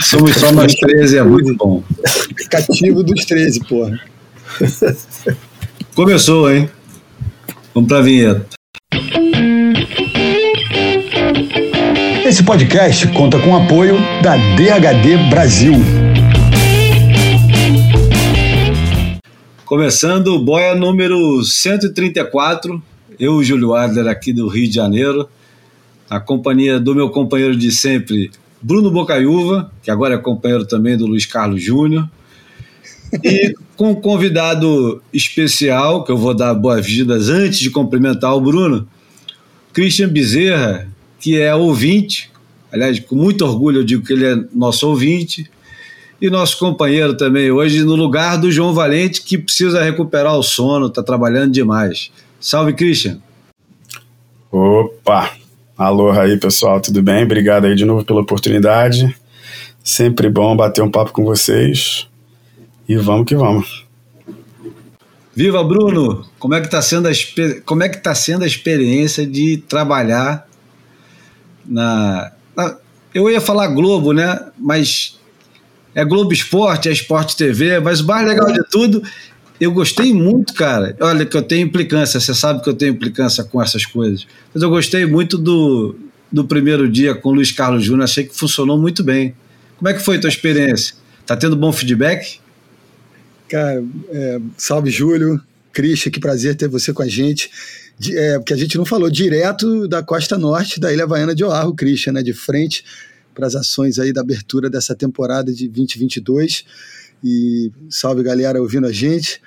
Somos só nós 13, é muito bom. Cativo dos 13, porra. Começou, hein? Vamos pra vinheta. Esse podcast conta com o apoio da DHD Brasil. Começando o boia número 134, eu, Júlio Adler, aqui do Rio de Janeiro, a companhia do meu companheiro de sempre, Bruno Bocaiúva, que agora é companheiro também do Luiz Carlos Júnior, e com um convidado especial, que eu vou dar boas-vindas antes de cumprimentar o Bruno, Christian Bezerra, que é ouvinte, aliás, com muito orgulho eu digo que ele é nosso ouvinte, e nosso companheiro também hoje no lugar do João Valente, que precisa recuperar o sono, está trabalhando demais. Salve, Christian. Opa! Aloha aí, pessoal, tudo bem? Obrigado aí de novo pela oportunidade. Sempre bom bater um papo com vocês. E vamos que vamos. Viva Bruno! Como é que está sendo a como é que tá sendo a experiência de trabalhar na, na eu ia falar Globo, né? Mas é Globo Esporte, é Esporte TV, mas o mais legal de tudo, eu gostei muito, cara. Olha, que eu tenho implicância, você sabe que eu tenho implicância com essas coisas. Mas eu gostei muito do, do primeiro dia com o Luiz Carlos Júnior, achei que funcionou muito bem. Como é que foi a tua experiência? Tá tendo bom feedback? Cara, é, salve Júlio, Christian, que prazer ter você com a gente. É, porque a gente não falou direto da costa norte da Ilha Havaiana de Oahu, Christian, né? De frente para as ações aí da abertura dessa temporada de 2022. E salve galera ouvindo a gente.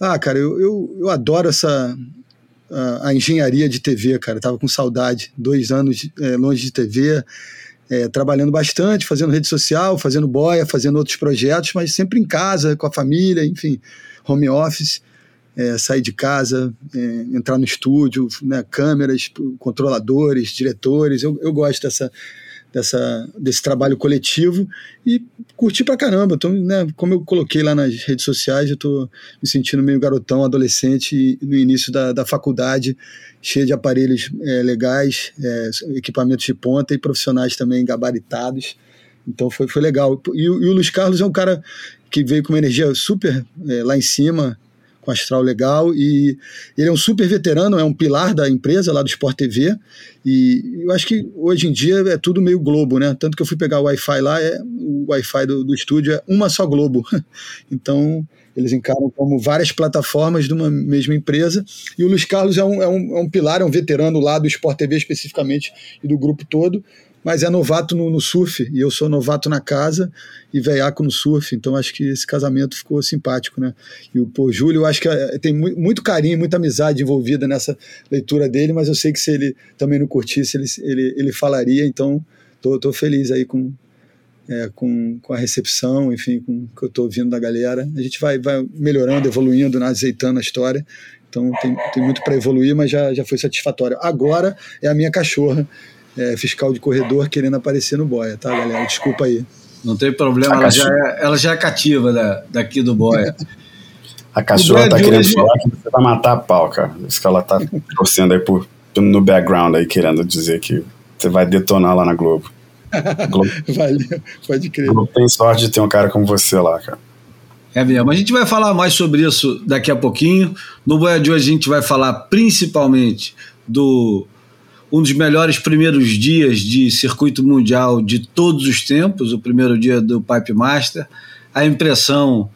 Ah, cara, eu, eu, eu adoro essa a, a, engenharia de TV, cara. Eu tava com saudade. Dois anos é, longe de TV, é, trabalhando bastante, fazendo rede social, fazendo boia, fazendo outros projetos, mas sempre em casa, com a família, enfim, home office. É, sair de casa, é, entrar no estúdio, né, câmeras, controladores, diretores. Eu, eu gosto dessa, dessa, desse trabalho coletivo e curti pra caramba. Então, né, como eu coloquei lá nas redes sociais, eu tô me sentindo meio garotão, adolescente no início da, da faculdade, cheio de aparelhos é, legais, é, equipamentos de ponta e profissionais também gabaritados. Então foi, foi legal. E, e o Luiz Carlos é um cara que veio com uma energia super é, lá em cima, com astral legal e ele é um super veterano, é um pilar da empresa lá do Sport TV e eu acho que hoje em dia é tudo meio Globo, né? Tanto que eu fui pegar o Wi-Fi lá, é, o Wi-Fi do, do estúdio é uma só Globo. então eles encaram como várias plataformas de uma mesma empresa. E o Luiz Carlos é um, é um, é um pilar, é um veterano lá do Sport TV especificamente e do grupo todo mas é novato no, no, surf, e eu sou novato na casa e veiaco no surf, então acho que esse casamento ficou simpático, né? E o pô, Júlio, eu acho que é, tem muito, muito carinho, muita amizade envolvida nessa leitura dele, mas eu sei que se ele também não curtisse, ele, ele, ele falaria, então tô, tô feliz aí com, é, com, com a recepção, enfim, com o que eu estou ouvindo da galera. A gente vai, vai melhorando, evoluindo, né, azeitando a história. Então tem, tem muito para evoluir, mas já, já foi satisfatório. Agora é a minha cachorra é, fiscal de corredor querendo aparecer no boia, tá, galera? Desculpa aí. Não tem problema, ela já, é, ela já é cativa da, daqui do boia. A cachorra tá querendo hoje... falar que você vai matar a pau, cara. Isso que ela tá torcendo aí por, no background aí, querendo dizer que você vai detonar lá na Globo. Globo. Valeu, pode crer. Globo tem sorte de ter um cara como você lá, cara. É mesmo. A gente vai falar mais sobre isso daqui a pouquinho. No Boia de hoje a gente vai falar principalmente do um dos melhores primeiros dias de circuito mundial de todos os tempos, o primeiro dia do Pipe Master, a impressão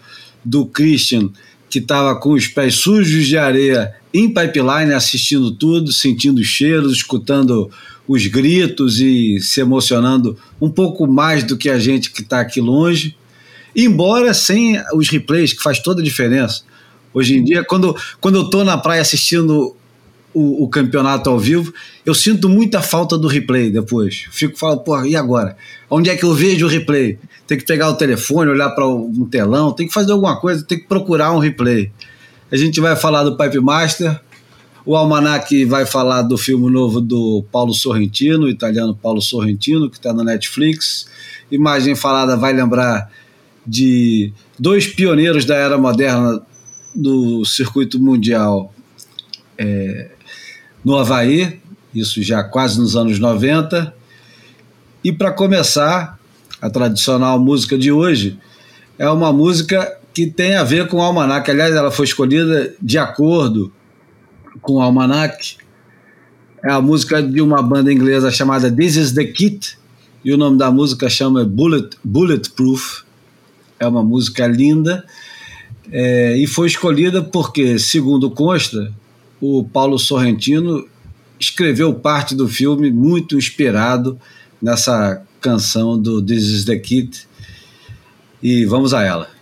do Christian que estava com os pés sujos de areia em pipeline, assistindo tudo, sentindo os cheiros, escutando os gritos e se emocionando um pouco mais do que a gente que está aqui longe, embora sem os replays, que faz toda a diferença. Hoje em dia, quando, quando eu estou na praia assistindo o, o, campeonato ao vivo, eu sinto muita falta do replay depois. Fico falando, porra, e agora? Onde é que eu vejo o replay? Tem que pegar o telefone, olhar para um telão, tem que fazer alguma coisa, tem que procurar um replay. A gente vai falar do Pipe Master, o Almanac vai falar do filme novo do Paulo Sorrentino, o italiano Paulo Sorrentino, que está na Netflix. Imagem falada vai lembrar de dois pioneiros da era moderna do circuito mundial. É, no Havaí, isso já quase nos anos 90. E para começar, a tradicional música de hoje é uma música que tem a ver com o Almanac. Aliás, ela foi escolhida de acordo com o Almanac. É a música de uma banda inglesa chamada This Is The Kit, e o nome da música chama Bullet, Bulletproof. É uma música linda é, e foi escolhida porque, segundo consta, o Paulo Sorrentino escreveu parte do filme muito inspirado nessa canção do This Is The Kid. E vamos a ela.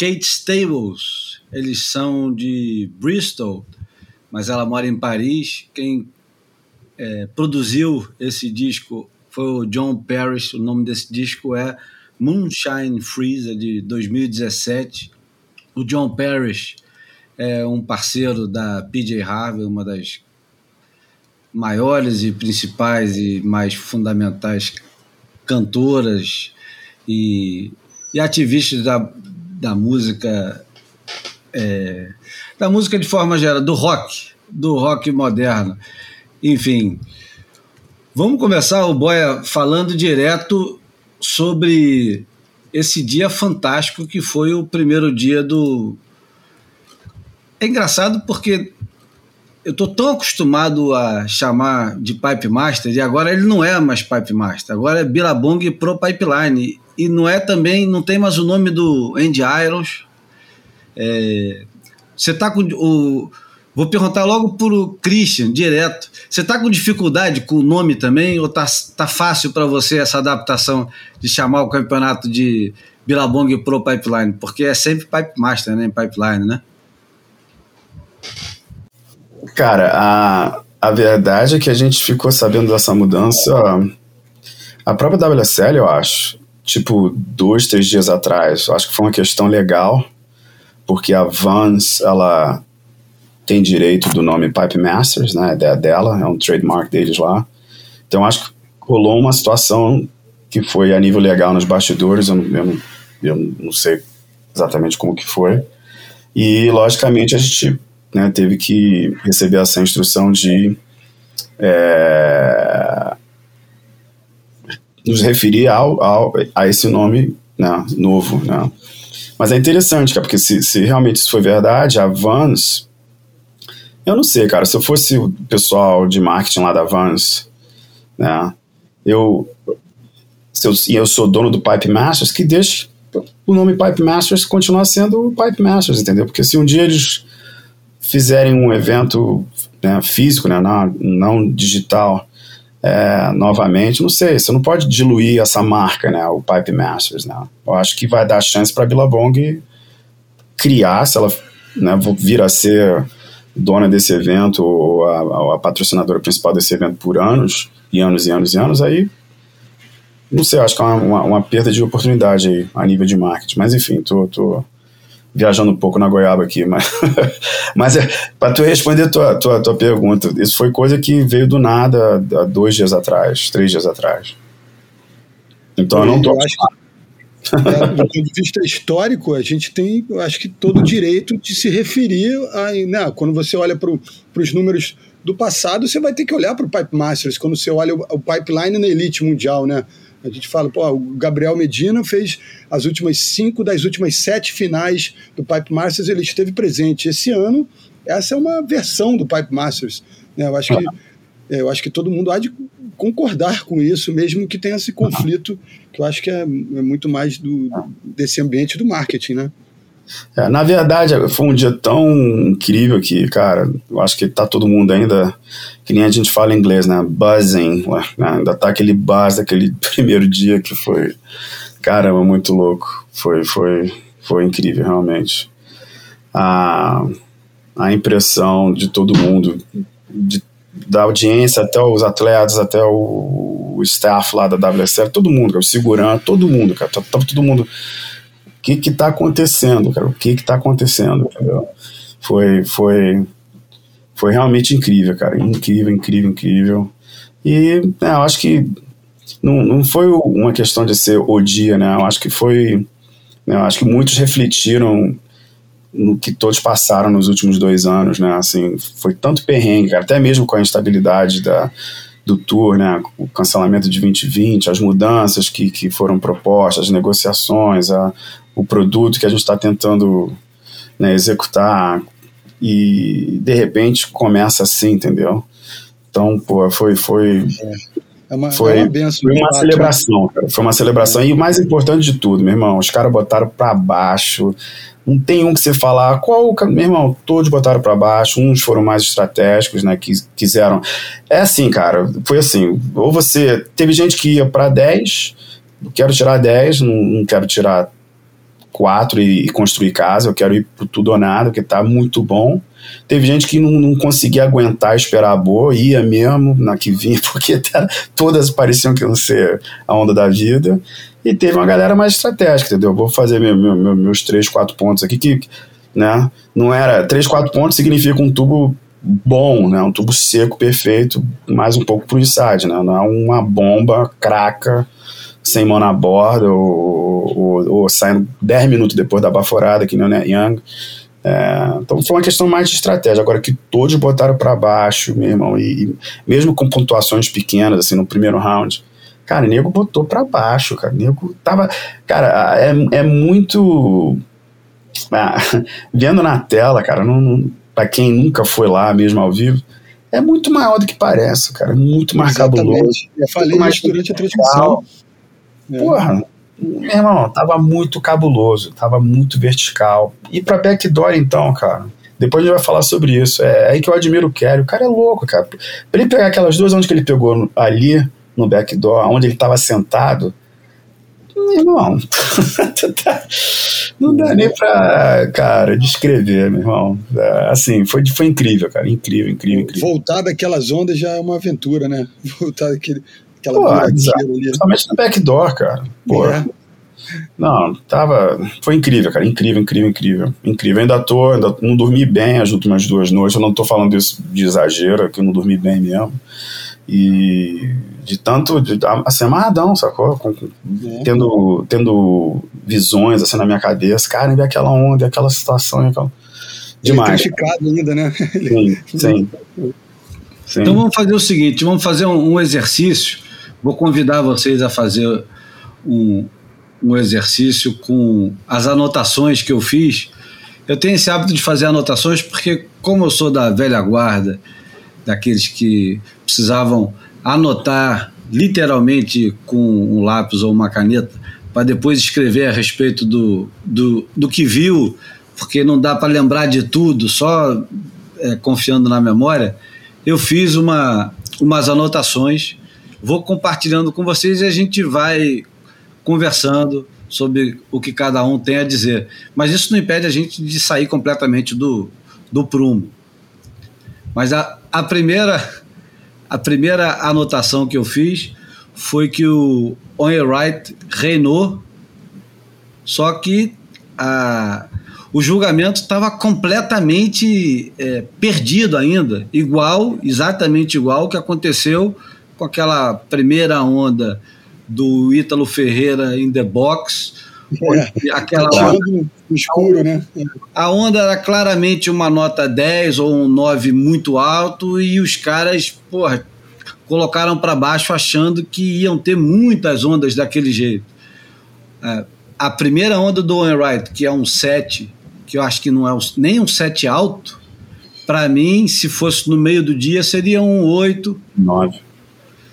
Kate Stables. Eles são de Bristol, mas ela mora em Paris. Quem é, produziu esse disco foi o John Parrish. O nome desse disco é Moonshine Freezer, de 2017. O John Parrish é um parceiro da PJ Harvey, uma das maiores e principais e mais fundamentais cantoras e, e ativistas da, da música, é, da música de forma geral, do rock, do rock moderno. Enfim, vamos começar o Boia falando direto sobre esse dia fantástico que foi o primeiro dia do. É engraçado porque eu tô tão acostumado a chamar de Pipe Master e agora ele não é mais Pipe Master, agora é Billabong Pro Pipeline e não é também, não tem mais o nome do Andy Irons. É, você tá com o Vou perguntar logo pro Christian, direto. Você tá com dificuldade com o nome também ou tá, tá fácil para você essa adaptação de chamar o campeonato de Billabong Pro Pipeline? Porque é sempre Pipe Master, né? Pipeline, né? Cara, a, a verdade é que a gente ficou sabendo dessa mudança. A própria WSL, eu acho, tipo, dois, três dias atrás. Eu acho que foi uma questão legal, porque a Vans, ela tem direito do nome Pipe Masters, né? É dela, é um trademark deles lá. Então acho que rolou uma situação que foi a nível legal nos bastidores, eu não, eu eu não sei exatamente como que foi. E, logicamente, a gente né, teve que receber essa instrução de é, nos referir ao, ao, a esse nome né, novo. Né. Mas é interessante, cara, porque se, se realmente isso foi verdade, a Vans. Eu não sei, cara, se eu fosse o pessoal de marketing lá da Vans, né, eu. Se eu, e eu sou dono do Pipe Masters, que deixe o nome Pipe Masters continuar sendo Pipe Masters, entendeu? Porque se um dia eles fizerem um evento né, físico, né, não, não digital, é, novamente, não sei, você não pode diluir essa marca, né, o Pipe Masters, né? Eu acho que vai dar chance para a Billabong criar, se ela né, vir a ser dona desse evento ou a, a, patrocinadora principal desse evento por anos e anos e anos e anos, aí não sei, acho que é uma, uma, uma perda de oportunidade aí a nível de marketing. Mas enfim, tô, tô viajando um pouco na goiaba aqui, mas, mas é, para tu responder tua, tua, tua pergunta, isso foi coisa que veio do nada há dois dias atrás, três dias atrás. Então eu, eu não tô. Acho que, é, do ponto de vista histórico, a gente tem, eu acho que todo o direito de se referir a, né, quando você olha para os números do passado, você vai ter que olhar para o Pipe Masters, quando você olha o, o pipeline na elite mundial, né? A gente fala, pô, o Gabriel Medina fez as últimas cinco das últimas sete finais do Pipe Masters, ele esteve presente. Esse ano, essa é uma versão do Pipe Masters. Né? Eu, acho que, é, eu acho que todo mundo há de concordar com isso, mesmo que tenha esse conflito, que eu acho que é, é muito mais do, desse ambiente do marketing, né? É, na verdade, foi um dia tão incrível que, cara, eu acho que tá todo mundo ainda, que nem a gente fala em inglês, né? Buzzing, né? ainda tá aquele buzz daquele primeiro dia que foi, caramba, muito louco. Foi, foi, foi incrível, realmente. A, a impressão de todo mundo, de, da audiência até os atletas, até o, o staff lá da WSL, todo mundo, o segurança, todo mundo, cara, tava todo mundo o que que tá acontecendo, cara? O que que tá acontecendo, entendeu? Foi, foi, foi realmente incrível, cara. Incrível, incrível, incrível. E né, eu acho que não, não foi uma questão de ser o dia, né? Eu acho que foi. Né, eu acho que muitos refletiram no que todos passaram nos últimos dois anos, né? Assim, foi tanto perrengue, cara, até mesmo com a instabilidade da, do tour, né? O cancelamento de 2020, as mudanças que, que foram propostas, as negociações, a, o produto que a gente está tentando né, executar e de repente começa assim, entendeu? Então, pô, foi foi é uma, foi, é uma, benção, foi uma celebração, cara. Foi uma celebração. E o mais importante de tudo, meu irmão, os caras botaram para baixo. Não tem um que você falar qual, meu irmão, todos botaram para baixo, uns foram mais estratégicos, né, que quiseram. É assim, cara, foi assim, ou você teve gente que ia para 10, quero tirar 10, não, não quero tirar quatro e, e, construir casa, eu quero ir pro tudo ou nada, porque tá muito bom. Teve gente que não, não conseguia aguentar esperar a boa, ia mesmo na que vinha, porque tá, todas pareciam que iam ser a onda da vida. E teve uma galera mais estratégica, entendeu? Vou fazer meu, meu, meus três, quatro pontos aqui, que né, não era. Três, quatro pontos significa um tubo bom, né? Um tubo seco, perfeito, mais um pouco pro inside, né? Não é uma bomba craca sem mão na borda ou, ou, ou saindo 10 minutos depois da baforada, que nem o né, Young. É, então foi uma questão mais de estratégia. Agora que todos botaram para baixo, meu irmão, e, e, mesmo com pontuações pequenas, assim, no primeiro round, cara, o nego botou para baixo, cara. O nego tava. Cara, é, é muito. Ah, vendo na tela, cara, não, não, pra quem nunca foi lá mesmo ao vivo, é muito maior do que parece, cara. Muito mais Exatamente. cabuloso. Eu falei mais durante a transmissão. É. Porra, meu irmão, tava muito cabuloso, tava muito vertical. E pra backdoor, então, cara, depois a gente vai falar sobre isso. É, aí que eu admiro o Kelly. O cara é louco, cara. Pra ele pegar aquelas duas onde que ele pegou ali, no backdoor, onde ele tava sentado, meu irmão, não dá nem pra, cara, descrever, meu irmão. É, assim, foi, foi incrível, cara. Incrível, incrível, incrível. Voltar daquelas ondas já é uma aventura, né? Voltar daquele Aquela Pô, ali. Principalmente no backdoor, cara. Pô. É. Não, tava. Foi incrível, cara. Incrível, incrível, incrível. Incrível. Ainda tô, ainda não dormi bem as últimas duas noites. Eu não tô falando isso de exagero, que eu não dormi bem mesmo. E de tanto, de, assim, amarradão, sacou? Com, é. tendo, tendo visões assim na minha cabeça, cara, ver aquela onda, aquela situação, aquela. Demais. Ele ainda, né? Sim, sim. sim. Então vamos fazer o seguinte: vamos fazer um, um exercício Vou convidar vocês a fazer um, um exercício com as anotações que eu fiz. Eu tenho esse hábito de fazer anotações porque, como eu sou da velha guarda, daqueles que precisavam anotar literalmente com um lápis ou uma caneta para depois escrever a respeito do, do, do que viu, porque não dá para lembrar de tudo, só é, confiando na memória, eu fiz uma, umas anotações, vou compartilhando com vocês e a gente vai conversando sobre o que cada um tem a dizer. Mas isso não impede a gente de sair completamente do, do prumo. Mas a, a, primeira, a primeira anotação que eu fiz foi que o On Wright reinou, só que a, o julgamento estava completamente é, perdido ainda, igual, exatamente igual que aconteceu com aquela primeira onda do Ítalo Ferreira in the box. É, aquela onda, escuro, né? A onda era claramente uma nota 10 ou um 9 muito alto e os caras, porra, colocaram para baixo achando que iam ter muitas ondas daquele jeito. É, a primeira onda do Owen Wright, que é um 7, que eu acho que não é um, nem um 7 alto, para mim, se fosse no meio do dia, seria um 8. 9.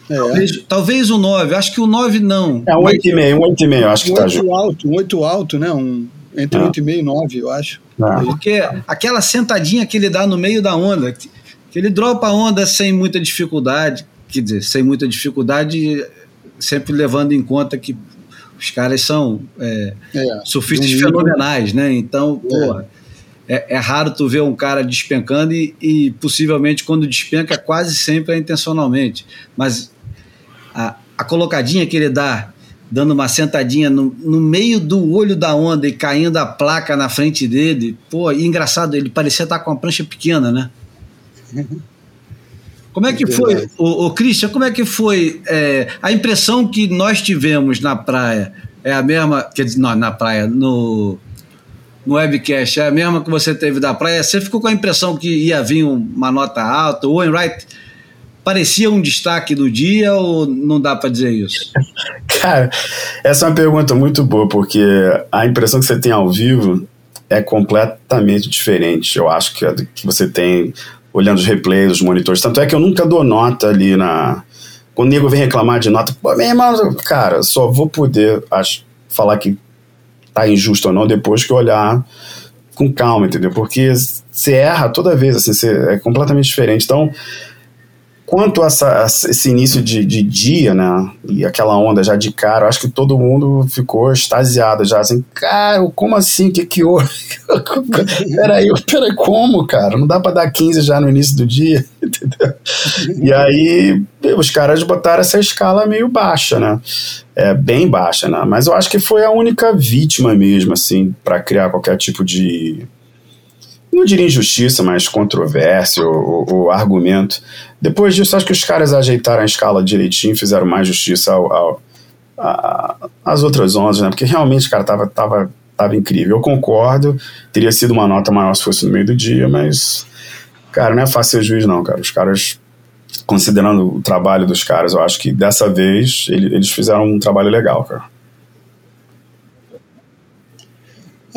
É. Talvez, talvez o 9, acho que o 9 não. É um 8,5, um 8,5, acho que um tá 8 alto, um 8 alto, né? Um, entre é. 8,5 e 9, eu acho. É. Porque aquela sentadinha que ele dá no meio da onda, que, que ele dropa a onda sem muita dificuldade, quer dizer, sem muita dificuldade, sempre levando em conta que os caras são é, é, surfistas fenomenais, né? Então, é. porra, é, é, raro tu ver um cara despencando e, e, possivelmente quando despenca quase sempre é intencionalmente. Mas a, a colocadinha que ele dá, dando uma sentadinha no, no meio do olho da onda e caindo a placa na frente dele, pô, e engraçado, ele parecia estar com uma prancha pequena, né? Como é que foi, o, o Christian, como é que foi é, a impressão que nós tivemos na praia? É a mesma, quer dizer, não, na praia, no, no webcast, é a mesma que você teve da praia? Você ficou com a impressão que ia vir uma nota alta? O Owen Wright parecia um destaque do dia ou não dá para dizer isso? Cara, essa é uma pergunta muito boa, porque a impressão que você tem ao vivo é completamente diferente. Eu acho que, que você tem olhando os replays, os monitores. Tanto é que eu nunca dou nota ali na. Quando o nego vem reclamar de nota, pô, meu irmão, cara, só vou poder acho, falar que tá injusto ou não depois que olhar com calma, entendeu? Porque você erra toda vez, assim, é completamente diferente. Então, Quanto a essa, esse início de, de, dia, né, e aquela onda já de cara, acho que todo mundo ficou extasiado já, assim, cara, como assim, o que que houve? peraí, peraí, como, cara? Não dá pra dar 15 já no início do dia, entendeu? E aí, os caras botaram essa escala meio baixa, né, é, bem baixa, né, mas eu acho que foi a única vítima mesmo, assim, para criar qualquer tipo de não diria injustiça, mas controvérsia ou, argumento. Depois disso, acho que os caras ajeitaram a escala direitinho, fizeram mais justiça ao, ao, a, outras ondas, né? Porque realmente, cara, tava, tava, tava incrível. Eu concordo, teria sido uma nota maior se fosse no meio do dia, mas, cara, não é fácil ser juiz, não, cara. Os caras, considerando o trabalho dos caras, eu acho que dessa vez eles fizeram um trabalho legal, cara.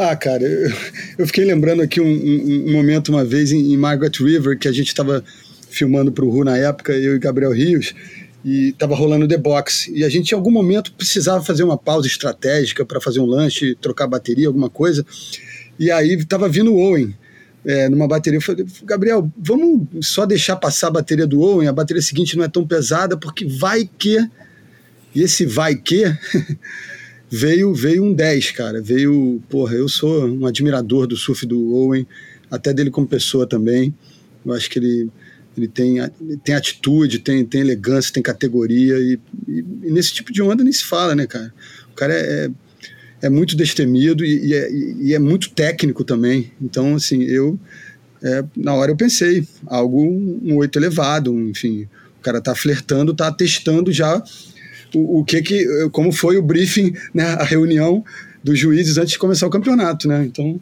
Ah, cara, eu, eu fiquei lembrando aqui um, um, um momento uma vez em, em, Margaret River, que a gente estava filmando para o Ru na época, eu e Gabriel Rios, e estava rolando The Box. E a gente, em algum momento, precisava fazer uma pausa estratégica para fazer um lanche, trocar bateria, alguma coisa. E aí estava vindo o Owen. É, numa bateria, eu falei, Gabriel, vamos só deixar passar a bateria do Owen, a bateria seguinte não é tão pesada, porque vai que. E esse vai que veio veio um 10, cara. Veio, porra, eu sou um admirador do surf do Owen, até dele como pessoa também. Eu acho que ele, ele tem, tem atitude, tem, tem elegância, tem categoria, e, e, e nesse tipo de onda nem se fala, né, cara? O cara é, é, é muito destemido e, e, é, e é muito técnico também. Então, assim, eu. É, na hora eu pensei, algo, um oito elevado, enfim, o cara tá flertando, tá testando já o, o que que, como foi o briefing, né, a reunião dos juízes antes de começar o campeonato, né? Então,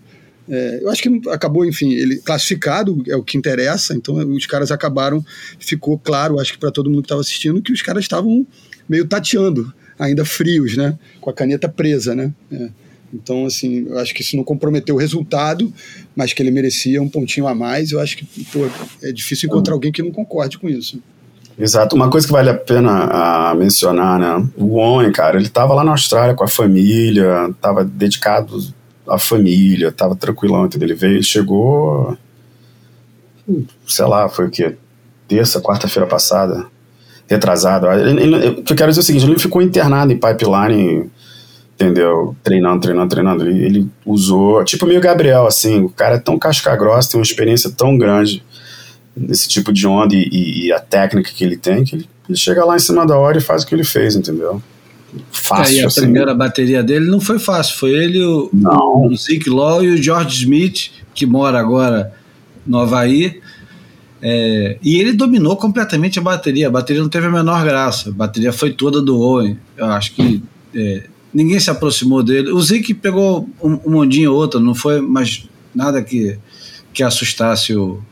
é, eu acho que acabou, enfim, ele classificado é o que interessa. Então, os caras acabaram, ficou claro, acho que para todo mundo que estava assistindo, que os caras estavam meio tateando, ainda frios, né? Com a caneta presa, né? É. Então, assim, eu acho que isso não comprometeu o resultado, mas que ele merecia um pontinho a mais. Eu acho que pô, é difícil encontrar alguém que não concorde com isso. Exato. Uma coisa que vale a pena a mencionar, né? O Owen, cara, ele tava lá na Austrália com a família, tava dedicado à família, tava tranquilão, entendeu? Ele veio, chegou sei lá, foi o quê? Terça, quarta-feira passada, retrasado. O que eu quero dizer é o seguinte: ele ficou internado em pipeline, entendeu? Treinando, treinando, treinando. Ele, ele usou, tipo meio Gabriel, assim, o cara é tão casca-grossa, tem uma experiência tão grande nesse tipo de onda e, e, e, a técnica que ele tem, que ele, ele, chega lá em cima da hora e faz o que ele fez, entendeu? Fácil. E a assim. primeira bateria dele não foi fácil, foi ele, o, o Zeke Law e o George Smith, que mora agora no Havaí. É, e ele dominou completamente a bateria. A bateria não teve a menor graça. A bateria foi toda do Owen. Eu acho que é, ninguém se aproximou dele. O Zeke pegou um, um mondinho ou outro, não foi mais nada que, que assustasse o,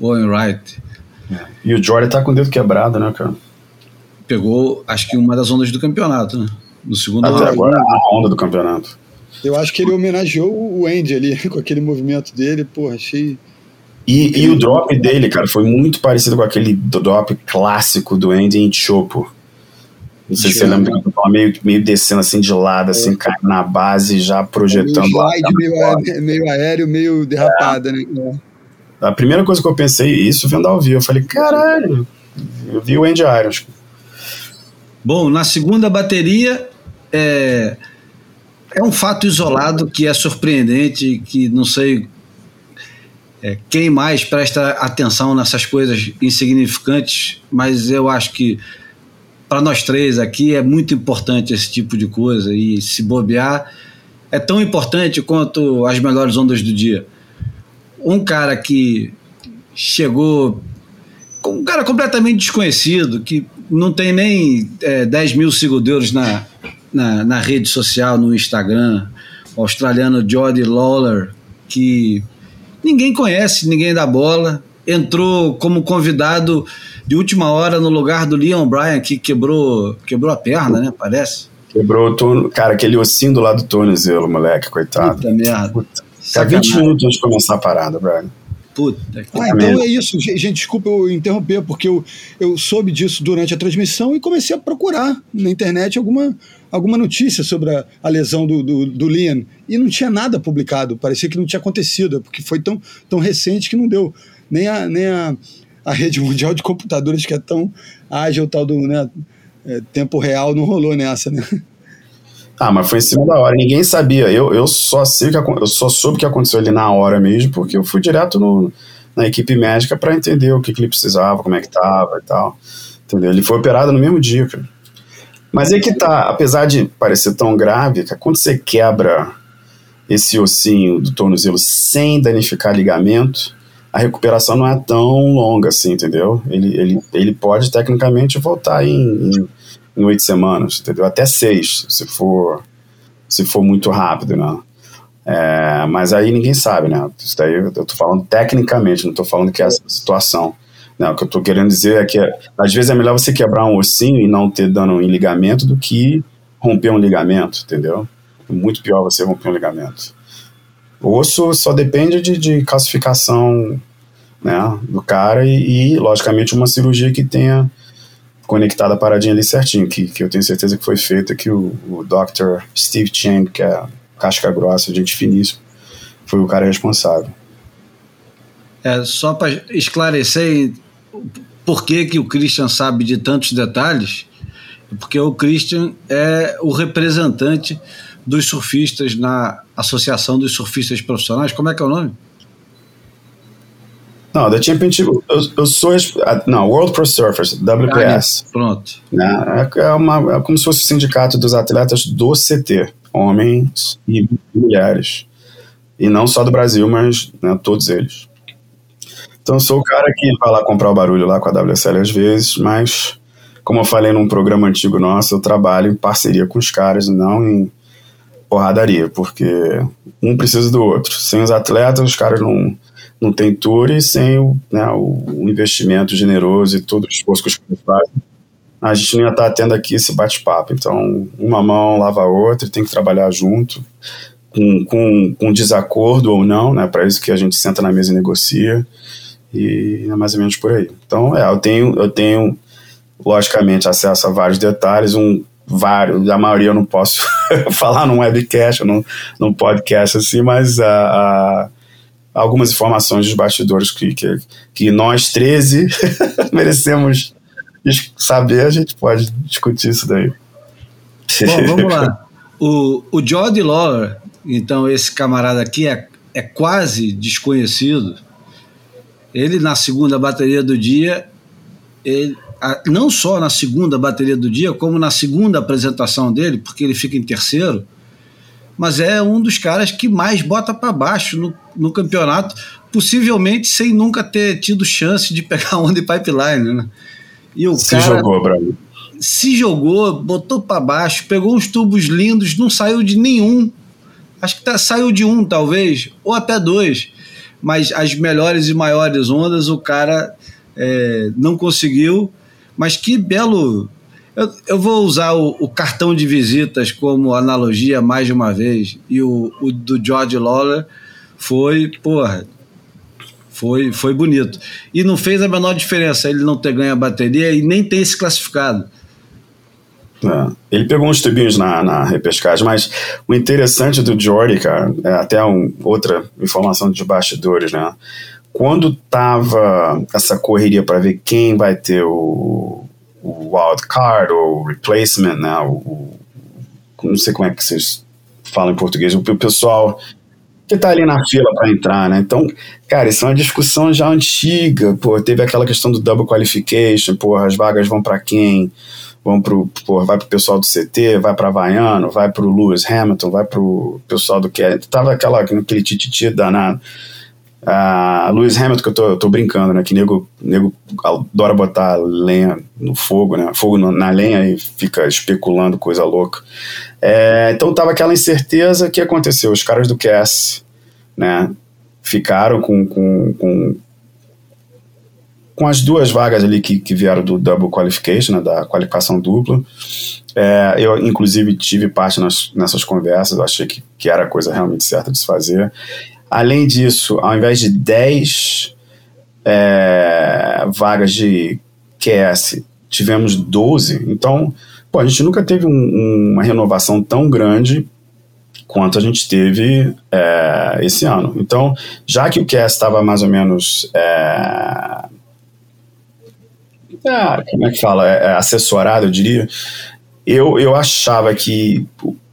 Owen Wright. É. E o Jordan tá com o dedo quebrado, né, cara? Pegou, acho que uma das ondas do campeonato, né? No segundo Até agora, a onda do campeonato. Eu acho que ele homenageou o Andy ali, com aquele movimento dele, porra, achei. E, e o drop dele, cara, foi muito parecido com aquele drop clássico do Andy em Chopo. Não sei se você lembra, meio, meio descendo assim de lado, assim, é. caindo na base, já projetando. Meio slide, meio, aéreo, meio aéreo, meio derrapada, é. né? A primeira coisa que eu pensei, isso vendo ao vivo, eu falei, caralho, eu vi o Andy Irons. Bom, na segunda bateria, é, é um fato isolado que é surpreendente, que não sei é, quem mais presta atenção nessas coisas insignificantes, mas eu acho que para nós três aqui é muito importante esse tipo de coisa e se bobear é tão importante quanto as melhores ondas do dia um cara que chegou, um cara completamente desconhecido, que não tem nem é, 10 mil seguidores na, na, na, rede social, no Instagram, o australiano Jody Lawler, que ninguém conhece, ninguém dá bola, entrou como convidado de última hora no lugar do Leon Bryan, que quebrou, quebrou a perna, né? Parece. Quebrou o turno, cara, aquele ossinho do lado do tornozelo, moleque, coitado. Puta merda. Puta. Tá 20 minutos antes de começar a parada, Brian. Puta que ah, então é isso. Gente, desculpa eu interromper, porque eu, eu soube disso durante a transmissão e comecei a procurar na internet alguma, alguma notícia sobre a, a lesão do, do, do Liam. E não tinha nada publicado, parecia que não tinha acontecido, porque foi tão, tão recente que não deu. Nem a, nem a, a rede mundial de computadores, que é tão ágil, tal do né, é, tempo real, não rolou nessa, né? Ah, mas foi em cima da hora. Ninguém sabia. Eu, eu só sei que eu só soube o que aconteceu ali na hora mesmo, porque eu fui direto no, na equipe médica para entender o que, que, ele precisava, como é que tava e tal. Entendeu? Ele foi operado no mesmo dia, cara. Mas aí que tá, apesar de parecer tão grave, que quando você quebra esse ossinho do tornozelo sem danificar ligamento, a recuperação não é tão longa assim, entendeu? Ele, ele, ele pode tecnicamente voltar em, em em oito semanas, entendeu? Até seis, se for, se for muito rápido, né? É, mas aí ninguém sabe, né? Isso daí eu tô falando tecnicamente, não tô falando que é essa situação. Né? o que eu tô querendo dizer é que às vezes é melhor você quebrar um ossinho e não ter dano em ligamento do que romper um ligamento, entendeu? É muito pior você romper um ligamento. O osso só depende de, de calcificação né, do cara e, e, logicamente, uma cirurgia que tenha conectada a paradinha ali certinho, que, que eu tenho certeza que foi feita, que o, o Dr. Steve Chang, que é casca grossa, gente finíssima, foi o cara responsável. É, só para esclarecer por que, que o Christian sabe de tantos detalhes, porque o Christian é o representante dos surfistas na Associação dos Surfistas Profissionais. Como é que é o nome? Não, da Championship, eu, eu sou. Não, World Pro Surfers, WPS. Ah, pronto. Né, é, é, uma, é como se fosse o sindicato dos atletas do CT, homens e mulheres. E não só do Brasil, mas né, todos eles. Então eu sou o cara que vai lá comprar o barulho lá com a WSL às vezes, mas como eu falei num programa antigo nosso, eu trabalho em parceria com os caras, não em porradaria, porque um precisa do outro. Sem os atletas, os caras não não tem tour e sem o, né, o investimento generoso e todo o esforço que os caras fazem, a gente não ia estar tendo aqui esse bate-papo. Então, uma mão lava a outra, tem que trabalhar junto, com, com, com desacordo ou não, né? Para isso que a gente senta na mesa e negocia, e é mais ou menos por aí. Então, é, eu tenho, eu tenho logicamente, acesso a vários detalhes, um vários, a maioria eu não posso falar num webcast, num, num podcast assim, mas a, a algumas informações dos bastidores que, que, que nós 13 merecemos saber, a gente pode discutir isso daí. Bom, vamos lá. O, o Jody Lawler, então esse camarada aqui é, é quase desconhecido. Ele na segunda bateria do dia, ele, a, não só na segunda bateria do dia, como na segunda apresentação dele, porque ele fica em terceiro, mas é um dos caras que mais bota para baixo no, no campeonato, possivelmente sem nunca ter tido chance de pegar onda e pipeline. Né? E o se cara jogou, Brasil. Se jogou, botou para baixo, pegou uns tubos lindos, não saiu de nenhum. Acho que tá, saiu de um, talvez, ou até dois. Mas as melhores e maiores ondas o cara é, não conseguiu. Mas que belo. Eu, eu vou usar o, o, cartão de visitas como analogia mais de uma vez. E o, o do George Lawler foi, porra, foi, foi bonito. E não fez a menor diferença ele não ter ganho a bateria e nem ter se classificado. É, ele pegou uns tubinhos na, na repescagem, mas o interessante do Jordi, cara, é até um, outra informação de bastidores, né? Quando tava essa correria para ver quem vai ter o, o wild card ou replacement, né? O, o, não sei como é que vocês falam em português, o pessoal que tá ali na fila para entrar, né? Então, cara, isso é uma discussão já antiga, pô, teve aquela questão do double qualification, pô, as vagas vão para quem? Vão pro, pô, vai pro pessoal do CT, vai para Vaiano, vai pro Lewis Hamilton, vai pro pessoal do que tava aquela aquele tititi danado. Uh, Lewis Hamilton, que eu tô, eu tô brincando, né? Que nego, nego adora botar lenha no fogo, né? Fogo na lenha e fica especulando coisa louca. É, então tava aquela incerteza. O que aconteceu? Os caras do Cass, né? Ficaram com, com, com, com as duas vagas ali que, que vieram do Double Qualification, né? Da qualificação dupla. É, eu, inclusive, tive parte nas, nessas conversas. achei que, que era a coisa realmente certa de se fazer. Além disso, ao invés de 10 é, vagas de QS, tivemos 12. Então, pô, a gente nunca teve um, uma renovação tão grande quanto a gente teve é, esse ano. Então, já que o QS estava mais ou menos. É, é, como é que fala? É, é, assessorado, eu diria. Eu, eu achava que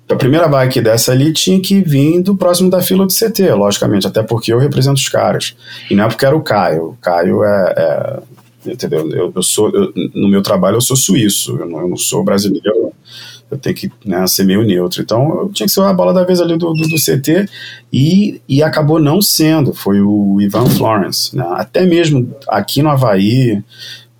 a primeira que desse ali tinha que vir do próximo da fila do CT, logicamente, até porque eu represento os caras. E não é porque era o Caio. O Caio é. é entendeu? Eu, eu sou, eu, no meu trabalho eu sou suíço, eu não, eu não sou brasileiro. Eu tenho que né, ser meio neutro. Então eu tinha que ser a bola da vez ali do, do, do CT e, e acabou não sendo. Foi o Ivan Florence. Né? Até mesmo aqui no Havaí,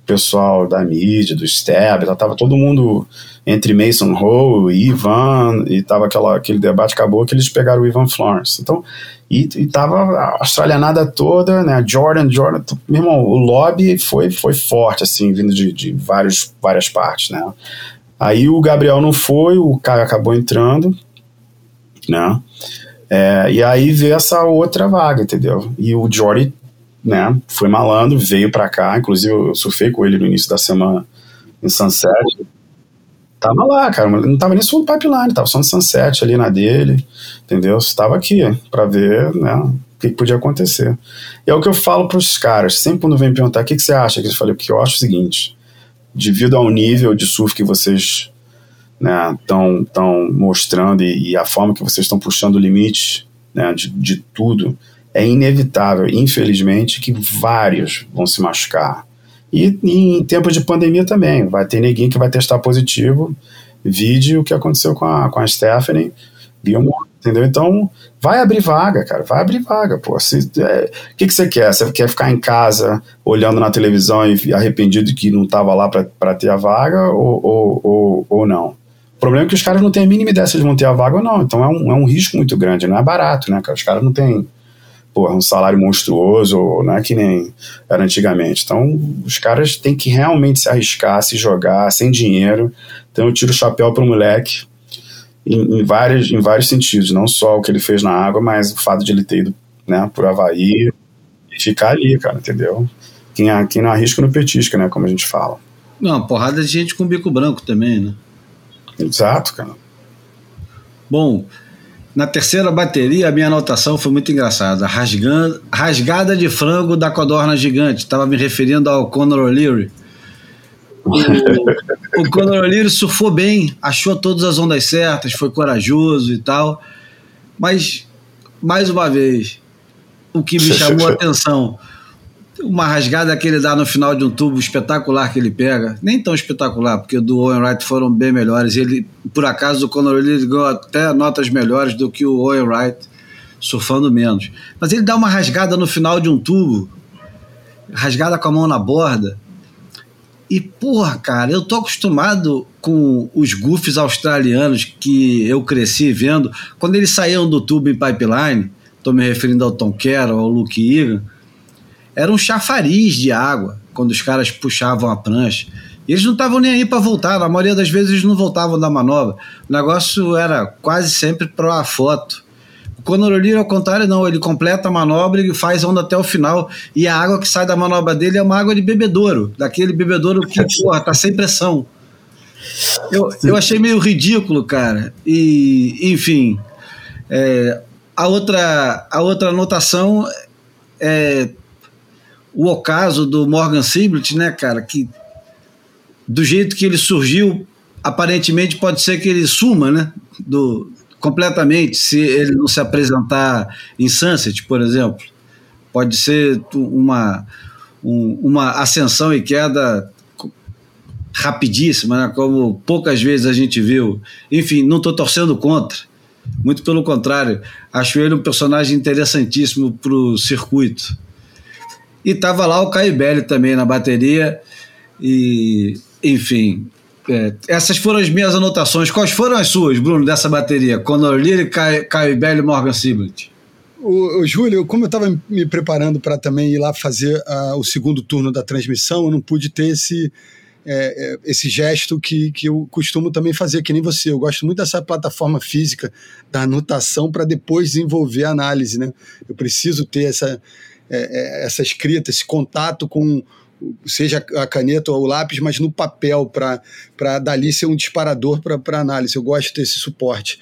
pessoal da mídia, do STEB, tava todo mundo entre Mason Hall e Ivan, e tava aquela, aquele debate, acabou que eles pegaram o Ivan Florence. Então, e, e tava a australianada toda, né, Jordan, Jordan, meu irmão, o lobby foi, foi forte, assim, vindo de, de vários, várias partes, né. Aí o Gabriel não foi, o Caio acabou entrando, né, é, e aí veio essa outra vaga, entendeu? E o Jordy né? Foi malandro, veio para cá, inclusive eu surfei com ele no início da semana em Sunset. Tava lá, cara, não tava nem só no pipeline, tava só no Sunset ali na dele, entendeu? Estava aqui para ver, né? O que, podia acontecer. E é o que eu falo pros caras, sempre quando vem perguntar o que, que você acha, que eu falei, porque eu acho o seguinte, devido ao nível de surf que vocês estão né, tão mostrando e, e, a forma que vocês estão puxando o limite né, de, de tudo, é inevitável, infelizmente, que vários vão se machucar. E, em tempo de pandemia também, vai ter ninguém que vai testar positivo. Vide o que aconteceu com a, com a Stephanie Gilmore, entendeu? Então, vai abrir vaga, cara, vai abrir vaga, pô. O é, que, que você quer? Você quer ficar em casa olhando na televisão e arrependido que não estava lá para ter a vaga ou, ou, ou, ou não? O problema é que os caras não têm a mínima ideia se eles vão ter a vaga ou não. Então é um, é um risco muito grande, não é barato, né, cara? Os caras não têm porra, um salário monstruoso, não é que nem era antigamente. Então, os caras têm que realmente se arriscar, se jogar, sem dinheiro. Então, eu tiro o chapéu pro moleque em, em, vários, em vários sentidos, não só o que ele fez na água, mas o fato de ele ter ido né, por Havaí e ficar ali, cara, entendeu? Quem, quem não arrisca não petisca, né, como a gente fala. Não, porrada de gente com bico branco também, né? Exato, cara. Bom, Na terceira bateria, a minha anotação foi muito engraçada. Rasgando, rasgada de frango da codorna gigante. Estava me referindo ao Conor O'Leary. O, o Conor O'Leary surfou bem, achou todas as ondas certas, foi corajoso e tal. Mas, mais uma vez, o que me chamou a atenção uma rasgada que ele dá no final de um tubo espetacular que ele pega, nem tão espetacular, porque o do Owen Wright foram bem melhores. Ele, por acaso, o Conor ele ganhou até notas melhores do que o Owen Wright, surfando menos. Mas ele dá uma rasgada no final de um tubo, rasgada com a mão na borda. E, porra, cara, eu tô acostumado com os goofs australianos que eu cresci vendo. Quando eles saíam do tubo em pipeline, tô me referindo ao Tom Carroll, ao Luke Egan, era um chafariz de água quando os caras puxavam a prancha. E eles não estavam nem aí para voltar, na maioria das vezes eles não voltavam da manobra. O negócio era quase sempre para a foto. O Conor O'Leary, ao contrário, não, ele completa a manobra e faz onda até o final. E a água que sai da manobra dele é uma água de bebedouro, daquele bebedouro que, porra, tá sem pressão. Eu, eu achei meio ridículo, cara. E, enfim, é, a, outra, a outra anotação é o ocaso do Morgan Siblet, né, cara, que do jeito que ele surgiu, aparentemente pode ser que ele suma, né, do, completamente, se ele não se apresentar em Sunset, por exemplo. Pode ser uma, um, uma ascensão e queda rapidíssima, né, como poucas vezes a gente viu. Enfim, não estou torcendo contra. Muito pelo contrário, acho ele um personagem interessantíssimo para o circuito. E tava lá o Caio Belli também na bateria. E, enfim, é, essas foram as minhas anotações. Quais foram as suas, Bruno, dessa bateria? Conor Lille, Caio Belli e Morgan Siblet. O, o, Júlio, como eu estava me preparando para também ir lá fazer o segundo turno da transmissão, eu não pude ter esse, é, é, esse gesto que, que eu costumo também fazer, que nem você. Eu gosto muito dessa plataforma física da anotação para depois desenvolver a análise. Né? Eu preciso ter essa, é, é, essa escrita, esse contato com seja a caneta ou o lápis, mas no papel, para dali ser um disparador para análise. Eu gosto desse suporte.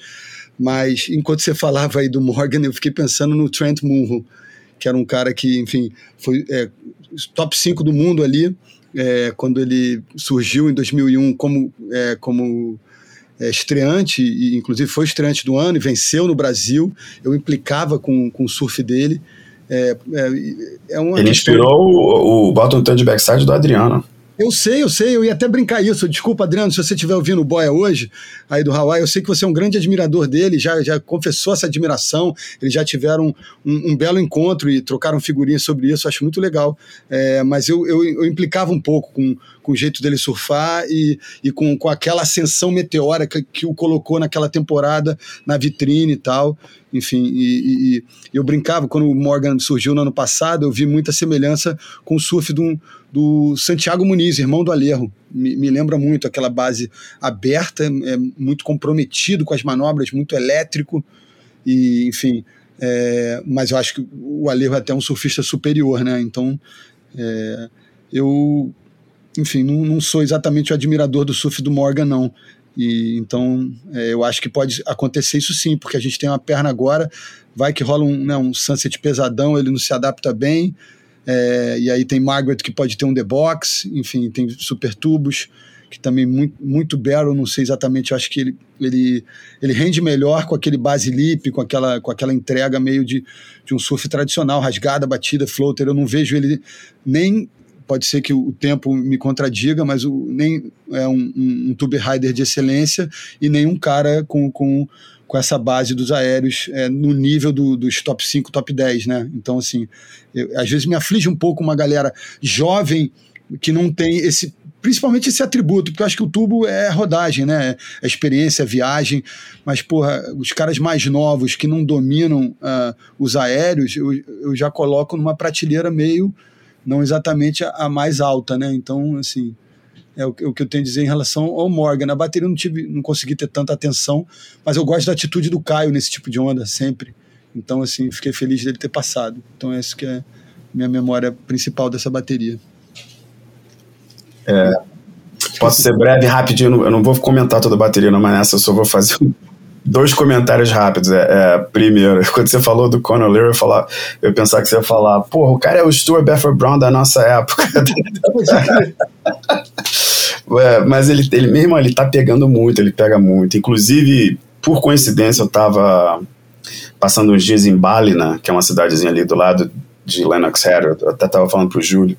Mas enquanto você falava aí do Morgan, eu fiquei pensando no Trent Munro, que era um cara que, enfim, foi é, top 5 do mundo ali, é, quando ele surgiu em 2001 como, é, como é, estreante, e inclusive foi estreante do ano e venceu no Brasil. Eu implicava com, com o surf dele. É, é, é uma Ele inspirou o, o Bottom Turn de Backside do Adriano. Eu sei, eu sei, eu ia até brincar isso. Desculpa, Adriano, se você estiver ouvindo o Boia hoje, aí do Hawaii, eu sei que você é um grande admirador dele, já, já confessou essa admiração, eles já tiveram um, um belo encontro e trocaram figurinhas sobre isso, acho muito legal. É, mas eu, eu, eu, implicava um pouco com, com o jeito dele surfar e, e com, com aquela ascensão meteórica que o colocou naquela temporada na vitrine e tal. Enfim, e, e, eu brincava, quando o Morgan surgiu no ano passado, eu vi muita semelhança com o surf do, do Santiago Muniz, irmão do Alejo. Me, me lembra muito aquela base aberta, é, muito comprometido com as manobras, muito elétrico, e enfim. É, mas eu acho que o Alejo é até um surfista superior, né? Então, é, eu, enfim, não, não, sou exatamente o admirador do surf do Morgan, não. E, então, é, eu acho que pode acontecer isso sim, porque a gente tem uma perna agora, vai que rola um, né, um sunset pesadão, ele não se adapta bem, é, e aí tem Margaret que pode ter um The Box, enfim, tem Super Tubos, que também muito, muito barrel, não sei exatamente, acho que ele, ele, ele rende melhor com aquele base lip, com aquela, com aquela entrega meio de, de um surf tradicional, rasgada, batida, floater, eu não vejo ele nem pode ser que o tempo me contradiga, mas o, nem é um, um, um tube rider de excelência e nenhum cara com, com, com essa base dos aéreos é, no nível do, dos top 5, top 10, né? Então, assim, eu, às vezes me aflige um pouco uma galera jovem que não tem esse principalmente esse atributo, porque eu acho que o tubo é rodagem, né? É experiência, é viagem, mas, porra, os caras mais novos que não dominam uh, os aéreos, eu, eu já coloco numa prateleira meio não exatamente a, a mais alta, né? Então, assim, é o, é o, que eu tenho a dizer em relação ao Morgan. Na bateria eu não, tive, não consegui ter tanta atenção, mas eu gosto da atitude do Caio nesse tipo de onda, sempre. Então, assim, fiquei feliz dele ter passado. Então, essa que é minha memória principal dessa bateria. É, posso ser breve, rapidinho, eu não vou comentar toda a bateria, não, mas nessa eu só vou fazer dois comentários rápidos. É, é, primeiro, quando você falou do Conor Lear, eu, falar, eu pensar que você ia falar, porra, o cara é o Stuart Bedford Brown da nossa época. é, mas ele, ele mesmo, ele tá pegando muito, ele pega muito. Inclusive, por coincidência, eu tava passando uns dias em Balina, que é uma cidadezinha ali do lado de Lennox Head, eu até tava falando pro Júlio,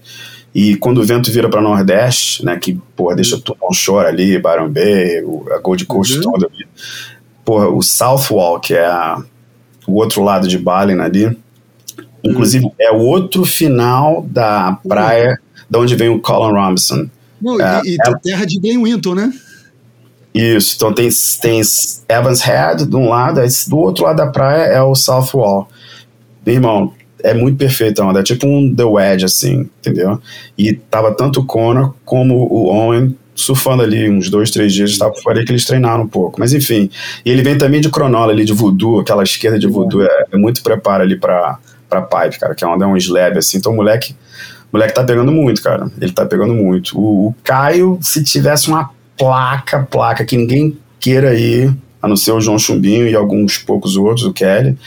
e quando o vento vira para Nordeste, né, que, porra, deixa tudo um shore ali, Byron Bay, a Gold Coast uhum. toda ali, porra, o Southwall, que é a, o outro lado de Balen ali, inclusive uhum. é o outro final da praia uhum. de onde vem o Colin Robinson. Não, é, e, e é, terra de Glen Winton, né? Isso, então tem, tem Evans Head de um lado, do outro lado da praia é o Southwall. Meu irmão, é muito perfeito, é tipo um The Wedge, assim, entendeu? E tava tanto o Conor como o Owen surfando ali uns dois, três dias, estava por aí que eles treinaram um pouco. Mas enfim, e ele vem também de cronola ali, de voodoo, aquela esquerda de voodoo, é, é muito preparo ali pra, pra pipe, cara, que é onde é um slab, assim. Então o moleque, o moleque tá pegando muito, cara. Ele tá pegando muito. O, o Caio, se tivesse uma placa, placa, que ninguém queira ir, a não ser o João Chumbinho e alguns poucos outros, o Kelly,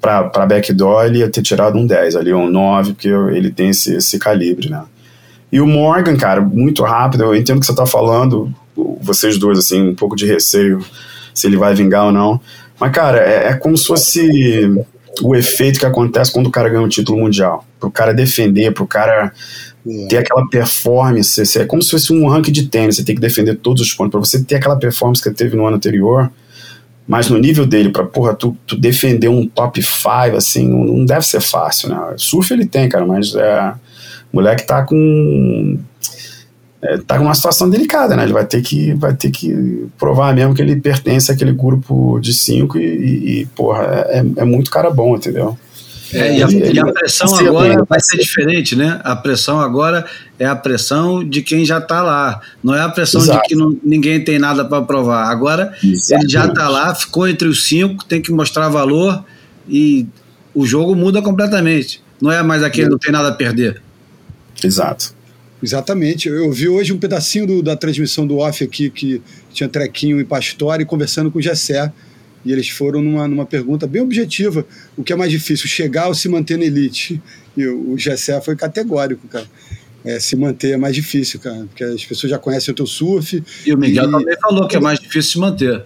para backdoor, ele ia ter tirado um 10 ali, um 9, porque ele tem esse, esse calibre, né? E o Morgan, cara, muito rápido, eu entendo o que você tá falando, vocês dois, assim, um pouco de receio se ele vai vingar ou não. Mas, cara, é, é como se fosse o efeito que acontece quando o cara ganha um título mundial. Pro cara defender, pro cara é. ter aquela performance. É como se fosse um ranking de tênis, você tem que defender todos os pontos. Pra você ter aquela performance que teve no ano anterior, mas no nível dele, pra, porra, tu, tu defender um top 5, assim, não, não, deve ser fácil, né? Surf ele tem, cara, mas é, o moleque tá com. É, tá com uma situação delicada, né? Ele vai ter que, vai ter que provar mesmo que ele pertence àquele grupo de cinco e, e, e porra, é, é muito cara bom, entendeu? É, e, a, e, a, pressão agora vai ser diferente, né? A pressão agora é a pressão de quem já está lá. Não é a pressão Exato. de que não, ninguém tem nada para provar. Agora Exatamente. ele já está lá, ficou entre os cinco, tem que mostrar valor e o jogo muda completamente. Não é mais aquele não tem nada a perder. Exato. Exatamente. Eu vi hoje um pedacinho do, da transmissão do off aqui que tinha Trequinho e Pastore conversando com o Gessé e eles foram numa, numa pergunta bem objetiva: o que é mais difícil, chegar ou se manter na elite? E o, o Gessé foi categórico, cara. É, se manter é mais difícil, cara, porque as pessoas já conhecem o teu surf. E o Miguel e, também falou que é mais difícil se manter.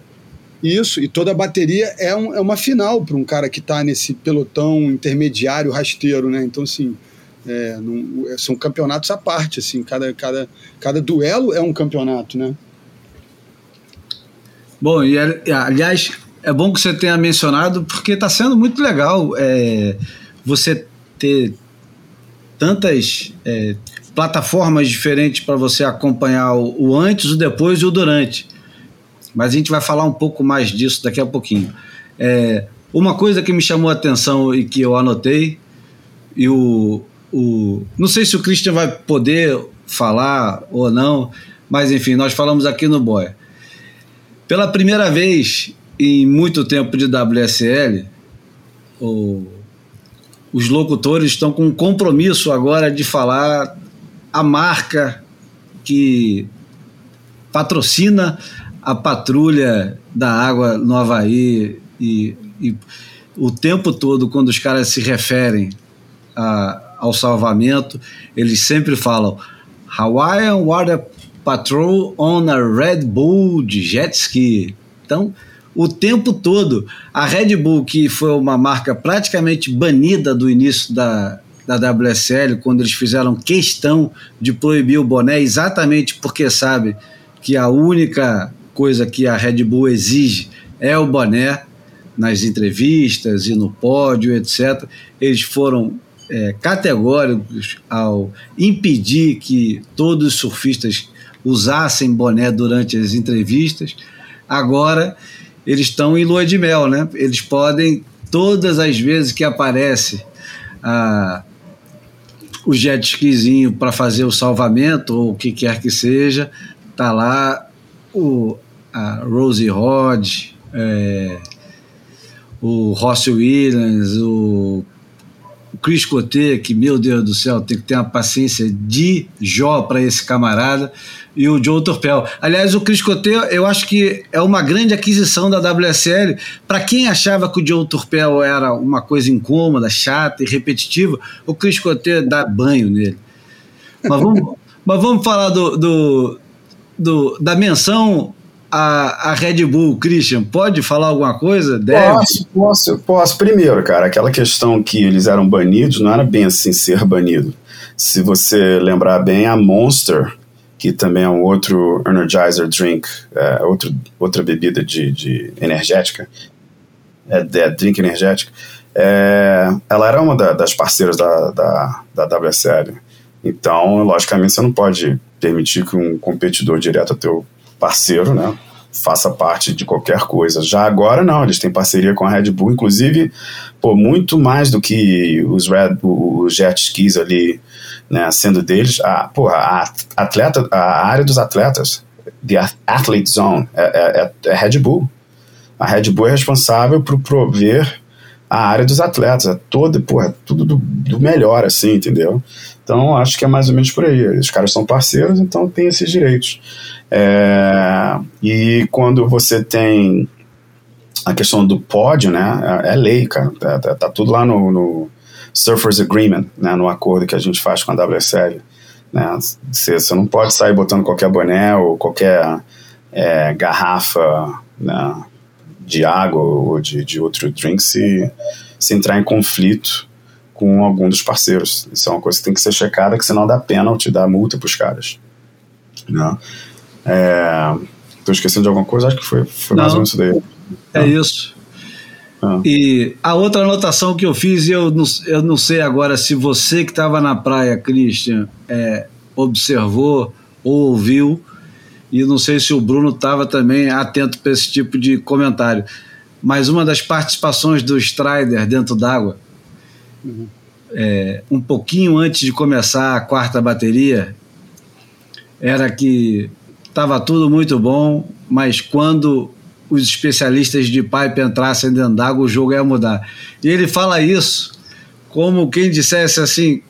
Isso, e toda a bateria é, um, é uma final para um cara que está nesse pelotão intermediário rasteiro, né? Então, assim, é, é, são campeonatos à parte, assim, cada, cada, cada duelo é um campeonato, né? Bom, e aliás, é bom que você tenha mencionado, porque está sendo muito legal é, você ter tantas é, plataformas diferentes para você acompanhar o, o, antes, o depois e o durante. Mas a gente vai falar um pouco mais disso daqui a pouquinho. É, uma coisa que me chamou a atenção e que eu anotei, e o, o. Não sei se o Christian vai poder falar ou não, mas enfim, nós falamos aqui no Boia. Pela primeira vez em muito tempo de WSL, o, os locutores estão com um compromisso agora de falar a marca que patrocina a patrulha da água no Havaí e, e o tempo todo, quando os caras se referem a, ao salvamento, eles sempre falam Hawaiian Water Patrol on a Red Bull de jet ski. Então, o tempo todo. A Red Bull, que foi uma marca praticamente banida do início da, da WSL, quando eles fizeram questão de proibir o boné, exatamente porque sabe que a única coisa que a Red Bull exige é o boné nas entrevistas e no pódio, etc. Eles foram é, categóricos ao impedir que todos os surfistas usassem boné durante as entrevistas. Agora eles estão em lua de mel, né? Eles podem, todas as vezes que aparece ah, o jet skizinho para fazer o salvamento, ou o que quer que seja, tá lá o, a Rosie Rod, é, o Ross Williams, o Chris Coté, que, meu Deus do céu, tem que ter uma paciência de Jó para esse camarada, e o Joe Torpel. Aliás, o Chris Coté, eu acho que é uma grande aquisição da WSL. Para quem achava que o Joe Torpel era uma coisa incômoda, chata e repetitiva, o Chris Coté dá banho nele. Mas vamos, mas vamos falar do, do, do da menção a, a Red Bull, Christian, pode falar alguma coisa? Deve? Posso, posso, posso. Primeiro, cara, aquela questão que eles eram banidos não era bem assim ser banido. Se você lembrar bem, a Monster, que também é um outro Energizer Drink, é, outro, outra bebida de, de energética, é, é drink energética, é, ela era uma da, das parceiras da, da, da WSL. Então, logicamente, você não pode permitir que um competidor direto teu parceiro, né? Faça parte de qualquer coisa. Já agora, não, eles têm parceria com a Red Bull, inclusive, pô, muito mais do que os, Red, os jet skis ali, né, sendo deles, a, porra, a, atleta, a área dos atletas, the Athlete Zone, é, é, é, é Red Bull. A Red Bull é responsável por prover a área dos atletas, é toda, porra, tudo do, do melhor, assim, entendeu? Então, acho que é mais ou menos por aí. Os caras são parceiros, então tem esses direitos. É, e quando você tem a questão do pódio, né, é, é lei, cara. Tá, tá, tá, tudo lá no, no Surfers Agreement, né, no acordo que a gente faz com a WSL. Né, você, você não pode sair botando qualquer boné ou qualquer é, garrafa né, de água ou de, de outro drink se, se entrar em conflito com algum dos parceiros. Isso é uma coisa que tem que ser checada, que senão dá pênalti, dá multa para os caras. Né? É, tô esquecendo de alguma coisa? Acho que foi, foi mais ou menos isso daí. É isso. Ah. E a outra anotação que eu fiz, e eu não, eu não sei agora se você que estava na praia, Christian, é, observou ou ouviu, e não sei se o Bruno estava também atento para esse tipo de comentário. Mas uma das participações do Strider dentro d'água, uhum. é, um pouquinho antes de começar a quarta bateria, era que estava tudo muito bom, mas quando os especialistas de pipe entrassem dentro d'água, o jogo ia mudar. E ele fala isso como quem dissesse assim: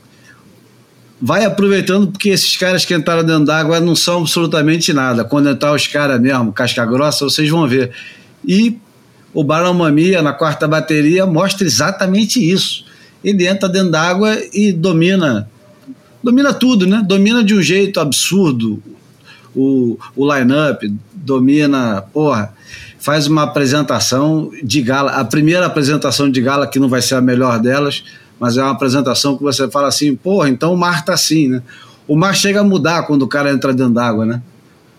vai aproveitando porque esses caras que entraram dentro d'água não são absolutamente nada. Quando entrar os caras mesmo, casca grossa, vocês vão ver. E o Barão Mamia, na quarta bateria, mostra exatamente isso. Ele entra dentro d'água e domina. Domina tudo, né? Domina de um jeito absurdo o, o line-up, domina, porra, faz uma apresentação de gala. A primeira apresentação de gala, que não vai ser a melhor delas, mas é uma apresentação que você fala assim, porra, então o mar tá assim, né? O mar chega a mudar quando o cara entra dentro d'água, né?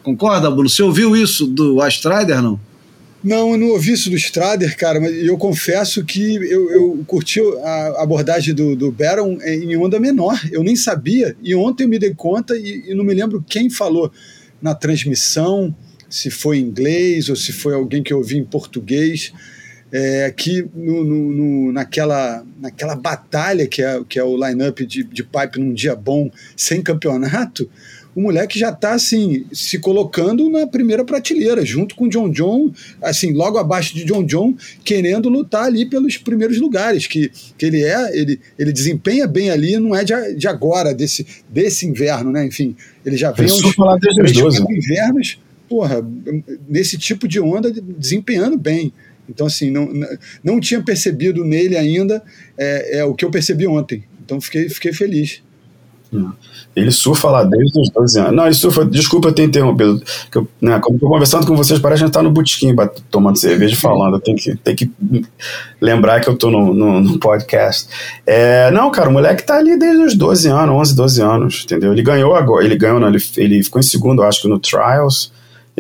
Concorda, Bruno? Você ouviu isso do Astrider, não? Não, eu não ouvi isso do Strader, cara, mas eu confesso que eu, eu curti a abordagem do, do Baron em onda menor. Eu nem sabia, e ontem eu me dei conta e, e não me lembro quem falou na transmissão, se foi em inglês ou se foi alguém que eu ouvi em português, é, que no, no, no, naquela, naquela batalha que é, que é o line-up de, de pipe num dia bom, sem campeonato, o moleque já está assim, se colocando na primeira prateleira, junto com o John John, assim, logo abaixo de John John, querendo lutar ali pelos primeiros lugares, que, que ele é, ele, ele desempenha bem ali, não é de, de agora, desse, desse inverno, né? Enfim, ele já vem uns os 12. invernos, porra, nesse tipo de onda, desempenhando bem. Então, assim, não, não tinha percebido nele ainda é, é o que eu percebi ontem. Então, fiquei, fiquei feliz. Ele surfa lá desde os 12 anos. Não, ele surfa, desculpa eu ter interrompido. Eu, né, como eu conversando com vocês, parece que a gente tá no botequim tomando cerveja e falando. Tem que, tem que lembrar que eu tô no, no, no, podcast. É, não, cara, o moleque tá ali desde os 12 anos, 11, 12 anos, entendeu? Ele ganhou agora, ele ganhou, não, ele, ele ficou em segundo, acho que no Trials.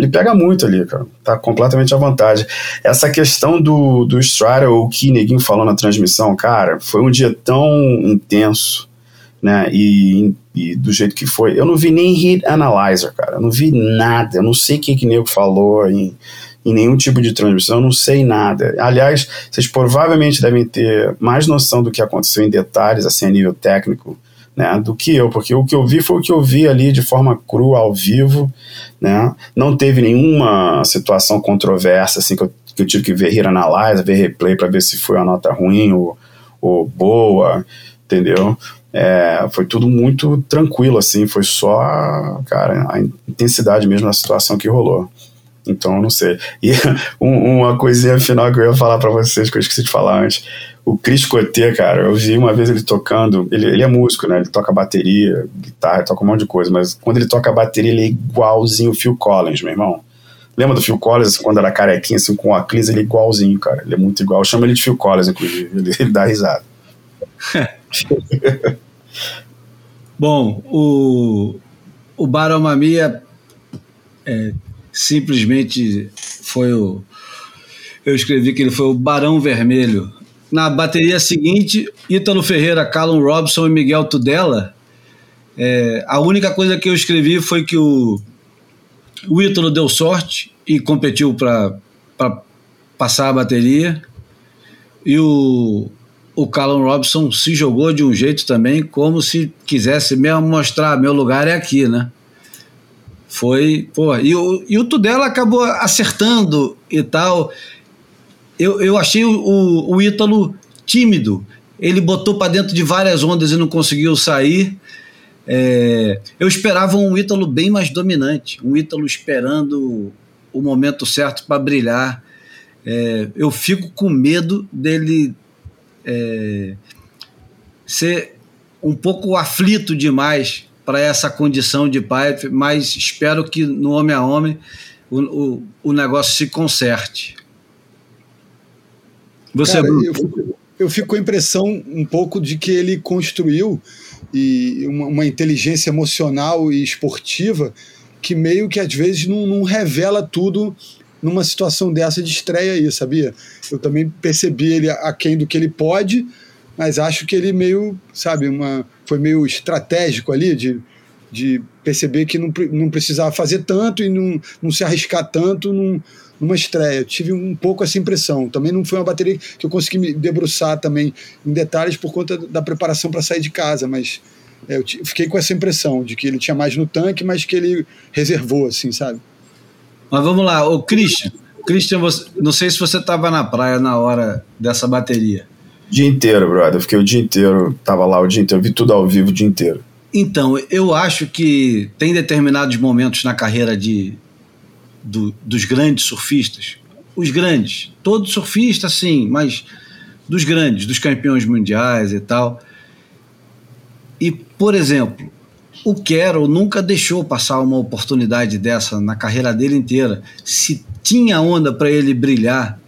Ele pega muito ali, cara. Tá completamente à vontade. Essa questão do, do Strider, o que Neguinho falou na transmissão, cara, foi um dia tão intenso né? E, e, do jeito que foi. Eu não vi nem Hit Analyzer, cara. Eu não vi nada. Eu não sei o que que nego falou em, em nenhum tipo de transmissão. Eu não sei nada. Aliás, vocês provavelmente devem ter mais noção do que aconteceu em detalhes, assim, a nível técnico. Né, do que eu, porque o que eu vi foi o que eu vi ali de forma crua, ao vivo, né, não teve nenhuma situação controversa, assim, que eu, que eu tive que ver Hit Analyzer, ver replay para ver se foi uma nota ruim ou, ou boa, entendeu? É, foi tudo muito tranquilo, assim, foi só, cara, a intensidade mesmo da situação que rolou. Então, não sei. E um, uma coisinha final que eu ia falar para vocês, que eu esqueci de falar antes. O Chris Coté, cara, eu vi uma vez ele tocando. Ele, ele é músico, né? Ele toca bateria, guitarra, toca um monte de coisa. Mas quando ele toca bateria, ele é igualzinho o Phil Collins, meu irmão. Lembra do Phil Collins, quando era carequinho, assim, com óculos? Ele é igualzinho, cara. Ele é muito igual. Eu chamo ele de Phil Collins, inclusive. Ele, ele dá risada. Bom, o, o Baromamia é, simplesmente foi o. Eu escrevi que ele foi o Barão Vermelho. Na bateria seguinte, Ítalo Ferreira, Callum Robson e Miguel Tudela. É, a única coisa que eu escrevi foi que o, o Ítalo deu sorte e competiu para passar a bateria. E o, o Callum Robson se jogou de um jeito também, como se quisesse mesmo mostrar: meu lugar é aqui, né? Foi, pô, e o, e o Tudela acabou acertando e tal. Eu, eu achei o, o, o Ítalo tímido. Ele botou para dentro de várias ondas e não conseguiu sair. É, eu esperava um Ítalo bem mais dominante, um Ítalo esperando o momento certo para brilhar. É, eu fico com medo dele é, ser um pouco aflito demais para essa condição de pai, mas espero que no homem a homem o, o, o negócio se conserte. Você Cara, eu, fico, eu fico com a impressão um pouco de que ele construiu e uma, uma inteligência emocional e esportiva que meio que às vezes não, não, revela tudo numa situação dessa de estreia aí, sabia? Eu também percebi ele aquém do que ele pode, mas acho que ele meio, sabe, uma, foi meio estratégico ali de, de perceber que não, não precisava fazer tanto e não, não se arriscar tanto num, numa estreia. Tive um pouco essa impressão. Também não foi uma bateria que eu consegui me debruçar também em detalhes por conta da preparação para sair de casa, mas é, eu fiquei com essa impressão de que ele tinha mais no tanque, mas que ele reservou, assim, sabe? Mas vamos lá, o Christian. Christian, você, não sei se você estava na praia na hora dessa bateria. Dia inteiro, brother. Eu fiquei o dia inteiro, tava lá o dia inteiro, vi tudo ao vivo o dia inteiro. Então, eu acho que tem determinados momentos na carreira de, do, dos grandes surfistas, os grandes, todo surfista sim, mas dos grandes, dos campeões mundiais e tal. E, por exemplo, o Carroll nunca deixou passar uma oportunidade dessa na carreira dele inteira. Se tinha onda para ele brilhar,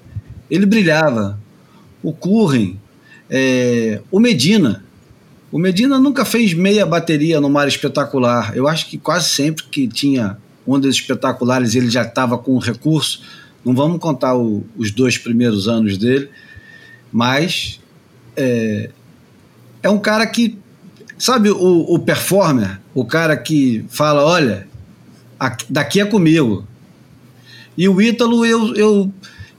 ele brilhava. O Curren é, o Medina. O Medina nunca fez meia bateria no mar espetacular. Eu acho que quase sempre que tinha ondas espetaculares ele já estava com recurso. Não vamos contar o, os dois primeiros anos dele, mas é, é um cara que, sabe, o, o performer, o cara que fala: olha, aqui, daqui é comigo. E o Ítalo, eu, eu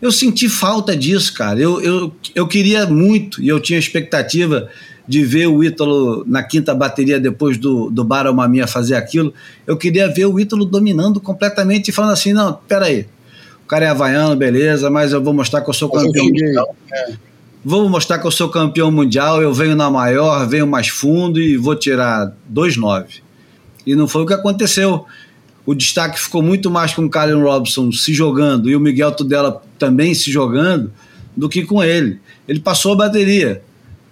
eu senti falta disso, cara. Eu, eu, eu queria muito, e eu tinha expectativa de ver o Ítalo na quinta bateria depois do, do Baromamia fazer aquilo. Eu queria ver o Ítalo dominando completamente e falando assim: não, peraí, o cara é havaiano, beleza, mas eu vou mostrar que eu sou campeão mundial. É. Vou mostrar que eu sou campeão mundial, eu venho na maior, venho mais fundo e vou tirar 2,9. E não foi o que aconteceu o destaque ficou muito mais com o Karen Robson se jogando e o Miguel Tudela também se jogando do que com ele. Ele passou a bateria,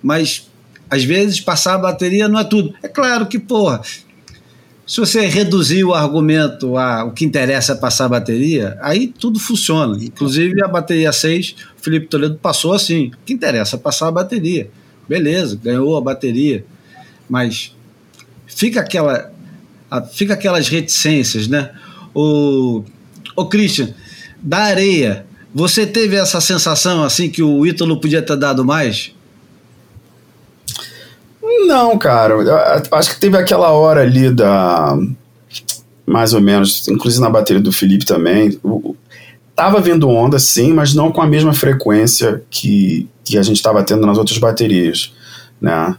mas às vezes passar a bateria não é tudo. É claro que, porra, se você reduzir o argumento a o que interessa é passar a bateria, aí tudo funciona. Inclusive a bateria 6, o Felipe Toledo passou assim: o que interessa é passar a bateria. Beleza, ganhou a bateria, mas fica aquela fica aquelas reticências, né? O, o Christian, da areia, você teve essa sensação assim que o Ítalo podia ter dado mais? Não, cara. Eu acho que teve aquela hora ali da. Mais ou menos, inclusive na bateria do Felipe também. Tava vindo onda, sim, mas não com a mesma frequência que, que a gente estava tendo nas outras baterias, né?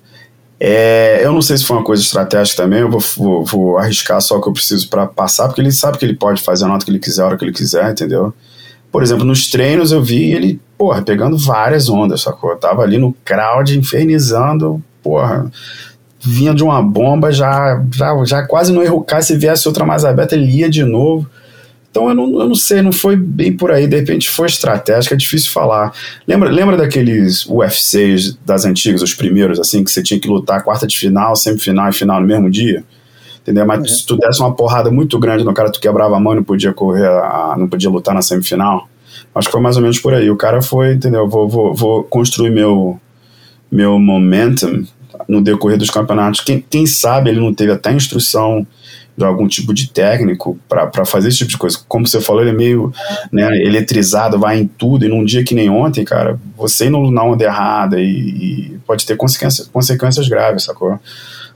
É, eu não sei se foi uma coisa estratégica também, eu vou, vou, vou arriscar só o que eu preciso para passar, porque ele sabe que ele pode fazer a nota que ele quiser, a hora que ele quiser, entendeu? Por exemplo, nos treinos eu vi ele, porra, pegando várias ondas, sacou? Eu tava ali no crowd infernizando porra, vinha de uma bomba, já, já, já quase não erro se viesse outra mais aberta, ele ia de novo. Então eu não, eu não sei, não foi bem por aí, de repente foi estratégica, é difícil falar. Lembra, lembra daqueles UFCs das antigas, os primeiros, assim, que você tinha que lutar quarta de final, semifinal e final no mesmo dia? Entendeu? Mas uhum. se tu desse uma porrada muito grande no cara, tu quebrava a mão e não podia correr, a, não podia lutar na semifinal. Acho que foi mais ou menos por aí. O cara foi, entendeu? Vou, vou, vou construir meu, meu momentum no decorrer dos campeonatos. Quem, quem sabe ele não teve até instrução de algum tipo de técnico para fazer esse tipo de coisa. Como você falou, ele é meio né, eletrizado, vai em tudo, e num dia que nem ontem, cara, você indo na onda errada e, e pode ter consequências, consequências graves, sacou?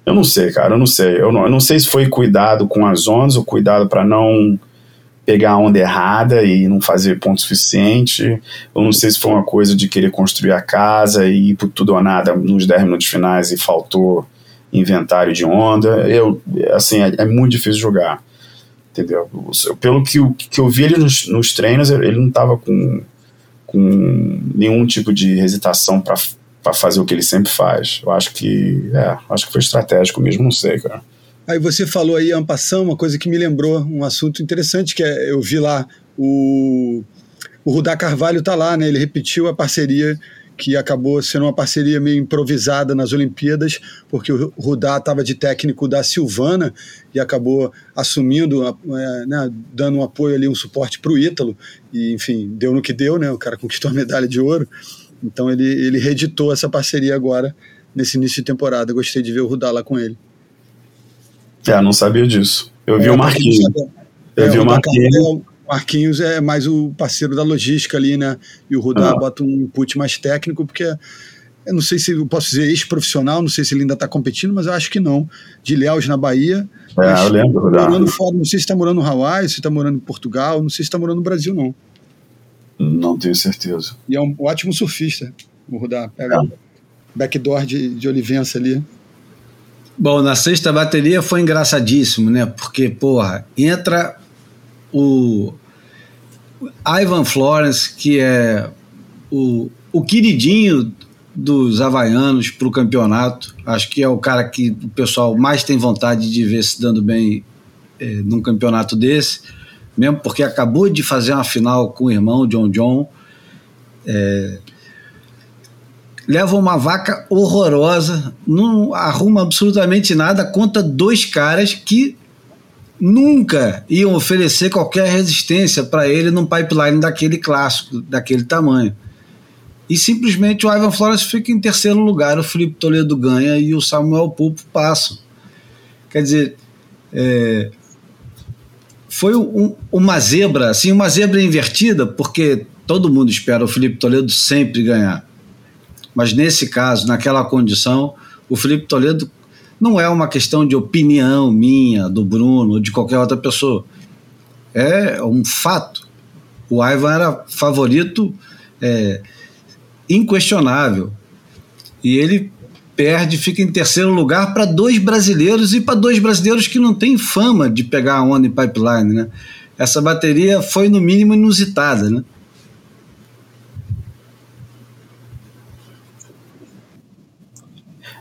Eu não sei, cara, eu não sei. Eu não, eu não sei se foi cuidado com as ondas ou cuidado para não pegar a onda errada e não fazer ponto suficiente. Eu não sei se foi uma coisa de querer construir a casa e ir por tudo ou nada nos 10 minutos finais e faltou inventário de onda. Eu, assim, é, é muito difícil jogar. Entendeu? Pelo que, que eu vi ele nos, nos treinos, ele não estava com, com nenhum tipo de hesitação para fazer o que ele sempre faz. Eu acho que, é, acho que foi estratégico mesmo, não sei, cara. Aí você falou aí, ampação, uma coisa que me lembrou um assunto interessante, que é, eu vi lá o, o Rudá Carvalho tá lá, né? Ele repetiu a parceria que acabou sendo uma parceria meio improvisada nas Olimpíadas, porque o Rudá estava de técnico da Silvana e acabou assumindo, é, né, dando um apoio ali, um suporte para o Ítalo, e enfim, deu no que deu, né, o cara conquistou a medalha de ouro, então ele, ele reeditou essa parceria agora, nesse início de temporada, gostei de ver o Rudá lá com ele. É, não sabia disso. Eu vi é, o Marquinhos. Eu é, vi o Marquinhos. Marquinhos é mais o parceiro da logística ali, né? E o Rudá ah. bota um input mais técnico, porque eu não sei se eu posso dizer ex-profissional, não sei se ele ainda está competindo, mas eu acho que não. De Ilhéus, na Bahia. É, eu lembro, Rudá. Morando fora, não sei se está morando no Hawaii, se está morando em Portugal, não sei se está morando no Brasil, não. Não tenho certeza. E é um ótimo surfista, o Rudá. Pega é. backdoor de, de Olivença ali. Bom, na sexta bateria foi engraçadíssimo, né? Porque, porra, entra o Ivan Florence, que é o, o queridinho dos havaianos para o campeonato. Acho que é o cara que o pessoal mais tem vontade de ver se dando bem é, num campeonato desse, mesmo porque acabou de fazer uma final com o irmão John John. É, leva uma vaca horrorosa, não arruma absolutamente nada contra dois caras que nunca iam oferecer qualquer resistência para ele num pipeline daquele clássico, daquele tamanho. E simplesmente o Ivan Flores fica em terceiro lugar, o Felipe Toledo ganha e o Samuel Pulpo passa. Quer dizer, é, foi um, uma zebra, assim, uma zebra invertida, porque todo mundo espera o Felipe Toledo sempre ganhar. Mas nesse caso, naquela condição, o Felipe Toledo não é uma questão de opinião minha, do Bruno, ou de qualquer outra pessoa. É um fato. O Ivan era favorito é, inquestionável. E ele perde, fica em terceiro lugar para dois brasileiros e para dois brasileiros que não têm fama de pegar a onda em pipeline. Né? Essa bateria foi, no mínimo, inusitada. Né?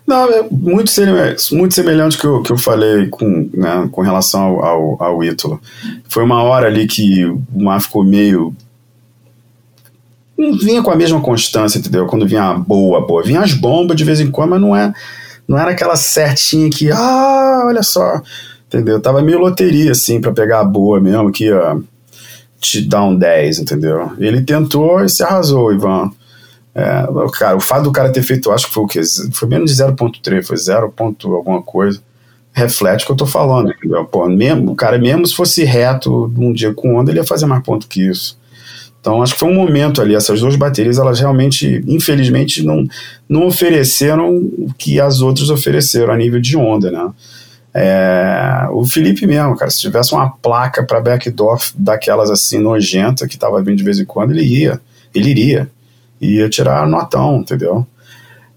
Não, é muito semelhante, muito semelhante que eu, que eu falei com, né, com relação ao, ao, ao Ítalo. Foi uma hora ali que o mar ficou meio. Não vinha com a mesma constância, entendeu? Quando vinha boa, boa. Vinha as bombas de vez em quando, mas não, é, não era aquela certinha que, ah, olha só, entendeu? Tava meio loteria, assim, para pegar a boa mesmo, que te dar um 10, entendeu? Ele tentou e se arrasou, Ivan. É, cara, o fato do cara ter feito, acho que foi o quê? Foi menos de 0.3, foi 0. alguma coisa. Reflete o que eu tô falando, entendeu? Pô, mesmo, o cara, mesmo se fosse reto um dia com onda, ele ia fazer mais ponto que isso. Então, acho que foi um momento ali. Essas duas baterias, elas realmente, infelizmente, não, não ofereceram o que as outras ofereceram a nível de onda, né? É, o Felipe mesmo, cara, se tivesse uma placa para backdoor daquelas assim nojenta que tava vindo de vez em quando, ele ia. Ele iria e ia tirar notão, entendeu?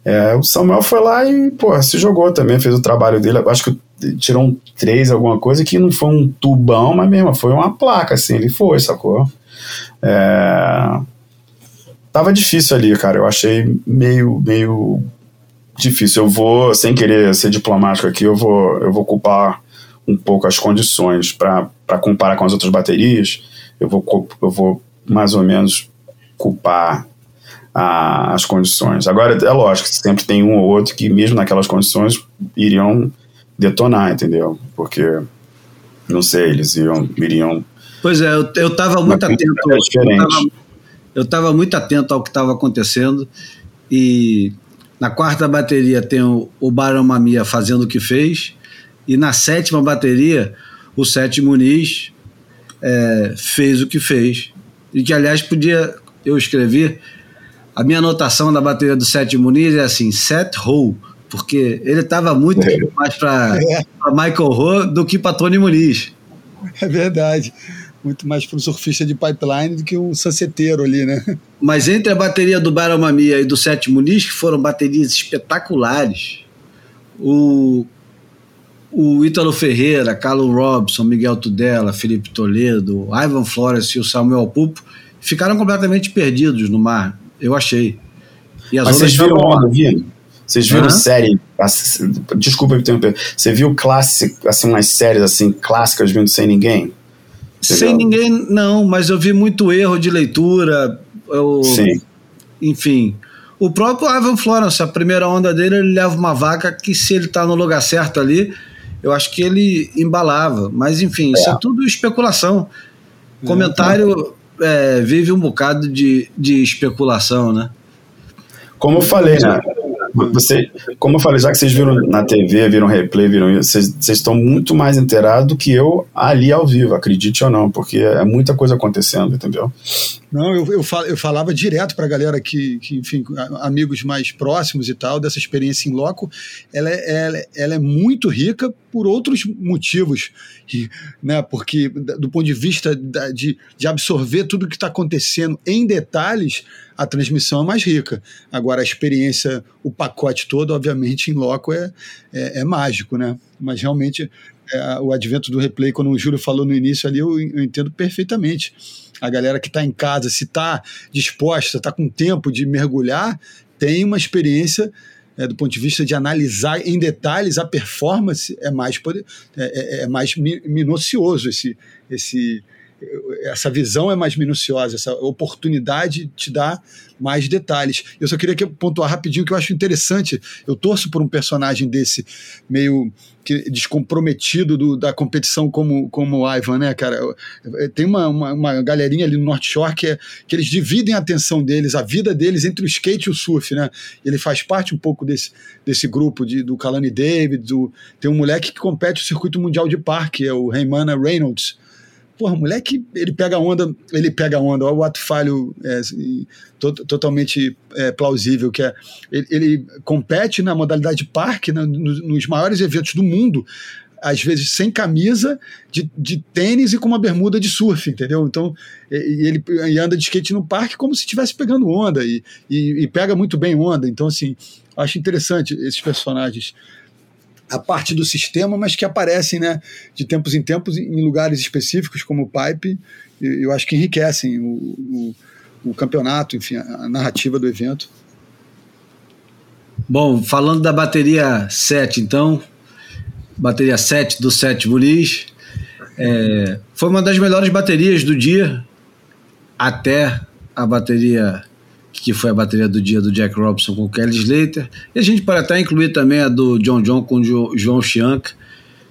É, o Samuel foi lá e, pô, se jogou também, fez o trabalho dele. Acho que tirou um 3, alguma coisa, que não foi um tubão, mas mesmo, foi uma placa, assim, ele foi, sacou? É, tava difícil ali, cara. Eu achei meio, meio difícil. Eu vou, sem querer ser diplomático aqui, eu vou, eu vou culpar um pouco as condições para comparar com as outras baterias. Eu vou, eu vou mais ou menos culpar a, as condições. Agora, é lógico, sempre tem um ou outro que, mesmo naquelas condições, iriam detonar, entendeu? Porque, não sei, eles iriam. iriam pois é, eu estava muito atento. Eu estava muito atento ao que estava acontecendo e na quarta bateria tem o, o Barão Mamia fazendo o que fez e na sétima bateria o Sete Muniz é, fez o que fez e que aliás podia eu escrevi a minha anotação da bateria do Sete Muniz é assim set Ho porque ele estava muito é. mais para é. Michael Ho do que para Tony Muniz é verdade muito mais para um surfista de pipeline do que um sanceteiro ali, né? Mas entre a bateria do Baramamia e do Sete Muniz, que foram baterias espetaculares, o, o Ítalo Ferreira, Carlos Robson, Miguel Tudela, Felipe Toledo, Ivan Flores e o Samuel Pupo ficaram completamente perdidos no mar, eu achei. E as Mas vocês viram onda vindo? Vocês viram uhum. série. Desculpa me interromper. Você viu clássico, assim, umas séries assim, clássicas vindo sem ninguém? Sem ninguém, não, mas eu vi muito erro de leitura. Eu, Sim. Enfim. O próprio Ivan Florence, a primeira onda dele, ele leva uma vaca que, se ele está no lugar certo ali, eu acho que ele embalava. Mas, enfim, é. isso é tudo especulação. É, Comentário é, vive um bocado de, de especulação, né? Como eu falei, né? Você, como eu falei, já que vocês viram na TV, viram replay, viram vocês, estão muito mais inteirados do que eu ali ao vivo, acredite ou não, porque é muita coisa acontecendo, entendeu? Não, eu, eu, fal, eu falava direto para a galera que, que, enfim, amigos mais próximos e tal, dessa experiência em loco, ela, é, ela, ela é muito rica por outros motivos, né? Porque do ponto de vista de, de absorver tudo que está acontecendo em detalhes, a transmissão é mais rica. Agora, a experiência, o pacote todo, obviamente, em loco é, é, é mágico, né? Mas realmente é, o advento do replay, quando o Júlio falou no início ali, eu, eu entendo perfeitamente. A galera que está em casa, se está disposta, está com tempo de mergulhar, tem uma experiência é, do ponto de vista de analisar em detalhes a performance, é mais, é, é, é mais minucioso esse, esse, essa visão é mais minuciosa, essa oportunidade te dá mais detalhes. Eu só queria pontuar rapidinho que eu acho interessante. Eu torço por um personagem desse meio que descomprometido do, da competição como, como o Ivan, né, cara? Tem uma, uma, uma, galerinha ali no North Shore que, é, que eles dividem a atenção deles, a vida deles entre o skate e o surf, né? Ele faz parte um pouco desse, desse grupo de, do Kalani David, do, tem um moleque que compete o circuito mundial de parque, é o Raymana Reynolds, Porra, moleque, ele pega onda, ele pega onda, olha o ato falho é, to, totalmente é, plausível, que é ele, ele, compete na modalidade parque, na, nos, nos maiores eventos do mundo, às vezes sem camisa, de, de tênis e com uma bermuda de surf, entendeu? Então, ele e anda de skate no parque como se estivesse pegando onda, e, e, e, pega muito bem onda. Então, assim, acho interessante esses personagens a parte do sistema, mas que aparecem né, de tempos em tempos em lugares específicos, como o Pipe, eu acho que enriquecem o, o, o campeonato, enfim, a narrativa do evento. Bom, falando da bateria 7, então, bateria 7 do 7 Bulis, é, foi uma das melhores baterias do dia até a bateria que foi a bateria do dia do Jack Robson com Kelly Slater. E a gente pode até incluir também a do John John com o João Chianca,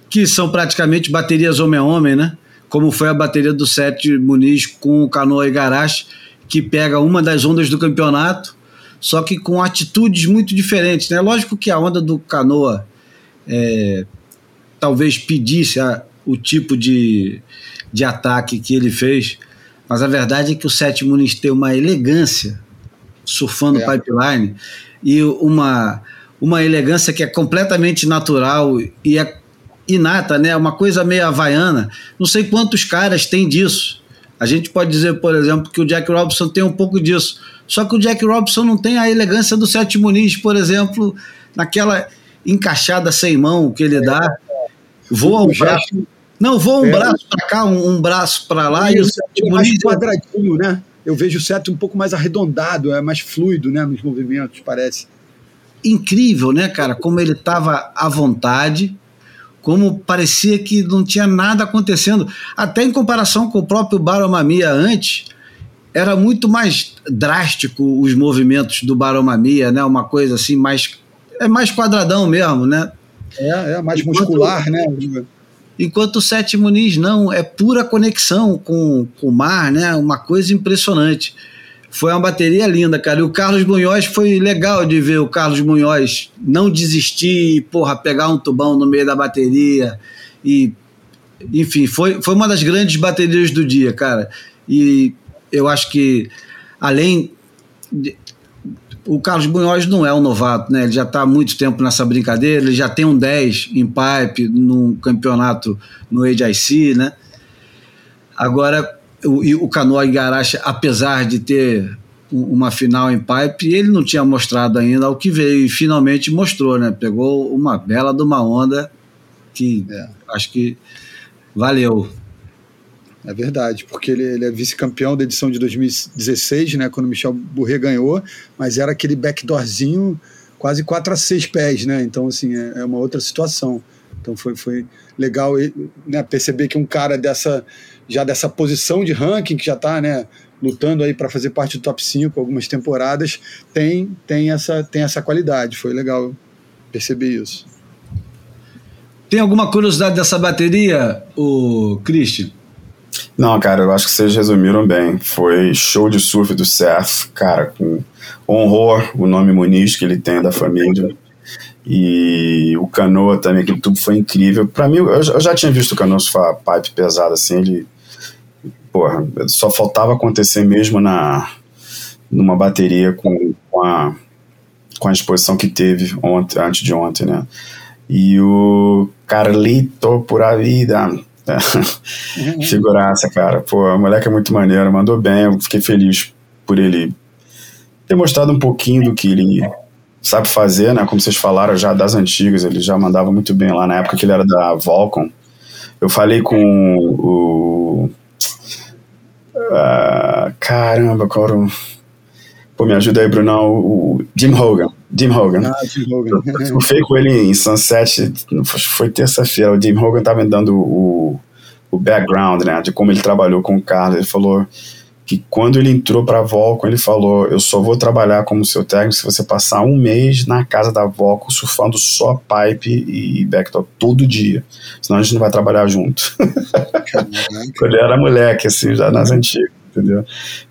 que são praticamente baterias homem a homem, né? Como foi a bateria do Sete Muniz com o Canoa Igarashi, que pega uma das ondas do campeonato, só que com atitudes muito diferentes, né? Lógico que a onda do Canoa é, talvez pedisse a, o tipo de, de ataque que ele fez, mas a verdade é que o Sete Muniz tem uma elegância surfando é. pipeline e uma, uma elegância que é completamente natural e é inata, né? Uma coisa meio havaiana. Não sei quantos caras têm disso. A gente pode dizer, por exemplo, que o Jack Robinson tem um pouco disso. Só que o Jack Robinson não tem a elegância do Sete Muniz, por exemplo, naquela encaixada sem mão que ele dá. Voa um braço. Não, voa um é. braço para cá, um, um braço para lá, e, e o Sete Muniz. quadradinho, né? Eu vejo o seto um pouco mais arredondado, é mais fluido né, nos movimentos, parece. incrível, né, cara? Como ele estava à vontade, como parecia que não tinha nada acontecendo. Até em comparação com o próprio Baromamia antes, era muito mais drástico os movimentos do Baromamia, né? Uma coisa assim mais é mais quadradão mesmo, né? É, é mais enquanto, muscular, né? Enquanto o Sete Muniz não, é pura conexão com, com o mar, né? Uma coisa impressionante. Foi uma bateria linda, cara. E o Carlos Munhoz foi legal de ver o Carlos Munhoz não desistir, porra, pegar um tubão no meio da bateria e enfim, foi, foi uma das grandes baterias do dia, cara. E eu acho que além o Carlos Munhoz não é um novato, né? Ele já está há muito tempo nessa brincadeira, ele já tem um 10 em pipe num campeonato no AJC, né? Agora, o, o Canoa Igarashi, apesar de ter uma final em pipe, ele não tinha mostrado ainda o que veio e finalmente mostrou, né? Pegou uma bela de uma onda que é. acho que valeu. É verdade, porque ele, ele é vice-campeão da edição de 2016, né, quando Michel Bourret ganhou, mas era aquele backdoorzinho quase 4 a 6 pés, né? Então, assim, é, é uma outra situação. Então foi, foi legal né, perceber que um cara dessa já dessa posição de ranking, que já está né, lutando aí para fazer parte do top 5 algumas temporadas, tem, tem, essa, tem essa qualidade. Foi legal perceber isso. Tem alguma curiosidade dessa bateria, o Christian? Não, cara, eu acho que vocês resumiram bem. Foi show de surf do Seth, cara, com honrou o nome Muniz que ele tem da família. E o Canoa também, aquele tubo foi incrível. Para mim, eu, já tinha visto o Canoa surfar pipe pesado assim, ele. Porra, só faltava acontecer mesmo na numa bateria com, com, a, com a exposição que teve ontem, antes de ontem, né? E o Carlito Pura Vida, Uhum. Figuraça, cara. Pô, o moleque é muito maneiro, mandou bem. Eu fiquei feliz por ele ter mostrado um pouquinho do que ele sabe fazer, né? Como vocês falaram já das antigas, ele já mandava muito bem lá na época que ele era da Volcom. Eu falei com o. Uh, caramba, qual era o. Pô, me ajuda aí, Brunão. O Jim Hogan. Jim Hogan. Ah, Jim Hogan. Eu fui com ele em Sunset, foi terça-feira. O Jim Hogan tava me dando o, o background, né, de como ele trabalhou com o Carlos. Ele falou que quando ele entrou para a Volcom, ele falou: Eu só vou trabalhar como seu técnico se você passar um mês na casa da Volcom surfando só pipe e backtop todo dia. Senão a gente não vai trabalhar junto. Quando ele era moleque, assim, já nas antigas entendeu?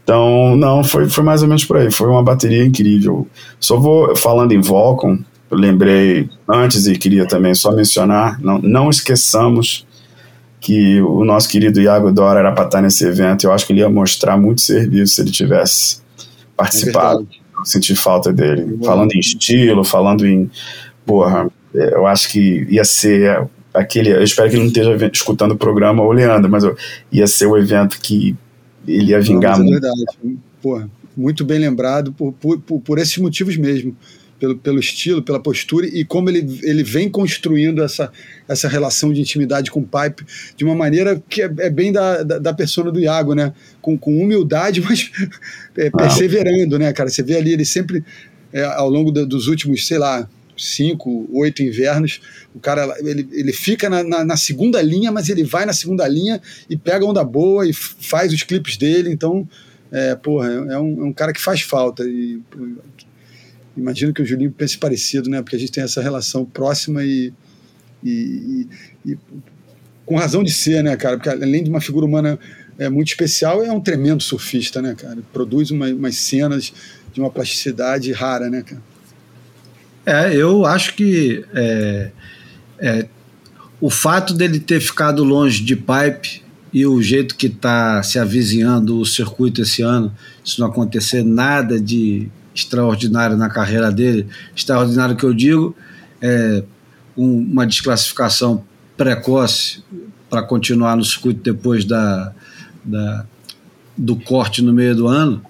Então, não, foi, foi mais ou menos por aí. Foi uma bateria incrível. Só vou, falando em Volcom, eu lembrei antes e queria também só mencionar, não, não esqueçamos que o nosso querido Iago Dora era para estar nesse evento. Eu acho que ele ia mostrar muito serviço se ele tivesse participado. É senti falta dele. É falando em estilo, falando em. Porra, eu acho que ia ser aquele. Eu espero que ele não esteja escutando o programa ou Leandro, mas eu, ia ser o evento que ele ia vingar não, é muito. É verdade. Porra, muito bem lembrado por, por, por, por esses motivos mesmo pelo, pelo estilo, pela postura e como ele, ele vem construindo essa, essa relação de intimidade com o Pipe de uma maneira que é, é bem da, da, da, persona do Iago, né? Com, com humildade, mas é, perseverando, né, cara? Você vê ali, ele sempre, é, ao longo da, dos últimos, sei lá, cinco, oito invernos, o cara ele, ele fica na, na, na, segunda linha, mas ele vai na segunda linha e pega onda boa e faz os clipes dele, então, é, porra, é, um, é um cara que faz falta e imagino que o Julinho pense parecido, né? Porque a gente tem essa relação próxima e, e, e, e com razão de ser, né, cara? Porque além de uma figura humana é, muito especial, é um tremendo surfista, né, cara? Produz uma, umas cenas de uma plasticidade rara, né, cara? É, eu acho que é, é, o fato dele ter ficado longe de pipe e o jeito que está se avizinhando o circuito esse ano, se não acontecer nada de extraordinário na carreira dele. Extraordinário que eu digo, é um, uma desclassificação precoce para continuar no circuito depois da, da, do corte no meio do ano.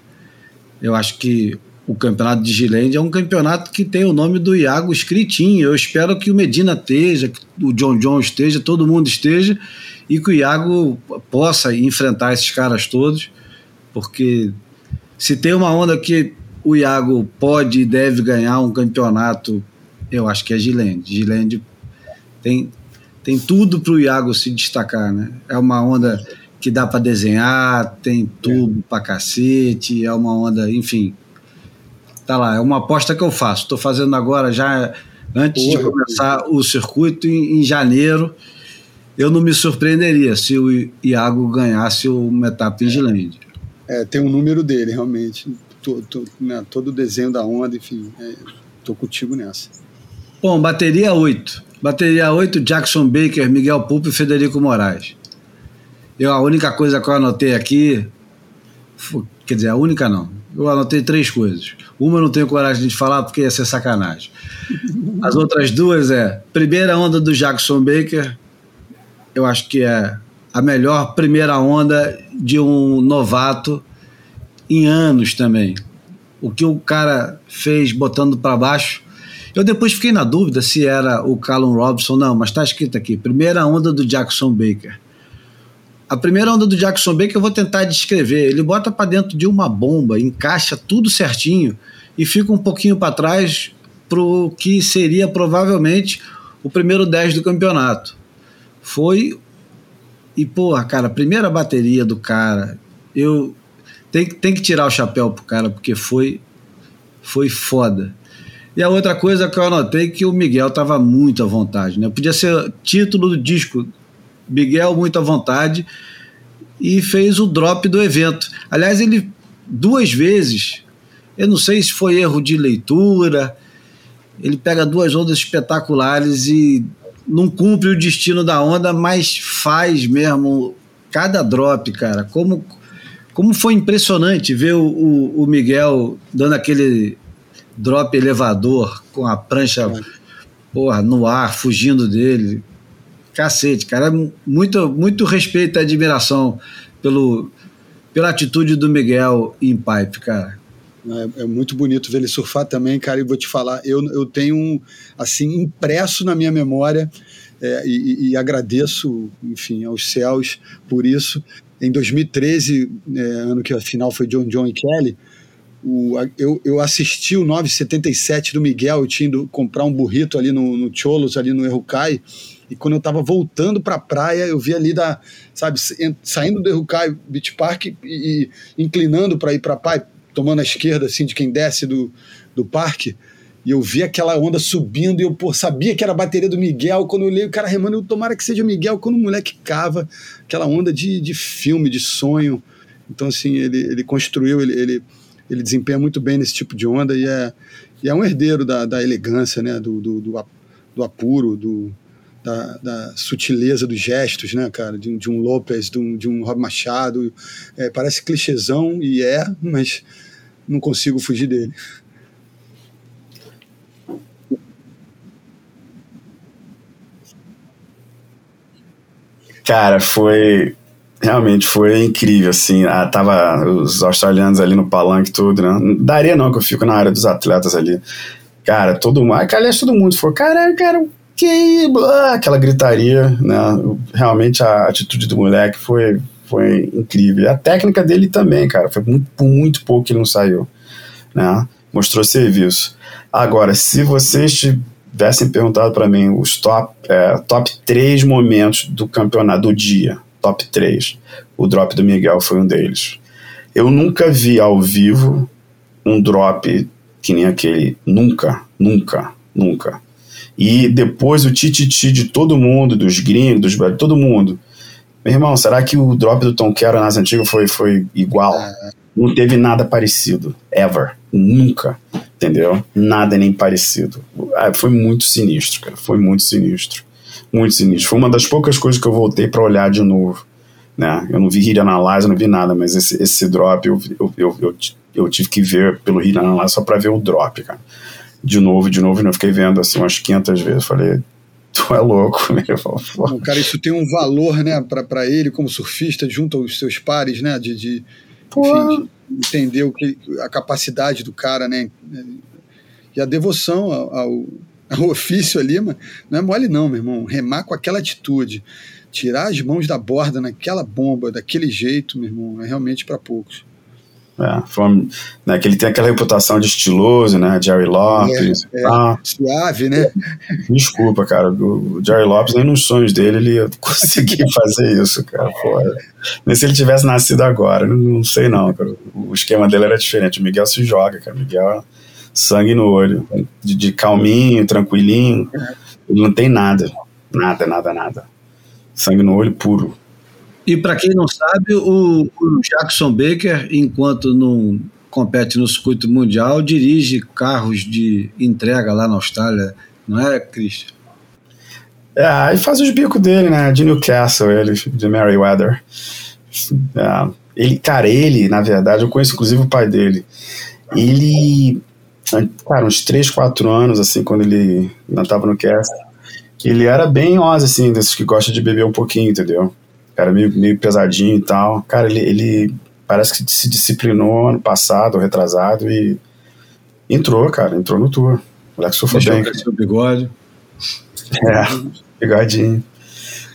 Eu acho que o campeonato de Gilende é um campeonato que tem o nome do Iago escritinho. Eu espero que o Medina esteja, que o John John esteja, todo mundo esteja, e que o Iago possa enfrentar esses caras todos, porque se tem uma onda que o Iago pode e deve ganhar um campeonato, eu acho que é Gilende. Gilende tem, tem tudo para o Iago se destacar, né? É uma onda que dá para desenhar, tem tubo é. para cacete, é uma onda, enfim. Tá lá, é uma aposta que eu faço. Estou fazendo agora já antes de começar o circuito em, em, janeiro. Eu não me surpreenderia se o Iago ganhasse uma etapa em Gilende. É, tem um número dele, realmente. Tô, tô, né, todo o desenho da onda, enfim, é, tô contigo nessa. Bom, bateria 8. Bateria 8, Jackson Baker, Miguel Pulpo e Federico Moraes. Eu, a única coisa que eu anotei aqui, quer dizer, a única não, eu anotei três coisas. Uma eu não tenho coragem de falar porque ia ser sacanagem. As outras duas é, primeira onda do Jackson Baker, eu acho que é a melhor primeira onda de um novato em anos também. O que o cara fez botando para baixo. Eu depois fiquei na dúvida se era o Callum Robson, não, mas está escrito aqui: primeira onda do Jackson Baker. A primeira onda do Jackson Baker eu vou tentar descrever. Ele bota para dentro de uma bomba, encaixa tudo certinho e fica um pouquinho para trás para o que seria provavelmente o primeiro 10 do campeonato. Foi. E, porra, cara, a primeira bateria do cara, eu. Tem, tem que tirar o chapéu pro cara, porque foi. Foi foda. E a outra coisa que eu anotei é que o Miguel tava muito à vontade, né? Podia ser título do disco Miguel muito à vontade e fez o drop do evento. Aliás, ele duas vezes, eu não sei se foi erro de leitura, ele pega duas ondas espetaculares e não cumpre o destino da onda, mas faz mesmo cada drop, cara. Como, como foi impressionante ver o, o, o Miguel dando aquele drop elevador com a prancha porra, no ar, fugindo dele cacete, cara. Muito, muito respeito e admiração pelo, pela atitude do Miguel em pipe, cara. É, é, muito bonito ver ele surfar também, cara. E vou te falar, eu, eu tenho assim impresso na minha memória é, e, e, agradeço, enfim, aos céus por isso. Em 2013, é, ano que a final foi John John e Kelly, o, eu, eu assisti o 977 do Miguel, eu tinha ido comprar um burrito ali no, no Cholos, ali no Errucai, e quando eu tava voltando pra praia, eu vi ali da, sabe, saindo do Errucai Beach Park e, e inclinando para ir pra praia, tomando a esquerda, assim, de quem desce do, do parque. E eu vi aquela onda subindo e eu pô, sabia que era a bateria do Miguel. Quando eu olhei o cara remando, eu tomara que seja o Miguel. Quando o moleque cava, aquela onda de, de filme, de sonho. Então, assim, ele, ele construiu, ele, ele, ele desempenha muito bem nesse tipo de onda e é, e é um herdeiro da, da elegância, né? do, do, do, do apuro, do, da, da, sutileza dos gestos, né, cara? De, de um Lopes, de um, de um Rob Machado. É, parece clichêzão e é, mas não consigo fugir dele. Cara, foi. Realmente foi incrível, assim. Ah, tava os australianos ali no palanque, tudo, né? Não daria não que eu fico na área dos atletas ali. Cara, todo mundo. Aliás, todo mundo falou: caralho, cara, que aquela gritaria, né? Realmente a atitude do moleque foi, foi incrível. A técnica dele também, cara, foi muito, por muito pouco que ele não saiu, né? Mostrou serviço. Agora, se vocês tivessem perguntado para mim os top, é, top 3 momentos do campeonato do dia, top 3, o drop do Miguel foi um deles. Eu nunca vi ao vivo um drop que nem aquele. Nunca, nunca, nunca. E depois o tititi de todo mundo, dos gringos, dos todo mundo. Meu irmão, será que o drop do Tom Quero nas antigas foi, foi igual? Não teve nada parecido. Ever. Nunca. Entendeu? Nada nem parecido. Ah, foi muito sinistro, cara. Foi muito sinistro. Muito sinistro. Foi uma das poucas coisas que eu voltei para olhar de novo. Né? Eu não vi Hit Analyze, eu não vi nada, mas esse, esse drop eu, eu, eu, eu, eu tive que ver pelo Hit Analyze só para ver o drop, cara de novo, de novo, e não fiquei vendo assim umas 500 vezes. Falei, tu é louco, meu. Bom, cara, isso tem um valor, né, para ele como surfista, junto aos seus pares, né, de, de, enfim, de entender o que, a capacidade do cara, né, e a devoção ao, ao, ao ofício ali, mas não é mole não, meu irmão. Remar com aquela atitude, tirar as mãos da borda naquela bomba, daquele jeito, meu irmão, é realmente para poucos. É, né, que ele tem aquela reputação de estiloso, né? Jerry Lopes. É, é, suave, né? Desculpa, cara. O Jerry Lopes, nem nos sonhos dele, ele ia conseguir fazer isso, cara. Pô, nem se ele tivesse nascido agora. Não, sei, não. Cara. O esquema dele era diferente. O Miguel se joga, cara. O Miguel, sangue no olho. De, de calminho, tranquilinho. Ele não tem nada. Nada, nada, nada. Sangue no olho puro. E para quem não sabe, o, o, Jackson Baker, enquanto não compete no circuito mundial, dirige carros de entrega lá na Austrália, não é, Christian? É, aí faz os bicos dele, né? De Newcastle, ele, de Merryweather. É, ele, cara, ele, na verdade, eu conheço inclusive o pai dele. Ele, cara, uns 3, 4 anos, assim, quando ele ainda tava no Castle, ele era bem osa, assim, desses que gosta de beber um pouquinho, entendeu? Era meio, meio pesadinho e tal. Cara, ele, ele parece que se disciplinou ano passado, retrasado, e entrou, cara, entrou no tour. O Alex foi bem. o bigode. É, bigodinho.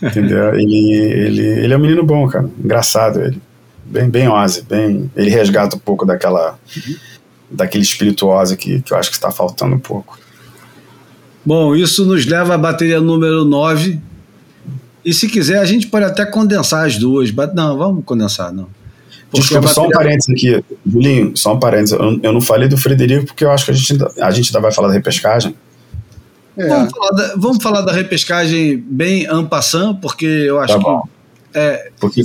Entendeu? ele, ele, ele é um menino bom, cara. Engraçado ele. Bem, bem Ozzy, bem. Ele resgata um pouco daquela. Uhum. daquele espirituosa que, que eu acho que está faltando um pouco. Bom, isso nos leva à bateria número 9, e se quiser, a gente pode até condensar as duas. Não, vamos condensar, não. Porque Desculpa, bateria... só um parênteses aqui, Julinho, só um parênteses. Eu, eu, não falei do Frederico porque eu acho que a gente, ainda, a gente ainda vai falar da repescagem. É. Vamos, falar da, vamos, falar da, repescagem bem ampassando, porque eu acho tá que. É... Porque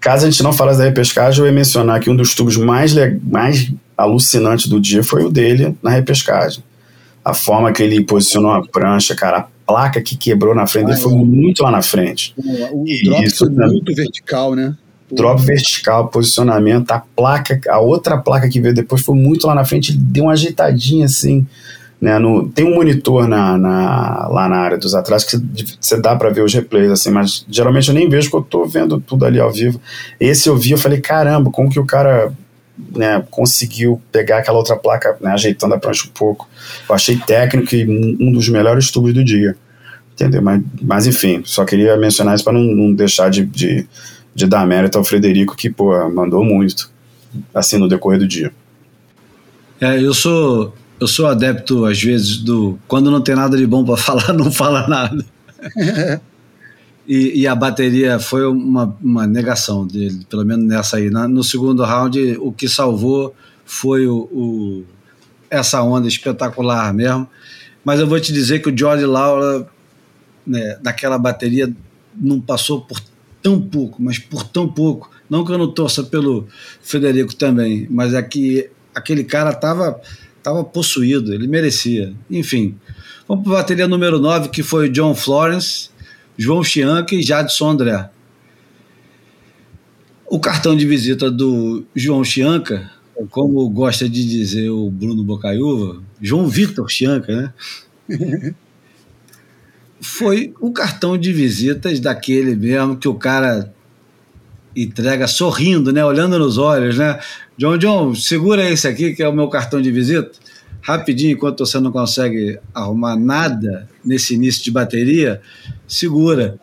caso a gente não falasse da repescagem, eu ia mencionar que um dos tubos mais, mais alucinantes do dia foi o dele na repescagem. A forma que ele posicionou a prancha, cara, placa que quebrou na frente ah, dele foi é. muito lá na frente. O, drop isso, foi muito vertical, né? Drop vertical, posicionamento, a placa, a outra placa que veio depois foi muito lá na frente, ele deu uma ajeitadinha assim. Né, no, tem um monitor na, na, lá na área dos atrás que você dá para ver os replays, assim, mas geralmente eu nem vejo porque eu tô vendo tudo ali ao vivo. Esse eu vi, eu falei, caramba, como que o cara né, conseguiu pegar aquela outra placa, né, ajeitando a prancha um pouco. Eu achei técnico e um dos melhores tubos do dia. Entendeu? Mas, mas enfim, só queria mencionar isso para não, não, deixar de, de, de, dar mérito ao Frederico, que pô, mandou muito assim no decorrer do dia. É, eu sou eu sou adepto às vezes do quando não tem nada de bom para falar, não fala nada. E, e, a bateria foi uma, uma negação dele, pelo menos nessa aí. Na, no segundo round, o que salvou foi o, o, essa onda espetacular mesmo. Mas eu vou te dizer que o Jorge Laura, né, daquela bateria, não passou por tão pouco, mas por tão pouco. Não que eu não torça pelo Federico também, mas é que aquele cara estava tava possuído, ele merecia. Enfim, vamos para a bateria número 9, que foi o John Florence João Chianca e Jadson André. O cartão de visita do João Chianca, como gosta de dizer o Bruno Bocaiúva, João Victor Chianca, né? Foi o cartão de visitas daquele mesmo que o cara entrega sorrindo, né? Olhando nos olhos, né? John John, segura esse aqui que é o meu cartão de visita. Rapidinho, enquanto você não consegue arrumar nada nesse início de bateria, segura.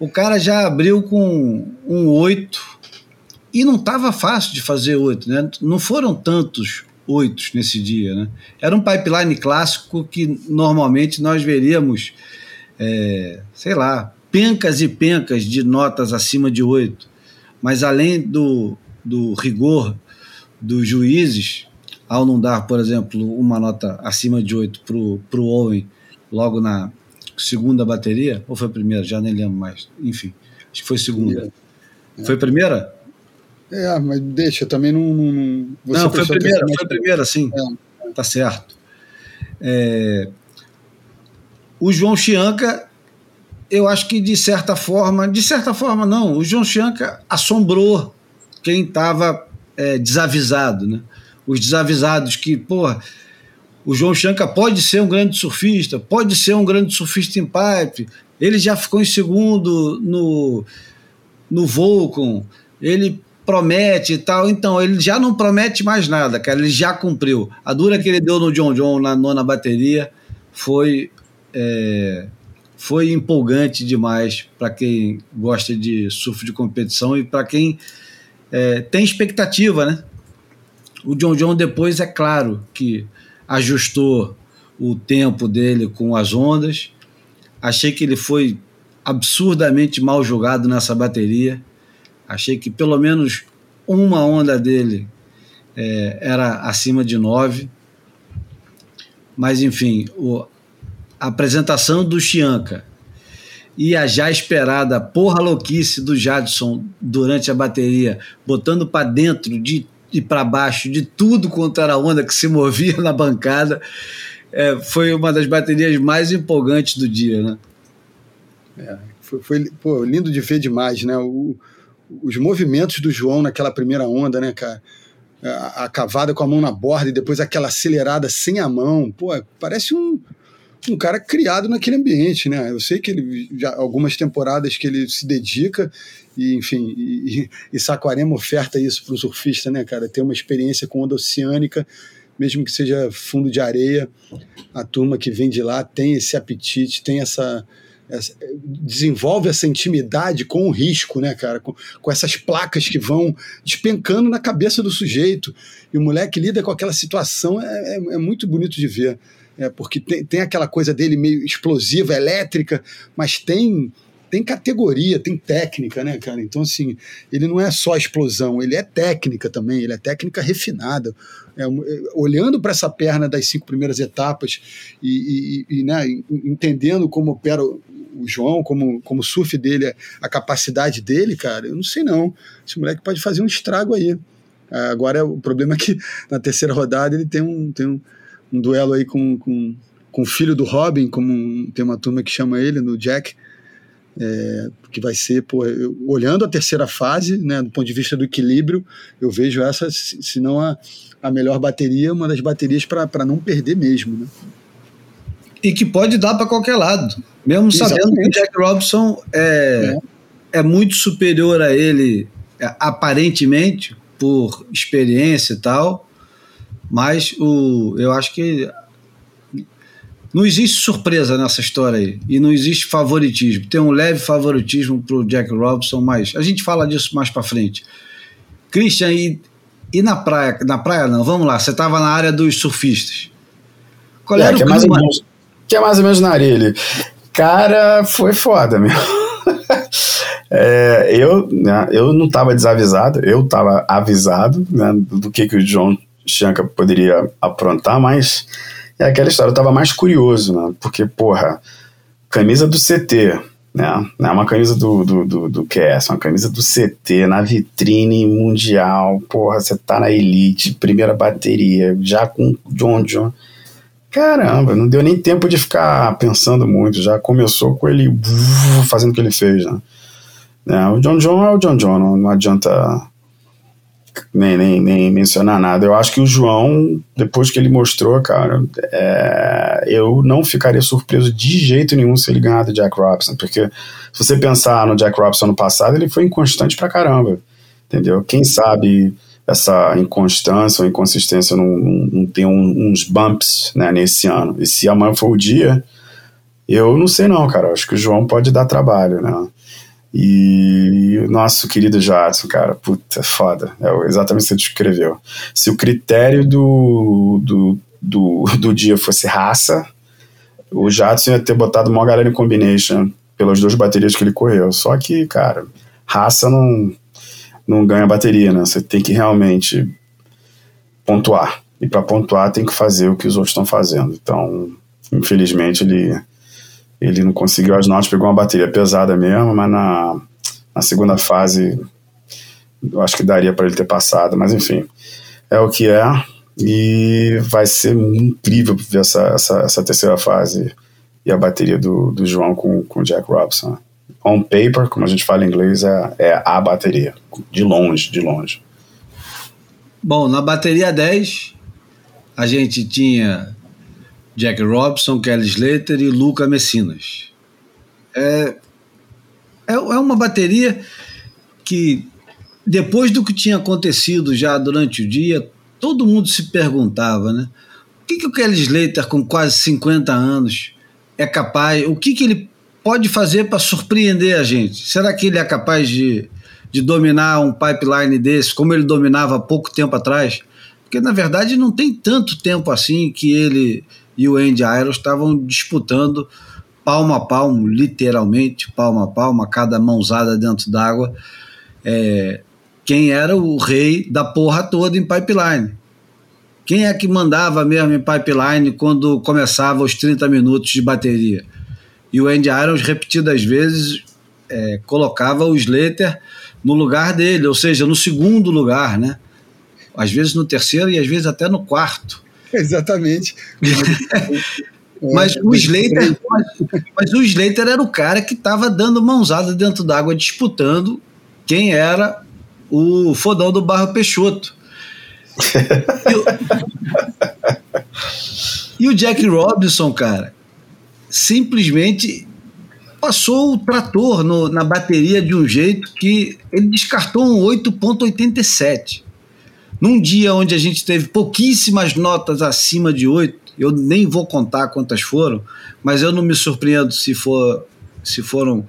O cara já abriu com um 8 e não estava fácil de fazer 8, né? Não foram tantos oitos nesse dia, né? Era um pipeline clássico que normalmente nós veríamos, é, sei lá, pencas e pencas de notas acima de 8. Mas além do, do rigor dos juízes, ao não dar, por exemplo, uma nota acima de 8 para o Owen logo na, segunda bateria, ou foi a primeira? Já nem lembro mais. Enfim, acho que foi segunda. É. Foi a primeira? É, mas deixa, também não. Não, não foi a primeira, foi a primeira, sim. É. Tá certo. É, o João Chianca, eu acho que de certa forma, de certa forma não, o João Chianca assombrou quem estava é, desavisado, né? Os desavisados que, porra, o João Chanca pode ser um grande surfista, pode ser um grande surfista em pipe. Ele já ficou em segundo no, no Vulcan. Ele promete e tal. Então, ele já não promete mais nada, cara. Ele já cumpriu. A dura que ele deu no John John na nona bateria foi. É, foi empolgante demais para quem gosta de surf de competição e para quem é, tem expectativa, né? O John John depois, é claro, que ajustou o tempo dele com as ondas. Achei que ele foi absurdamente mal jogado nessa bateria. Achei que pelo menos uma onda dele é, era acima de nove. Mas, enfim, o, a apresentação do Chianca e a já esperada porra louquice do Jadson durante a bateria, botando para dentro de e para baixo de tudo quanto era onda que se movia na bancada, é, foi uma das baterias mais empolgantes do dia, né? É, foi, foi pô, lindo de ver demais, né? O, os movimentos do João naquela primeira onda, né, cara? A, a, cavada com a mão na borda e depois aquela acelerada sem a mão, pô, parece um, um cara criado naquele ambiente, né? Eu sei que ele já algumas temporadas que ele se dedica e, enfim, e, e Saquarema oferta isso para o surfista, né, cara? Ter uma experiência com onda oceânica, mesmo que seja fundo de areia, a turma que vem de lá tem esse apetite, tem essa, essa desenvolve essa intimidade com o risco, né, cara? Com, com essas placas que vão despencando na cabeça do sujeito e o moleque lida com aquela situação é, é, é muito bonito de ver é, porque tem, tem aquela coisa dele meio explosiva, elétrica, mas tem tem categoria, tem técnica, né, cara? Então, assim, ele não é só explosão, ele é técnica também, ele é técnica refinada. É, é olhando para essa perna das cinco primeiras etapas e, e, e né, entendendo como opera o João, como, como surf dele, a capacidade dele, cara, eu não sei não. Esse moleque pode fazer um estrago aí. Agora, o problema é que na terceira rodada ele tem um, tem um, um duelo aí com, com, com o filho do Robin, como um, tem uma turma que chama ele, no Jack, é, que vai ser, pô, eu, olhando a terceira fase, né, do ponto de vista do equilíbrio, eu vejo essa, se não a, a melhor bateria, uma das baterias para não perder mesmo. Né? E que pode dar para qualquer lado, mesmo Exatamente. sabendo que o Jack Robson é, é. é muito superior a ele, é, aparentemente, por experiência e tal, mas o, eu acho que não existe surpresa nessa história aí. E não existe favoritismo. Tem um leve favoritismo pro Jack Robson, mas a gente fala disso mais para frente. Christian, e, e na praia? Na praia não, vamos lá. Você estava na área dos surfistas. Qual é, que, é mais ou menos, que é mais ou menos na areia ali. Cara, foi foda, meu. é, eu, né, eu não estava desavisado, eu estava avisado né, do que, que o John Shanka poderia aprontar, mas é aquela história, eu tava mais curioso, né? Porque, porra, camisa do CT, né? Não é uma camisa do, do, do, do QS, é uma camisa do CT, na vitrine mundial, porra, você tá na elite, primeira bateria, já com John John. Caramba, não deu nem tempo de ficar pensando muito, já começou com ele fazendo o que ele fez, né? É, o John John é o John John, não, não adianta nem, nem, nem mencionar nada. Eu acho que o João, depois que ele mostrou, cara, é, eu não ficaria surpreso de jeito nenhum se ele ganhar do Jack Robson, porque se você pensar no Jack Robson no passado, ele foi inconstante pra caramba, entendeu? Quem sabe essa inconstância ou inconsistência não, não, tem um, uns bumps né, nesse ano. E se amanhã for o dia, eu não sei não, cara. Acho que o João pode dar trabalho, né? E o nosso querido Jadson, cara, puta, foda. É exatamente o que você descreveu. Se o critério do, do, do, do dia fosse raça, o Jadson ia ter botado uma galera em combination pelas duas baterias que ele correu. Só que, cara, raça não, não ganha bateria, né? Você tem que realmente pontuar. E para pontuar tem que fazer o que os outros estão fazendo. Então, infelizmente, ele ele não conseguiu as notas, pegou uma bateria pesada mesmo, mas na, na segunda fase eu acho que daria para ele ter passado, mas enfim, é o que é e vai ser incrível ver essa, essa, essa terceira fase e a bateria do, do João com, o Jack Robson. On paper, como a gente fala em inglês, é, é a bateria, de longe, de longe. Bom, na bateria 10, a gente tinha Jack Robson, Kelly Slater e Luca Messinas. É, é, é uma bateria que, depois do que tinha acontecido já durante o dia, todo mundo se perguntava, né? O que, que o Kelly Slater, com quase 50 anos, é capaz, o que, que ele pode fazer para surpreender a gente? Será que ele é capaz de, de dominar um pipeline desse, como ele dominava há pouco tempo atrás? Porque na verdade não tem tanto tempo assim que ele e o Andy Irons estavam disputando palmo a palmo, literalmente, palmo a palmo, cada mãozada dentro d'água, é, quem era o rei da porra toda em pipeline. Quem é que mandava mesmo em pipeline quando começava os 30 minutos de bateria? E o Andy Irons, repetidas vezes, é, colocava o Slater no lugar dele, ou seja, no segundo lugar, né? Às vezes no terceiro e às vezes até no quarto. Exatamente. mas, o Slater, mas, mas, o Slater era o cara que estava dando mãozada dentro d'água, disputando quem era o fodão do Barro Peixoto. e, o, e o Jack Robinson, cara, simplesmente passou o trator no, na bateria de um jeito que ele descartou um 8.87. Num dia onde a gente teve pouquíssimas notas acima de 8, eu nem vou contar quantas foram, mas eu não me surpreendo se, for, se foram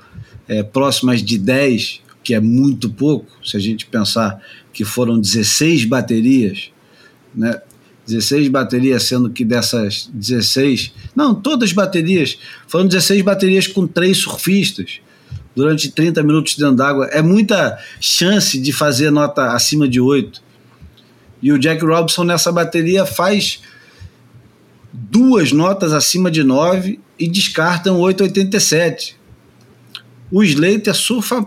é, próximas de 10, que é muito pouco, se a gente pensar que foram 16 baterias, né? 16 baterias, sendo que dessas 16, não, todas as baterias, foram 16 baterias com três surfistas durante 30 minutos dentro d'água. É muita chance de fazer nota acima de 8. E o Jack Robinson nessa bateria faz duas notas acima de 9 e descarta um 8,87. O Slater surfa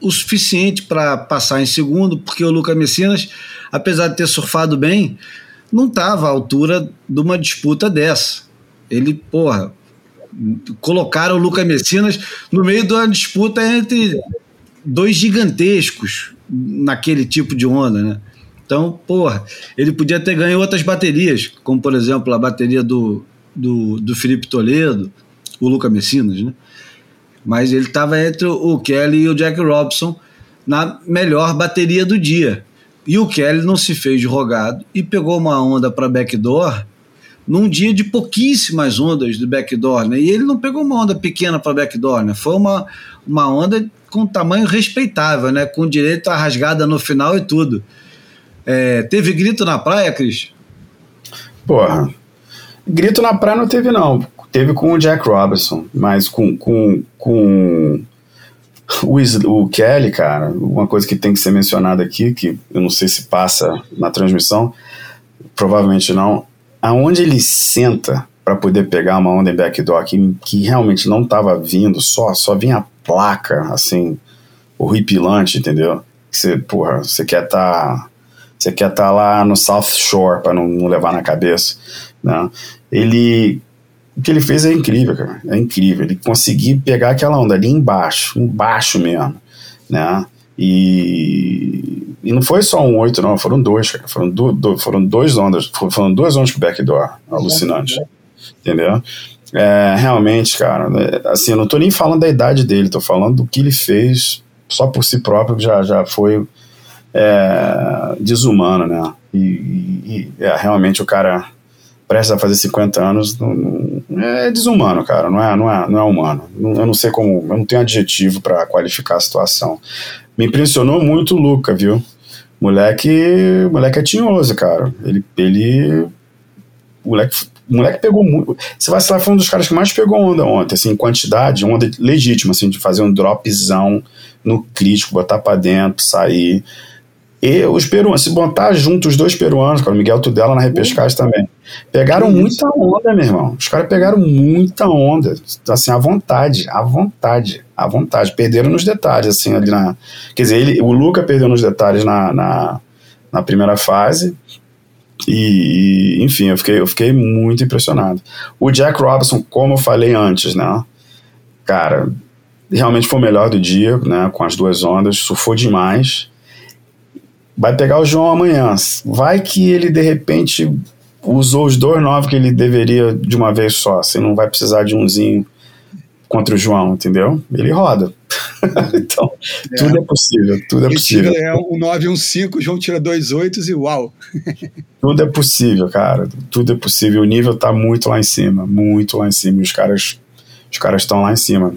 o suficiente para passar em segundo, porque o Lucas Messinas, apesar de ter surfado bem, não estava à altura de uma disputa dessa. Ele, porra, colocaram o Lucas Messinas no meio de uma disputa entre dois gigantescos naquele tipo de onda, né? Então, porra, ele podia ter ganho outras baterias, como por exemplo a bateria do, do, do Felipe Toledo, o Luca Messinas, né? Mas ele estava entre o Kelly e o Jack Robson na melhor bateria do dia. E o Kelly não se fez de rogado e pegou uma onda para backdoor num dia de pouquíssimas ondas do backdoor, né? E ele não pegou uma onda pequena para backdoor, né? Foi uma, uma onda com tamanho respeitável, né? Com direito a rasgada no final e tudo. É, teve grito na praia, Cris? Porra. Grito na praia não teve, não. Teve com o Jack Robinson, mas com, com, com o, Kelly, cara, uma coisa que tem que ser mencionada aqui, que eu não sei se passa na transmissão, provavelmente não, aonde ele senta para poder pegar uma onda em backdoor que, que realmente não estava vindo, só, só vinha a placa, assim, horripilante, entendeu? Você, porra, você quer estar. Tá você quer estar tá lá no South Shore para não, não, levar na cabeça, né? Ele o que ele fez é incrível, cara. É incrível. Ele conseguiu pegar aquela onda ali embaixo, embaixo mesmo, né? E, e não foi só um oito, não, foram dois, cara. Foram, do, do, foram dois ondas, foram duas ondas com backdoor, alucinante. Entendeu? É, realmente, cara, é, assim, eu não tô nem falando da idade dele, tô falando do que ele fez só por si próprio, já, já foi é, desumano, né? E, e é, realmente o cara prestes a fazer 50 anos não, não, é desumano, cara, não é, não é, não é humano. eu não sei como, eu não tenho adjetivo para qualificar a situação. Me impressionou muito o Luca, viu? Moleque, moleque é tinhoso, cara. Ele, ele moleque, moleque pegou muito. Você vai lá foi um dos caras que mais pegou onda ontem, assim, quantidade, onda legítima, assim, de fazer um dropzão no crítico, botar para dentro, sair. E os peruanos, se botar junto os dois peruanos, cara, o Miguel Tudela na repescagem também, pegaram muita onda, meu irmão. Os caras pegaram muita onda, assim, à vontade, à vontade, à vontade. Perderam nos detalhes, assim, ali na. Quer dizer, ele, o Luca perdeu nos detalhes na, na, na primeira fase, e, e, enfim, eu fiquei, eu fiquei muito impressionado. O Jack Robinson, como eu falei antes, né? Cara, realmente foi o melhor do dia, né? Com as duas ondas, surfou demais vai pegar o João amanhã. Vai que ele de repente usou os dois nove que ele deveria de uma vez só. Você não vai precisar de umzinho contra o João, entendeu? Ele roda. então, é. tudo é possível, tudo é ele possível. Tira, é um 9 e um 5, o João tira dois oitos e uau. tudo é possível, cara. Tudo é possível. O nível tá muito lá em cima, muito lá em cima. Os caras os caras estão lá em cima.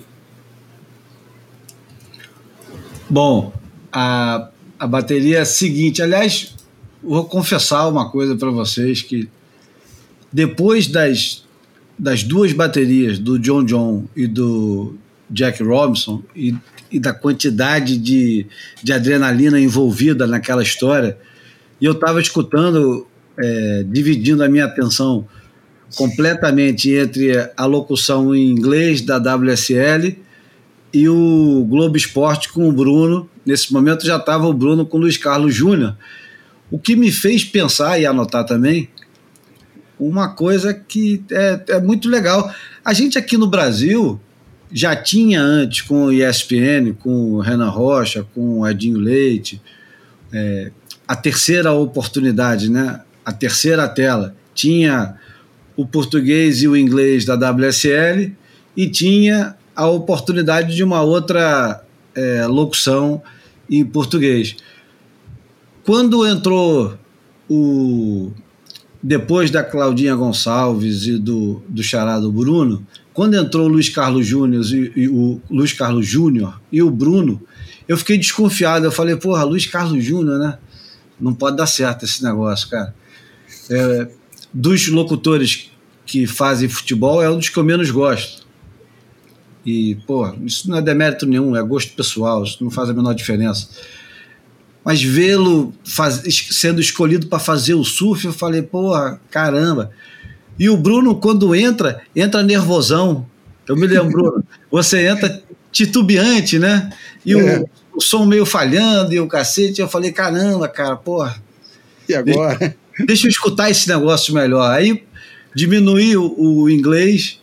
Bom, a a bateria seguinte. Aliás, vou confessar uma coisa para vocês que depois das, das duas baterias do John John e do Jack Robinson e, e da quantidade de, de adrenalina envolvida naquela história, e eu estava escutando, é, dividindo a minha atenção completamente entre a locução em inglês da WSL e o Globo Esporte com o Bruno. Nesse momento já estava o Bruno com o Luiz Carlos Júnior. O que me fez pensar e anotar também uma coisa que é, é muito legal. A gente aqui no Brasil já tinha antes com o ESPN, com o Renan Rocha, com o Edinho Leite, é, a terceira oportunidade, né? a terceira tela. Tinha o português e o inglês da WSL e tinha a oportunidade de uma outra é, locução em português. Quando entrou o depois da Claudinha Gonçalves e do, do Charado Bruno, quando entrou o Luiz Carlos Júnior e, e, o Luiz Carlos Júnior e o Bruno, eu fiquei desconfiado. Eu falei, porra, Luiz Carlos Júnior, né? Não pode dar certo esse negócio, cara. É, dos locutores que fazem futebol, é um dos que eu menos gosto. E, pô, isso não é demérito nenhum, é gosto pessoal, isso não faz a menor diferença mas vê-lo sendo escolhido para fazer o surf, eu falei, porra, caramba. E o Bruno, quando entra, entra nervosão. Eu me lembro, você entra titubeante, né? E é. o, o, som meio falhando e o cacete. Eu falei, caramba, cara, porra. E agora? Deixa, deixa eu escutar esse negócio melhor. Aí diminuí o, o inglês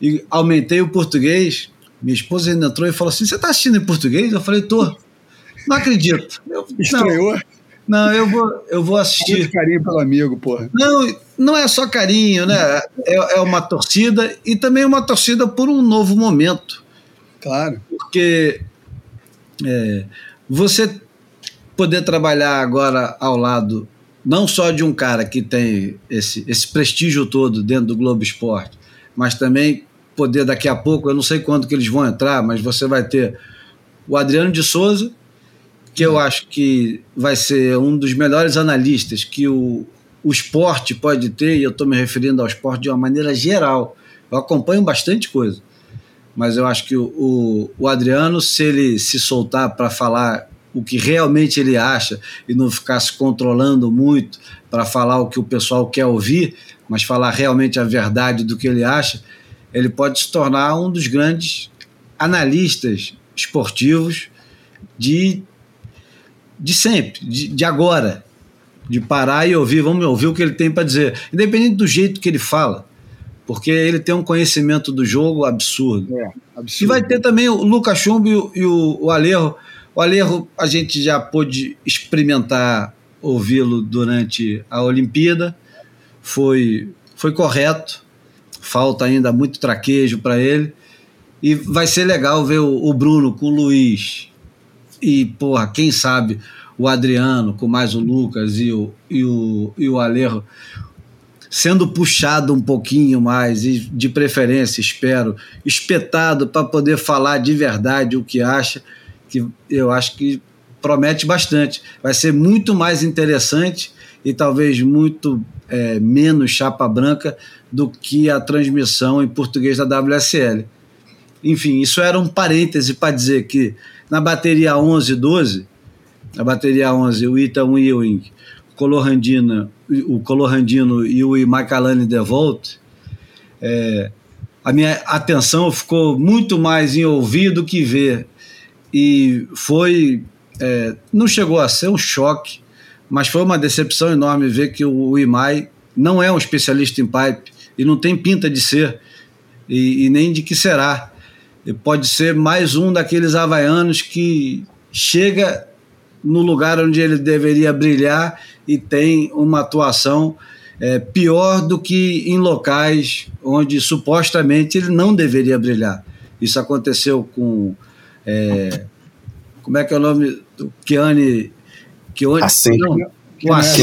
e aumentei o português. Minha esposa ainda entrou e falou assim: Você está assistindo em português? Eu falei: Tô. Não acredito. Eu, Estranhou? Não, não, eu vou, eu vou assistir. Muito carinho pelo amigo, porra. Não, não é só carinho, né? É, é uma torcida e também uma torcida por um novo momento. Claro. Porque é, você poder trabalhar agora ao lado não só de um cara que tem esse, esse prestígio todo dentro do Globo Esporte, mas também poder daqui a pouco, eu não sei quando que eles vão entrar, mas você vai ter o Adriano de Souza, que eu acho que vai ser um dos melhores analistas que o, o esporte pode ter, e eu estou me referindo ao esporte de uma maneira geral. Eu acompanho bastante coisa, mas eu acho que o, o, o Adriano, se ele se soltar para falar o que realmente ele acha e não ficar se controlando muito para falar o que o pessoal quer ouvir, mas falar realmente a verdade do que ele acha, ele pode se tornar um dos grandes analistas esportivos de de sempre, de, de agora, de parar e ouvir, vamos ouvir o que ele tem para dizer, independente do jeito que ele fala, porque ele tem um conhecimento do jogo absurdo. É, absurdo. E vai ter também o Lucas Chumbo e o, o, o Alerro. O Alerro a gente já pôde experimentar ouvi-lo durante a Olimpíada, foi, foi correto, falta ainda muito traquejo para ele. E vai ser legal ver o, Bruno com o Luiz, e, porra, quem sabe o Adriano, com mais o Lucas e o, e o, e o Alejo, sendo puxado um pouquinho mais, e de preferência, espero, espetado para poder falar de verdade o que acha, que eu acho que promete bastante. Vai ser muito mais interessante e talvez muito é, menos chapa branca do que a transmissão em português da WSL. Enfim, isso era um parêntese para dizer que na bateria 11 e 12, a bateria 11, o Ita 1 Ewing, o Colorandina, o Colorandino e o Macalane DeVolt, é, a minha atenção ficou muito mais em ouvir do que ver. E foi. É, não chegou a ser um choque, mas foi uma decepção enorme ver que o Imai não é um especialista em pipe e não tem pinta de ser, e, e nem de que será pode ser mais um daqueles havaianos que chega no lugar onde ele deveria brilhar e tem uma atuação é, pior do que em locais onde supostamente ele não deveria brilhar. Isso aconteceu com. É, como é que é o nome do Keane? Keane assim. Não, assim.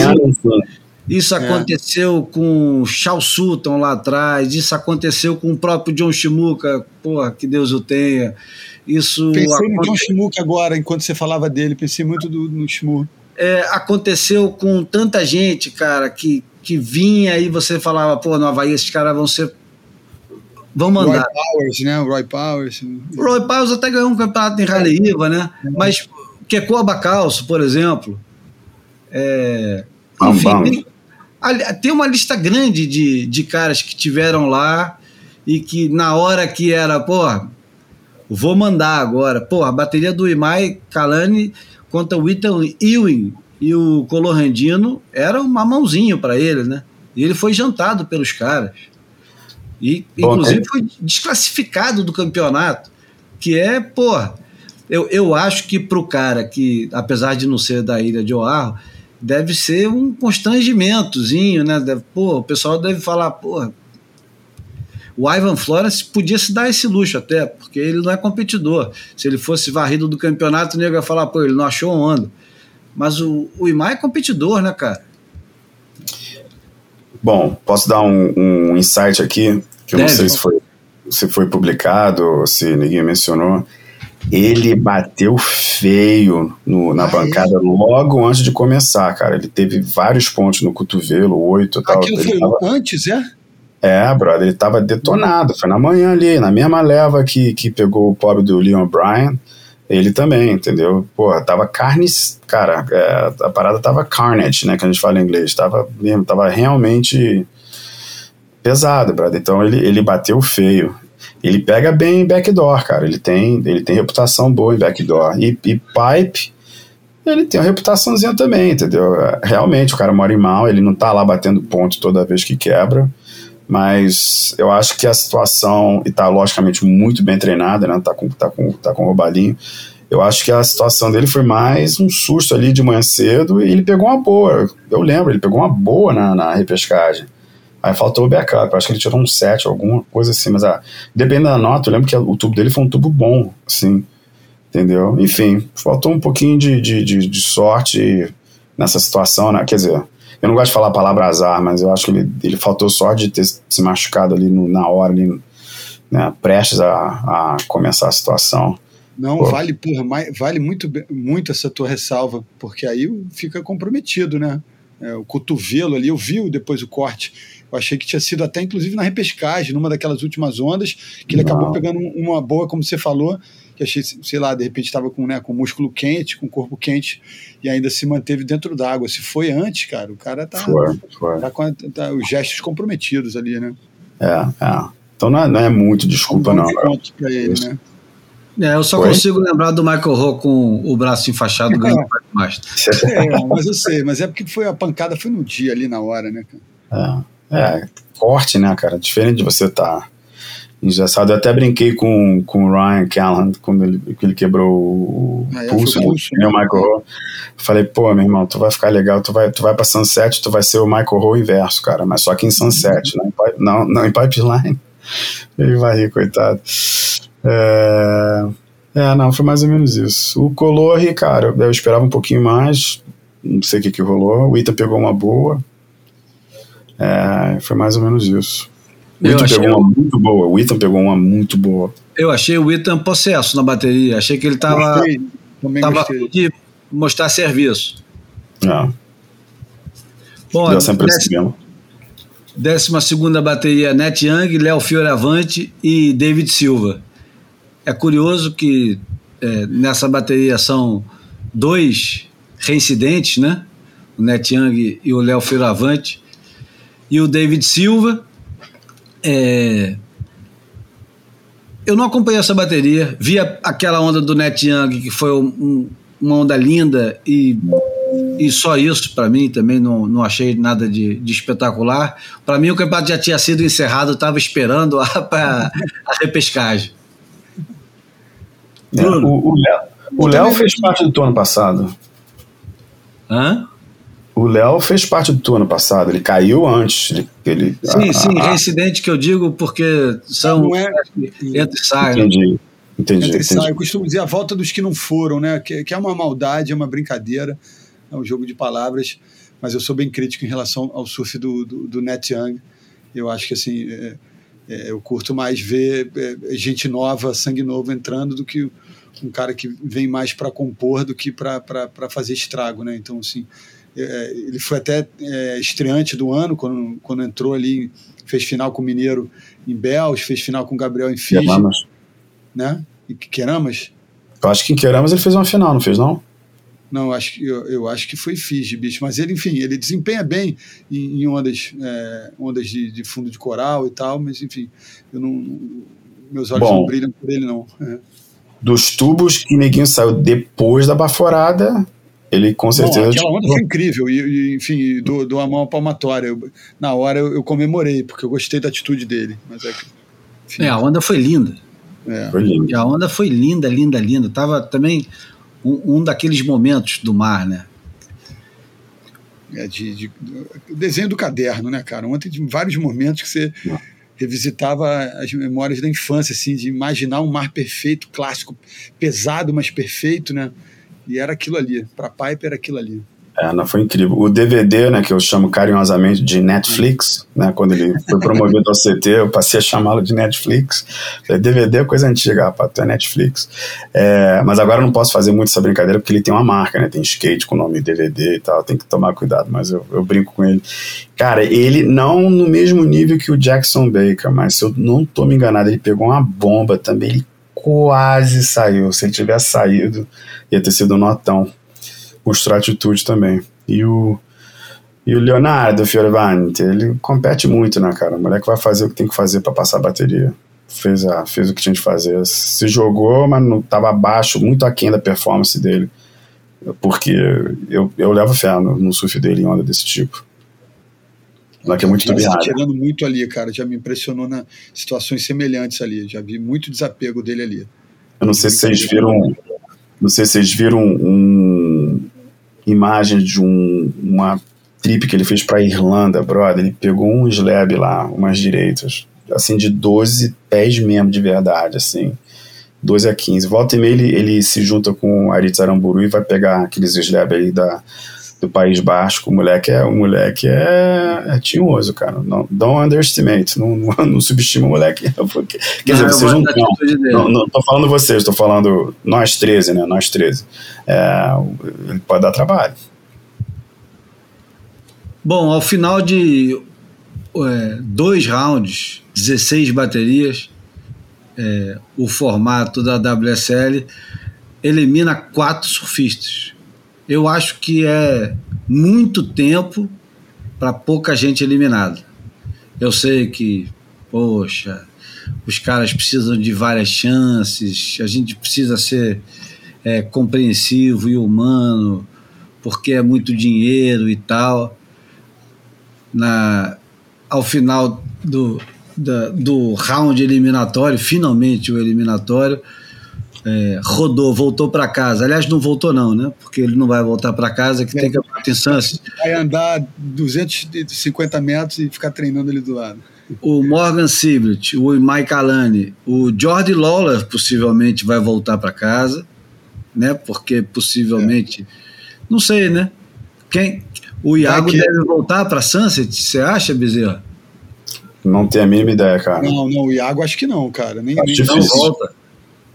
Isso é. aconteceu com o Charles Sutton lá atrás, isso aconteceu com o próprio John Shimuka, porra, que Deus o tenha. Isso pensei aconte... no John Shimuka agora, enquanto você falava dele, pensei muito do, no Shimuka. é, aconteceu com tanta gente, cara, que, que vinha e você falava, pô, no Havaí esses caras vão ser. Vão mandar. Roy Powers, né? O Roy Powers. O Roy Powers até ganhou um campeonato em Rally Iva, né? Mas Kekoa Abacalço, por exemplo. É, enfim, tem, tem uma lista grande de, de caras que tiveram lá e que na hora que era, pô, vou mandar agora. Pô, a bateria do Imai Kalani contra o Ethan Ewing e o Colorandino era um mamãozinho para ele, né? E ele foi jantado pelos caras. E, Bom, inclusive, é. foi desclassificado do campeonato. Que é, pô, eu, eu acho que pro cara que, apesar de não ser da ilha de Oahu, deve ser um constrangimentozinho, né? Deve, pô, o pessoal deve falar, pô, o Ivan Florence podia se dar esse luxo até, porque ele não é competidor. Se ele fosse varrido do campeonato, o nego ia falar, pô, ele não achou onda. Mas o, o Imai é competidor, né, cara? Bom, posso dar um, um insight aqui, que eu Deve. não sei se foi, se foi publicado, se ninguém mencionou. Ele bateu feio no, na ah, bancada é? logo antes de começar, cara. Ele teve vários pontos no cotovelo, oito e tal. Aquilo foi tava... antes, é? É, brother, ele tava detonado. Foi na manhã ali, na mesma leva que, que pegou o pobre do Leon Bryan. Ele também, entendeu? Pô, tava carne. Cara, é, a parada tava carnage, né? Que a gente fala em inglês. Tava mesmo, tava realmente pesado, brother. Então ele, ele bateu feio. Ele pega bem em backdoor, cara. Ele tem, ele tem reputação boa em backdoor. E, e pipe, ele tem uma reputaçãozinha também, entendeu? Realmente, o cara mora em mal, ele não tá lá batendo ponto toda vez que quebra mas eu acho que a situação, e tá logicamente muito bem treinada, né? Tá com, tá com, tá com o Robalinho. Eu acho que a situação dele foi mais um susto ali de manhã cedo e ele pegou uma boa. Eu lembro, ele pegou uma boa na, na repescagem. Aí faltou o backup, acho que ele tirou um 7, alguma coisa assim, mas ah, dependendo da nota, eu lembro que o tubo dele foi um tubo bom, assim, entendeu? Enfim, faltou um pouquinho de, de, de, de sorte nessa situação, né? Quer dizer, eu não gosto de falar a palavra azar, mas eu acho que ele, ele faltou só de ter se machucado ali no, na hora, ali, né, prestes a, a começar a situação. Não, Pô. vale, porra, vale muito, muito essa tua ressalva, porque aí fica comprometido, né? É, o cotovelo ali, eu vi depois o corte. Eu achei que tinha sido até, inclusive, na repescagem, numa daquelas últimas ondas, que ele não. acabou pegando uma boa, como você falou, que achei, sei lá, de repente estava com, né, com músculo quente, com corpo quente, e ainda se manteve dentro d'água. Se foi antes, cara, o cara tá, foi, foi. tá com tá, os gestos comprometidos ali, né? É, é. Então não é, não é muito desculpa, um não. Pra ele, né? É, eu só Foi? consigo lembrar do Michael Ho com o braço enfaixado ganhando o mais. É, mas eu sei, mas é porque foi a pancada foi no dia ali na hora, né, cara? É, é corte, né, cara? Diferente de você estar tá engessado. Eu até brinquei com, com o Ryan Callahan quando ele, ele quebrou o ah, pulso, né? o Michael Rowe. Falei, pô, meu irmão, tu vai ficar legal, tu vai, tu vai pra Sunset, tu vai ser o Michael Rowe inverso, cara, mas só que em Sunset, uhum. não, não, em Pipeline. Ele vai rir, coitado. É, é, não, foi mais ou menos isso. O Colore, cara, eu esperava um pouquinho mais, não sei o que que rolou. O Ita pegou uma boa. É, foi mais ou menos isso. O Ethan pegou uma muito boa. O Ethan pegou uma muito boa. Eu achei o Ethan possesso na bateria. Achei que ele tava, gostei. tava de mostrar serviço. É. Bom, Deu essa décima, décima segunda bateria, Net Young, Léo Fioravante e David Silva. É curioso que é, nessa bateria são dois reincidentes, né? O Net Young e o Léo Fioravante. E o David Silva, é... Eu não acompanhei essa bateria, vi aquela onda do Net Young, que foi um, uma onda linda, e, e só isso para mim também não, não achei nada de, de espetacular. Para mim, o campeonato já tinha sido encerrado, estava esperando a, a, a repescagem. É, o Léo fez parte do ano passado. Hã? O Léo fez parte do turno passado, ele caiu antes. Ele, ele sim, a, sim, a, reincidente que eu digo porque são não é, entre e sai. Né? Entendi. Entendi, entre entendi. Sai. Eu costumo dizer a volta dos que não foram, né? Que, que é uma maldade, é uma brincadeira, é um jogo de palavras, mas eu sou bem crítico em relação ao surf do, do, do Net Young. Eu acho que assim, é, é, eu curto mais ver é, gente nova, sangue novo entrando do que um cara que vem mais para compor do que para fazer estrago, né? Então, assim, é, ele foi até é, estreante do ano, quando, quando entrou ali, fez final com o Mineiro em Bells, fez final com o Gabriel em Fiji. Queramas. Né? E Queramas? Eu acho que em Queramas ele fez uma final, não fez não? Não, eu acho, eu, eu acho que foi Fiji, bicho. Mas ele, enfim, ele desempenha bem em, em ondas, é, ondas de, de, fundo de coral e tal, mas enfim, eu não, meus olhos Bom, não brilham por ele, não. É. Dos tubos que Neguinho saiu depois da baforada, ele com certeza. Bom, aquela onda foi incrível, e, e enfim, do, do a mão palmatória. Eu, na hora eu, eu, comemorei, porque eu gostei da atitude dele. Mas é, que, é a onda foi linda. É. Foi linda. A onda foi linda, linda, linda. Tava também um, um daqueles momentos do mar, né? É de, de, desenho do caderno, né, cara? Ontem de vários momentos que você revisitava as memórias da infância, assim, de imaginar um mar perfeito, clássico, pesado, mas perfeito, né? E era aquilo ali. Para Piper era aquilo ali. É, não, foi incrível. O DVD, né, que eu chamo carinhosamente de Netflix, né, quando ele foi promovido ao CT, eu passei a chamá-lo de Netflix. DVD é coisa antiga, rapaz, tu é Netflix. É, mas agora eu não posso fazer muito essa brincadeira porque ele tem uma marca, né, tem skate com o nome DVD e tal, tem que tomar cuidado, mas eu, eu brinco com ele. Cara, ele não no mesmo nível que o Jackson Baker, mas se eu não tô me enganado, ele pegou uma bomba também, ele quase saiu. Se ele tivesse saído, ia ter sido notão mostrou atitude também. E o, e o Leonardo Fioravante, ele compete muito, né, cara? O moleque vai fazer o que tem que fazer para passar a bateria. Fez, a, fez o que tinha de fazer. Se jogou, mas não estava abaixo, muito aquém da performance dele. Porque eu, eu levo fé no, no surf dele em onda desse tipo. O moleque é muito turbinado. tirando muito ali, cara. Já me impressionou na situações semelhantes ali. Já vi muito desapego dele ali. Eu não sei se vocês viram. Não sei se vocês viram um, imagem de um, uma trip que ele fez para Irlanda, brother. Ele pegou um slab lá, umas direitas, assim, de 12 pés mesmo, de verdade, assim. 12 a 15. Volta e meia ele, ele se junta com o Aritz Aramburu e vai pegar aqueles slab aí da, do País Basco. O moleque é, o moleque é, é tinhoso, cara. Não, don't underestimate. Não, não, não subestima o moleque. Porque, quer dizer, vocês não, não, não. Tô falando vocês, tô falando nós 13, né? Nós 13. É, ele pode dar trabalho. Bom, ao final de é, dois rounds, 16 baterias, é, o formato da WSL elimina quatro surfistas eu acho que é muito tempo para pouca gente eliminada. Eu sei que, poxa, os caras precisam de várias chances, a gente precisa ser é, compreensivo e humano, porque é muito dinheiro e tal. Na, ao final do, da, do round eliminatório, finalmente o eliminatório, é, rodou, voltou para casa. Aliás, não voltou não, né? Porque ele não vai voltar para casa, que é, tem que em Sunset. Vai andar 250 metros e ficar treinando ali do lado. O Morgan Siblet, o Mike Alane, o Jordi Lawler possivelmente vai voltar para casa, né? Porque possivelmente, é. não sei, né? Quem? O Iago que... deve voltar para Sunset, você acha, Bezerra? Não tenho a mínima ideia, cara. Não, não, o Iago acho que não, cara. Nem, nem não volta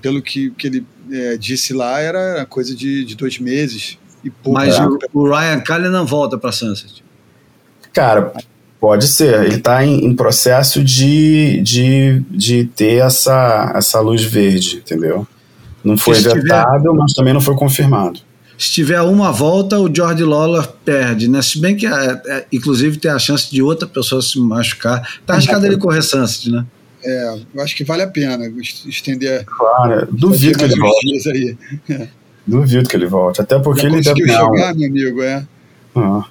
pelo que, que ele é, disse lá, era coisa de, de dois meses e pouco. Mas o, o, Ryan Callen não volta para Sunset. Cara, pode ser. Ele está em, em, processo de, de, de ter essa, essa luz verde, entendeu? Não foi vetado, tiver, mas também não foi confirmado. Se tiver uma volta, o George Lawler perde, né? Se bem que, é, é, inclusive, tem a chance de outra pessoa se machucar. Tá arriscado ele correr Sunset, né? É, eu acho que vale a pena estender. Claro, duvido que ele volte. Aí. É. Duvido que ele volte. Até porque Já ele deve ganhar. jogar, meu amigo, é. Ah,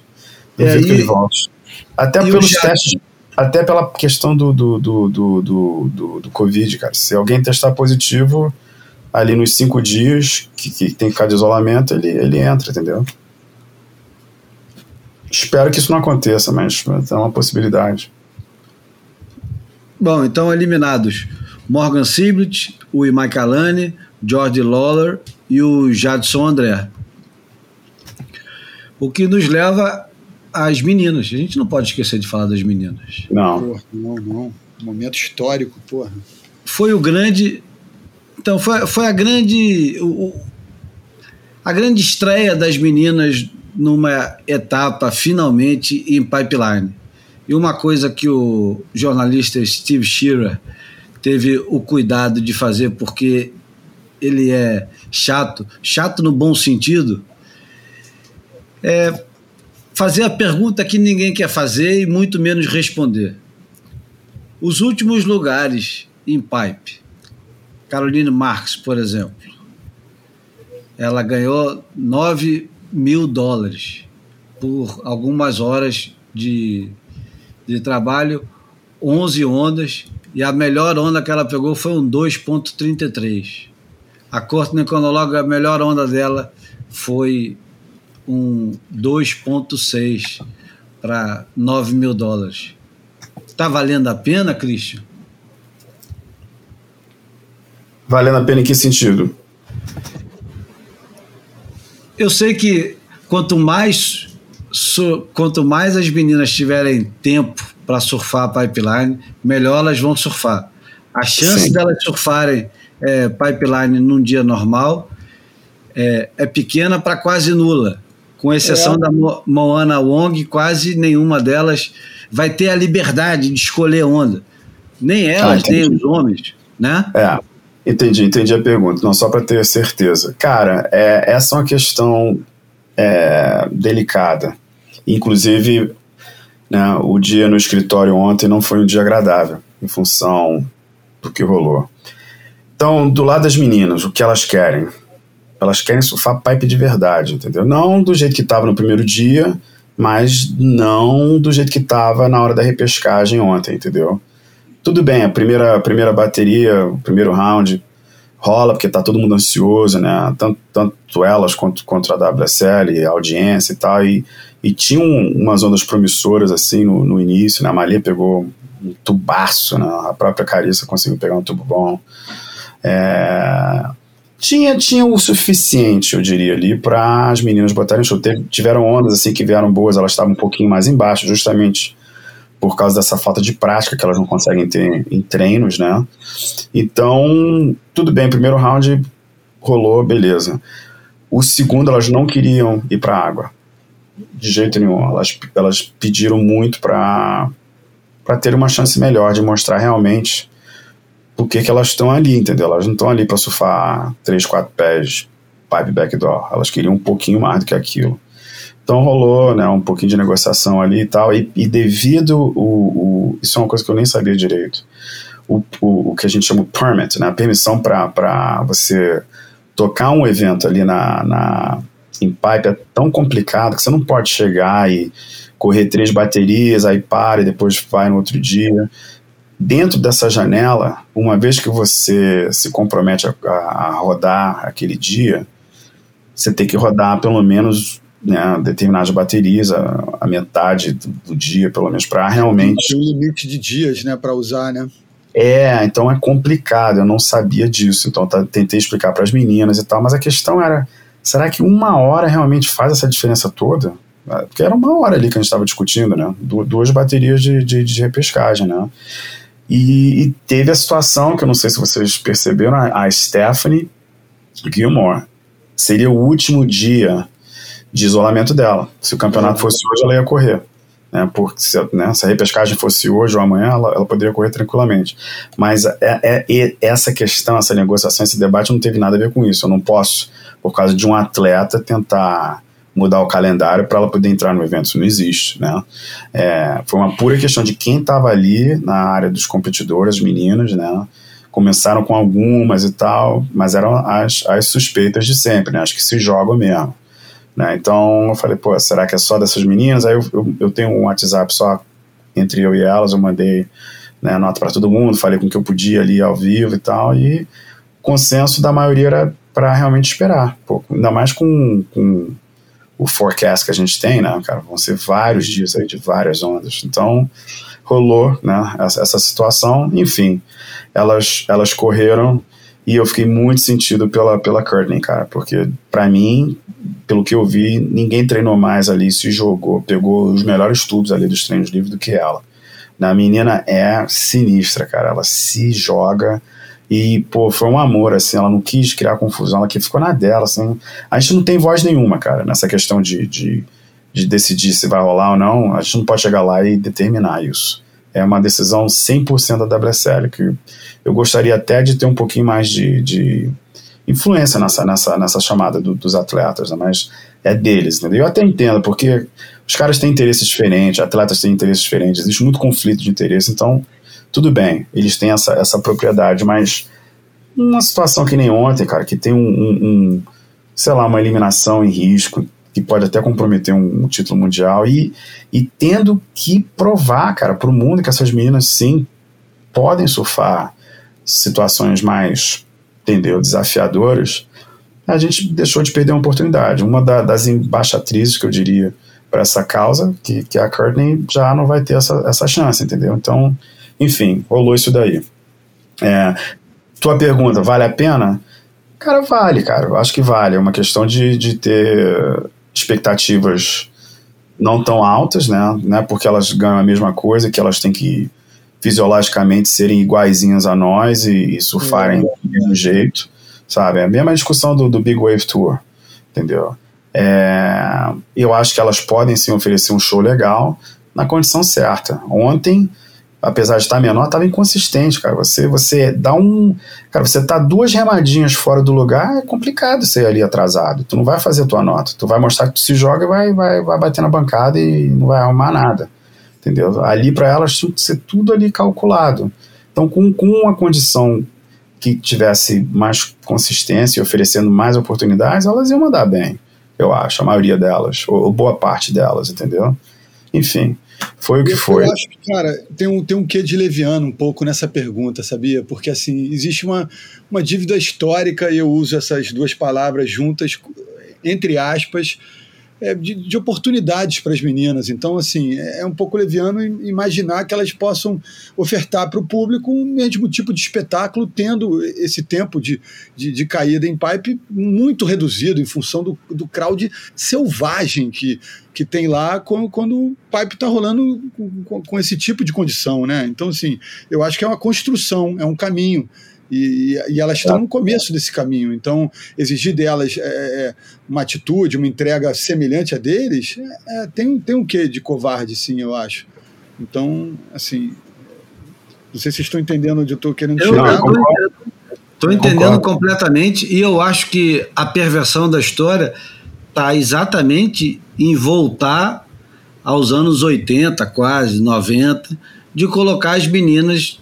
duvido é, que ele volte. Até pelos testes. Até pela questão do do, do, do, do, do, do Covid, cara. Se alguém testar positivo, ali nos cinco dias que, que tem que ficar de isolamento, ele, ele entra, entendeu? Espero que isso não aconteça, mas é uma possibilidade. Bom, então eliminados Morgan Siblet, o Mike Alane, George Lawler e o Jadson André. O que nos leva às meninas. A gente não pode esquecer de falar das meninas. Não. Porra, não, não. Momento histórico, porra. Foi o grande Então, foi, foi a grande. O, a grande estreia das meninas numa etapa finalmente em pipeline. E uma coisa que o jornalista Steve Shearer teve o cuidado de fazer, porque ele é chato, chato no bom sentido, é fazer a pergunta que ninguém quer fazer e muito menos responder. Os últimos lugares em pipe, Caroline Marx, por exemplo, ela ganhou 9 mil dólares por algumas horas de, de trabalho, 11 ondas, e a melhor onda que ela pegou foi um 2.33. A Courtney Conolog, a melhor onda dela foi um 2.6 para 9 mil dólares. Tá valendo a pena, Christian? Valendo a pena em que sentido? Eu sei que quanto mais quanto mais as meninas tiverem tempo para surfar a pipeline, melhor elas vão surfar. A chance Sim. delas surfarem é, pipeline num dia normal é, é pequena para quase nula. Com exceção é. da Moana Wong, quase nenhuma delas vai ter a liberdade de escolher onda. Nem elas, ah, nem os homens, né? É. Entendi, entendi a pergunta. Não, só para ter certeza. Cara, é, essa é uma questão é, delicada. Inclusive, né, o dia no escritório ontem não foi um dia agradável, em função do que rolou. Então, do lado das meninas, o que elas querem? Elas querem surfar pipe de verdade, entendeu? Não do jeito que estava no primeiro dia, mas não do jeito que estava na hora da repescagem ontem, entendeu? tudo bem, a primeira, a primeira bateria, o primeiro round rola, porque tá todo mundo ansioso, né? Tanto, tanto elas quanto contra a WSL, a audiência e tal. E, e tinham umas ondas promissoras assim no, no início, né? A Malia pegou um tubaço, né? A própria Carissa conseguiu pegar um tubo bom. É... Tinha, tinha o suficiente, eu diria, ali para as meninas botarem show. Teve, tiveram ondas assim que vieram boas, elas estavam um pouquinho mais embaixo, justamente por causa dessa falta de prática que elas não conseguem ter em treinos, né? Então, tudo bem, primeiro round rolou, beleza. O segundo, elas não queriam ir para água, de jeito nenhum. Elas, elas pediram muito para ter uma chance melhor de mostrar realmente por que elas estão ali, entendeu? Elas não estão ali para surfar 3, 4 pés pipe backdoor. Elas queriam um pouquinho mais do que aquilo. Então rolou né, um pouquinho de negociação ali e tal, e, e devido o, o, Isso é uma coisa que eu nem sabia direito. O, o, o que a gente chama de permit, né, a permissão para você tocar um evento ali na, na, em pipe é tão complicado que você não pode chegar e correr três baterias, aí para e depois vai no outro dia. Dentro dessa janela, uma vez que você se compromete a, a, rodar aquele dia, você tem que rodar pelo menos né, determinadas baterias, a, a metade do, do, dia, pelo menos, para realmente. Tem um limite de dias né, para usar, né? É, então é complicado, eu não sabia disso, então tá, tentei explicar para as meninas e tal, mas a questão era: será que uma hora realmente faz essa diferença toda? É, porque era uma hora ali que a gente estava discutindo, né? Du duas baterias de, de, de repescagem, né? E, e, teve a situação que eu não sei se vocês perceberam, a, a Stephanie Gilmore seria o último dia de isolamento dela. Se o campeonato fosse hoje, ela ia correr. Né, porque se, né, se a repescagem fosse hoje ou amanhã, ela, ela poderia correr tranquilamente. Mas é, é, é, essa questão, essa negociação, esse debate não teve nada a ver com isso. Eu não posso, por causa de um atleta, tentar mudar o calendário para ela poder entrar no evento. Isso não existe. Né? É, foi uma pura questão de quem estava ali na área dos competidores, as meninas, né? Começaram com algumas e tal, mas eram as, as suspeitas de sempre, né? As que se jogam mesmo. Né? Então eu falei, pô, será que é só dessas meninas? Aí eu, eu, eu tenho um WhatsApp só entre eu e elas, eu mandei né, nota para todo mundo, falei com o que eu podia ali ao vivo e tal, e o consenso da maioria era para realmente esperar, pô, ainda mais com, com o forecast que a gente tem, né, cara, vão ser vários dias aí de várias ondas, então rolou, né, essa, essa situação, enfim, elas, elas correram e eu fiquei muito sentido pela, pela Courtney, cara, porque para mim, pelo que eu vi, ninguém treinou mais ali, se jogou, pegou os melhores tubos ali dos treinos livres do que ela. A menina é sinistra, cara, ela se joga E, pô, foi um amor, assim, ela não quis criar confusão, ela que ficou na dela, assim. A gente não tem voz nenhuma, cara, nessa questão de, de, de decidir se vai rolar ou não. A gente não pode chegar lá e determinar isso. É uma decisão 100% da WSL, que eu gostaria até de ter um pouquinho mais de, de influência nessa, nessa, nessa chamada do, dos atletas, né? mas é deles? Eu até entendo, porque os caras têm interesses diferentes, atletas têm interesses diferentes, existe muito conflito de interesse, então tudo bem, eles têm essa, essa propriedade, mas uma situação que nem ontem, cara, que tem um, um, um sei lá, uma eliminação em risco, que pode até comprometer um, um título mundial, e, e tendo que provar, cara, para o mundo que essas meninas, sim, podem surfar situações mais, entendeu, desafiadoras, a gente deixou de perder uma oportunidade. Uma da, das embaixatrizes, que eu diria, para essa causa, que, que a Courtney já não vai ter essa, essa chance, entendeu? Então, enfim, rolou isso daí. É, tua pergunta, vale a pena? Cara, vale, cara. Eu acho que vale. É uma questão de, de ter expectativas não tão altas, né? né? Porque elas ganham a mesma coisa, que elas têm que fisiologicamente serem iguaizinhas a nós e, e surfarem uhum. do mesmo jeito, sabe? É a mesma discussão do, do Big Wave Tour, entendeu? É, eu acho que elas podem sim oferecer um show legal na condição certa. Ontem apesar de estar menor, estava inconsistente, cara. Você, você dá um. Cara, você tá duas remadinhas fora do lugar, é complicado ser ali atrasado. Tu não vai fazer a tua nota. Tu vai mostrar que tu se joga e vai, vai, vai bater na bancada e não vai arrumar nada. Entendeu? Ali para elas tinha que ser tudo ali calculado. Então, com, com uma condição que tivesse mais consistência e oferecendo mais oportunidades, elas iam mandar bem, eu acho, a maioria delas, ou, ou boa parte delas, entendeu? Enfim. Foi o que foi. Eu acho que, cara, tem um, tem um quê de leviano um pouco nessa pergunta, sabia? Porque, assim, existe uma, uma dívida histórica, e eu uso essas duas palavras juntas, entre aspas, é, de, de, oportunidades para as meninas. Então, assim, é, é um pouco leviano imaginar que elas possam ofertar para o público o mesmo tipo de espetáculo, tendo esse tempo de, de, de, caída em pipe muito reduzido em função do, do crowd selvagem que, que tem lá quando, quando o pipe está rolando com, com, esse tipo de condição. Né? Então, assim, eu acho que é uma construção, é um caminho. E, e, elas estão no começo desse caminho. Então, exigir delas é, é, uma atitude, uma entrega semelhante a deles, é, tem, tem um quê de covarde, sim, eu acho. Então, assim, não sei se estão entendendo onde eu estou querendo eu chegar. Estou entendendo Concordo. completamente e eu acho que a perversão da história está exatamente em voltar aos anos 80, quase 90, de colocar as meninas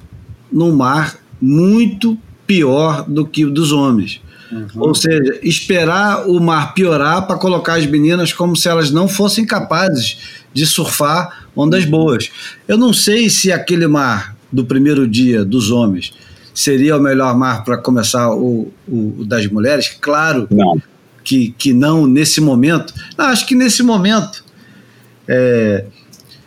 no mar muito pior do que o dos homens. Uhum. Ou seja, esperar o mar piorar para colocar as meninas como se elas não fossem capazes de surfar ondas boas. Eu não sei se aquele mar do primeiro dia dos homens seria o melhor mar para começar o, o, das mulheres. Claro não. Que, que não nesse momento. Não, acho que nesse momento. É,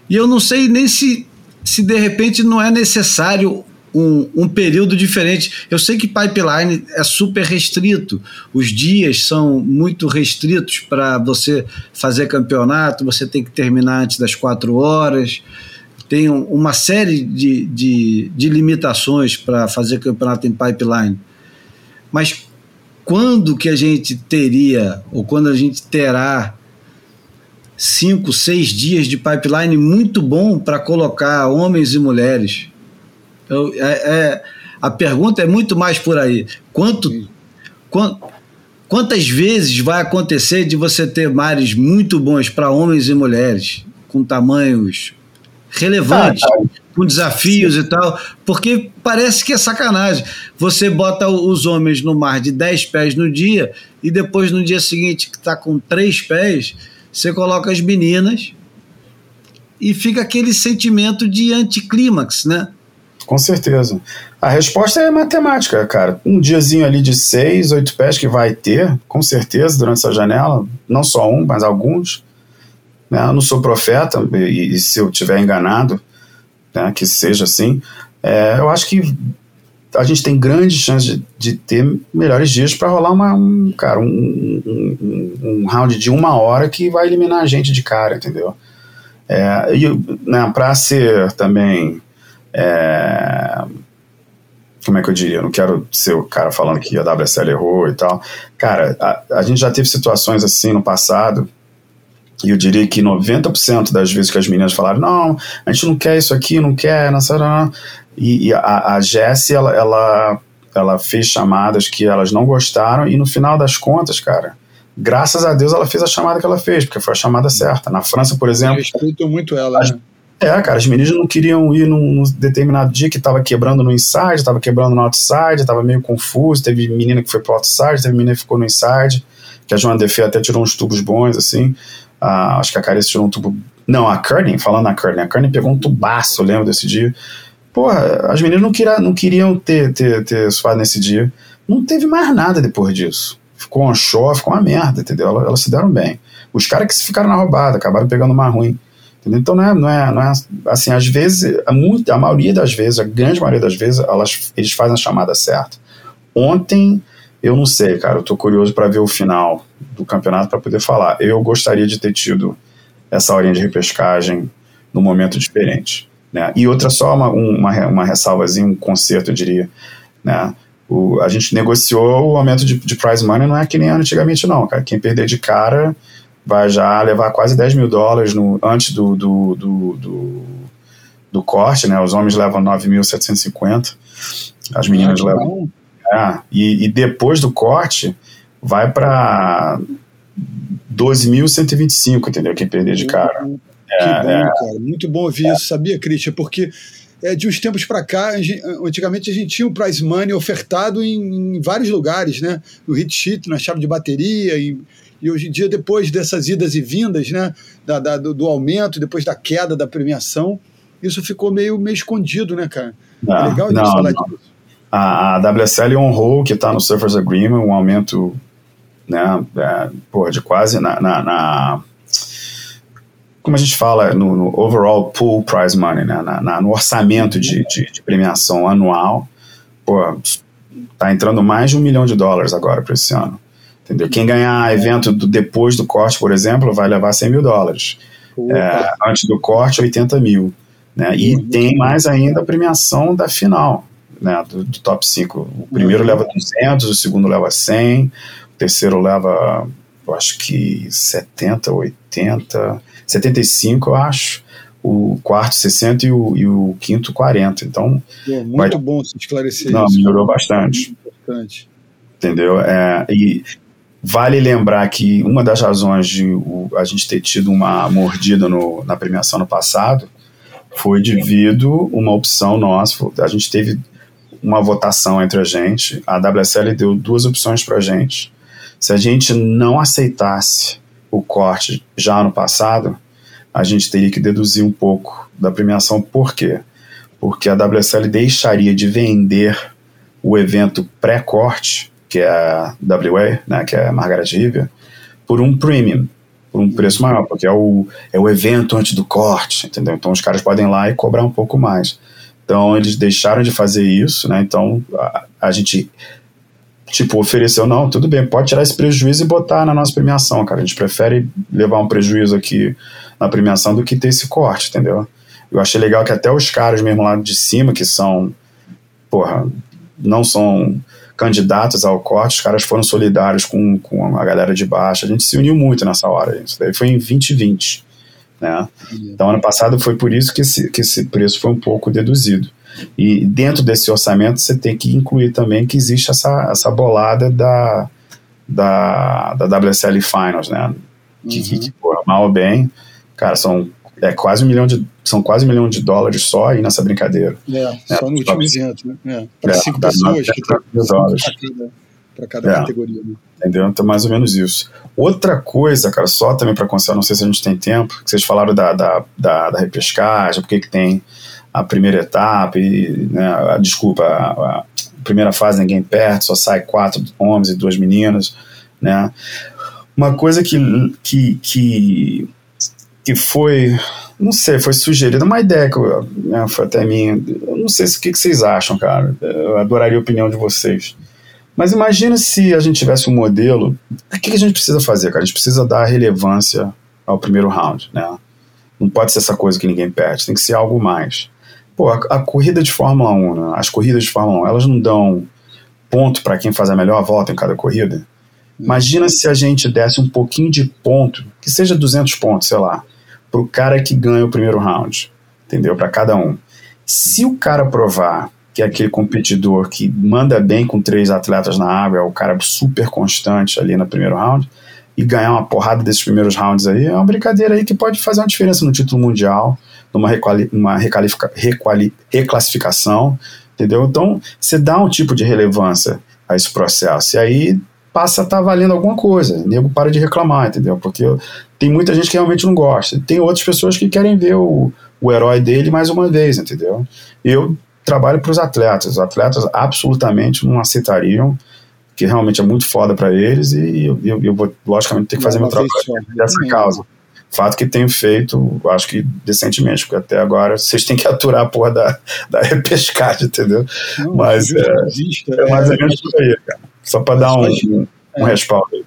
e eu não sei nem se, se de repente não é necessário um, um, período diferente. Eu sei que pipeline é super restrito, os dias são muito restritos para você fazer campeonato, você tem que terminar antes das quatro horas, tem uma série de, de, de limitações para fazer campeonato em pipeline. Mas quando que a gente teria, ou quando a gente terá cinco, seis dias de pipeline muito bom para colocar homens e mulheres? Eu, é, é, a pergunta é muito mais por aí. Quanto, quant, quantas vezes vai acontecer de você ter mares muito bons para homens e mulheres, com tamanhos relevantes, ah, com desafios sim. e tal? Porque parece que é sacanagem. Você bota os homens no mar de 10 pés no dia e depois no dia seguinte, que está com 3 pés, você coloca as meninas e fica aquele sentimento de anticlímax, né? Com certeza. A resposta é matemática, cara. Um diazinho ali de seis, oito pés que vai ter, com certeza, durante essa janela. Não só um, mas alguns. Né? Eu não sou profeta, e, e se eu tiver enganado, né, que seja assim, é, eu acho que a gente tem grande chance de, de ter melhores dias para rolar uma, um, cara, um, um, um, round de uma hora que vai eliminar a gente de cara, entendeu? É, e né, para ser também é, como é que eu diria? Eu não quero ser o cara falando que a WSL errou e tal. Cara, a, a gente já teve situações assim no passado, e eu diria que 90% das vezes que as meninas falaram, não, a gente não quer isso aqui, não quer, não. E, e a, a Jessie, ela, ela, ela fez chamadas que elas não gostaram, e no final das contas, cara, graças a Deus ela fez a chamada que ela fez, porque foi a chamada certa. Na França, por exemplo. Eu respeito muito ela, as, né? É, cara, as meninas não queriam ir num, determinado dia que estava quebrando no inside, estava quebrando no outside, estava meio confuso. Teve menina que foi pro outside, teve menina que ficou no inside, que a Joana Defé até tirou uns tubos bons, assim. Ah, acho que a Carissa tirou um tubo. Não, a Kearney, falando na Kearney, a Kearney pegou um tubaço, eu lembro desse dia. Porra, as meninas não, queria, não queriam ter, ter, ter suado nesse dia. Não teve mais nada depois disso. Ficou um show, ficou uma merda, entendeu? Elas, elas se deram bem. Os caras que se ficaram na roubada acabaram pegando uma ruim. Entendeu? Então não é, não é, não é assim, às vezes, a, muito, a maioria das vezes, a grande maioria das vezes, elas, eles fazem a chamada certa. Ontem, eu não sei, cara, eu tô curioso para ver o final do campeonato para poder falar. Eu gostaria de ter tido essa horinha de repescagem num momento diferente. Né? E outra só uma, uma, uma ressalvazinha, um conserto, eu diria. Né? O, a gente negociou o aumento de, de prize money, não é que nem antigamente, não, cara. Quem perder de cara vai já levar quase 10 mil dólares no, antes do, do, do, do, do corte, né? Os homens levam 9.750, as meninas ah, levam. É, e, e depois do corte, vai para 12.125, entendeu? Quem perder de cara. Que é, bom, é, cara. Muito bom ouvir é. isso, sabia, Christian? Porque é, de uns tempos para cá, antigamente a gente tinha o prize money ofertado em, em, vários lugares, né? No hit sheet, na chave de bateria, em, e hoje em dia, depois dessas idas e vindas, né, da, da do, do, aumento, depois da queda da premiação, isso ficou meio, meio escondido, né, cara? Não, é legal não, falar não. disso. A, a WSL honrou que está no Surfers Agreement, um aumento né, é, porra, de quase na, na, na, como a gente fala no, no overall pool prize money, né, na, na no orçamento de, de, de, premiação anual, pô, tá entrando mais de um milhão de dólares agora para esse ano. Entendeu? Quem ganhar evento do, depois do corte, por exemplo, vai levar 100 mil dólares. É, antes do corte, 80 mil. Né? E uhum. tem mais ainda a premiação da final, né? do, do top 5. O primeiro uhum. leva 200, o segundo leva 100, o terceiro leva, eu acho que 70, 80, 75, eu acho. O quarto 60 e o, e o quinto 40. Então, muito vai... bom se esclarecer Não, isso. melhorou bastante. Muito importante. Entendeu? É, e Vale lembrar que uma das razões de o, a gente ter tido uma mordida no, na premiação no passado foi devido uma opção nossa. A gente teve uma votação entre a gente. A WSL deu duas opções para a gente. Se a gente não aceitasse o corte já no passado, a gente teria que deduzir um pouco da premiação. Por quê? Porque a WSL deixaria de vender o evento pré-corte que é a WA, né, que é a Margaret River, por um premium, por um preço maior, porque é o, é o evento antes do corte, entendeu? Então os caras podem ir lá e cobrar um pouco mais. Então eles deixaram de fazer isso, né? Então a, a gente tipo, ofereceu, não, tudo bem, pode tirar esse prejuízo e botar na nossa premiação, cara. A gente prefere levar um prejuízo aqui na premiação do que ter esse corte, entendeu? Eu achei legal que até os caras mesmo lá de cima, que são, porra, não são candidatos ao corte, os caras foram solidários com, com a galera de baixo. A gente se uniu muito nessa hora. Isso daí foi em 2020. Né? Então, ano passado foi por isso que esse, que esse preço foi um pouco deduzido. E dentro desse orçamento você tem que incluir também que existe essa, essa bolada da, da, da WSL Finals, né? Que, uhum. que, que mal ou bem, cara, são é quase um milhão de são quase um milhão de dólares só aí nessa brincadeira. É, é só no último evento, né? É, para é, cinco pessoas que tem para cada, é, categoria. Né? Entendeu? Então, mais ou menos isso. Outra coisa, cara, só também para considerar, não sei se a gente tem tempo, que vocês falaram da, da, da, da repescagem, porque que tem a primeira etapa, e, né, a, desculpa, a, a, primeira fase ninguém perto, só sai quatro homens e duas meninas, né? Uma coisa que, que, que que foi, não sei, foi sugerida uma ideia que eu, né, foi até minha. Eu não sei o que, vocês acham, cara. Eu adoraria a opinião de vocês. Mas imagina se a gente tivesse um modelo. O que, que a gente precisa fazer, cara? A gente precisa dar relevância ao primeiro round, né? Não pode ser essa coisa que ninguém perde, tem que ser algo mais. pô, a, a corrida de Fórmula 1, né, as corridas de Fórmula 1, elas não dão ponto para quem faz a melhor volta em cada corrida? Imagina se a gente desse um pouquinho de ponto, que seja 200 pontos, sei lá, para o cara que ganha o primeiro round, entendeu? Para cada um. Se o cara provar que é aquele competidor que manda bem com três atletas na água, é o cara super constante ali no primeiro round, e ganhar uma porrada desses primeiros rounds aí, é uma brincadeira aí que pode fazer uma diferença no título mundial, numa requali uma requali reclassificação, entendeu? Então, você dá um tipo de relevância a esse processo. E aí passa a estar tá valendo alguma coisa. O nego para de reclamar, entendeu? Porque tem muita gente que realmente não gosta. Tem outras pessoas que querem ver o, o herói dele mais uma vez, entendeu? Eu trabalho para os atletas. Os atletas absolutamente não aceitariam, que realmente é muito foda para eles e eu, eu, eu, vou, logicamente, ter que fazer meu trabalho dessa causa. Fato que tenho feito, acho que decentemente, porque até agora vocês têm que aturar a porra da, da repescagem, entendeu? Não, Mas é, é mais ou menos por aí, cara. Só para dar um, um, um é. respaldo aí.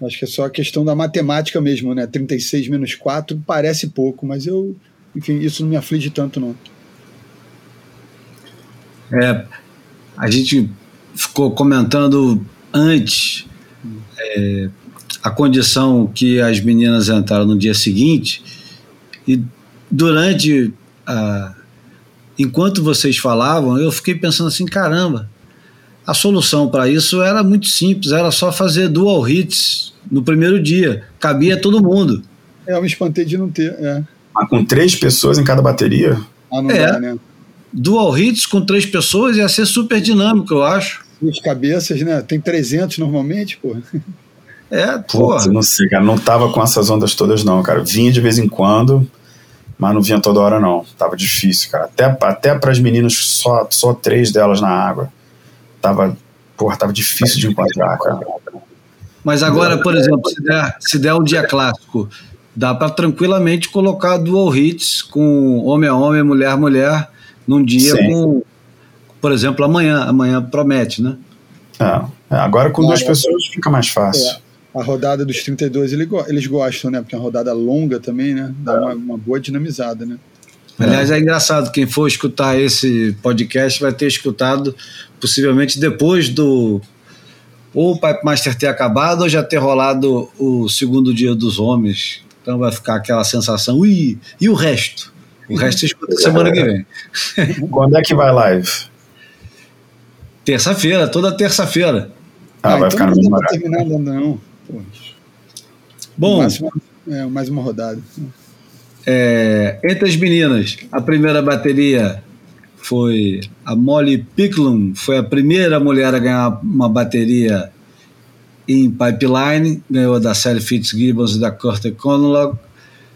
Acho que é só a questão da matemática mesmo, né? 36 menos 4 parece pouco, mas eu, enfim, isso não me aflige tanto, não. É, a gente ficou comentando antes é, a condição que as meninas entraram no dia seguinte e durante a, enquanto vocês falavam eu fiquei pensando assim caramba a solução para isso era muito simples era só fazer dual hits no primeiro dia cabia todo mundo é eu me espantei de não ter é. ah, com três pessoas em cada bateria ah, não é. dá, né? dual hits com três pessoas ia ser super dinâmico, eu acho. Duas cabeças, né? Tem 300 normalmente, pô. É, pô. Não sei, cara. Não tava com essas ondas todas, não, cara. Vinha de vez em quando, mas não vinha toda hora, não. Tava difícil, cara. Até, até para as meninas, só, só três delas na água. Tava, porra, tava difícil de encontrar, cara. Mas agora, por exemplo, se der, se der um dia clássico, dá para tranquilamente colocar dual hits com homem a homem, mulher a mulher num dia Sim. com, por exemplo, amanhã. Amanhã promete, né? É, é agora com duas pessoas fica mais fácil. É, a rodada dos 32 eles gostam, né? Porque é uma rodada longa também, né? Dá é. uma, uma boa dinamizada, né? Aliás, é engraçado, quem for escutar esse podcast vai ter escutado possivelmente depois do ou o Pipe Master ter acabado ou já ter rolado o segundo dia dos homens. Então vai ficar aquela sensação, ui, e o resto? O resto você escuta semana que vem. Quando é que vai live? Terça-feira, toda terça-feira. Ah, ah, vai então ficar no mesmo horário. terminar ainda não. Bom, mais uma, é, mais uma rodada. É, entre as meninas, a primeira bateria foi a Molly Picklum, foi a primeira mulher a ganhar uma bateria em pipeline, ganhou da Sally Fitzgibbons e da Kurt Conlog.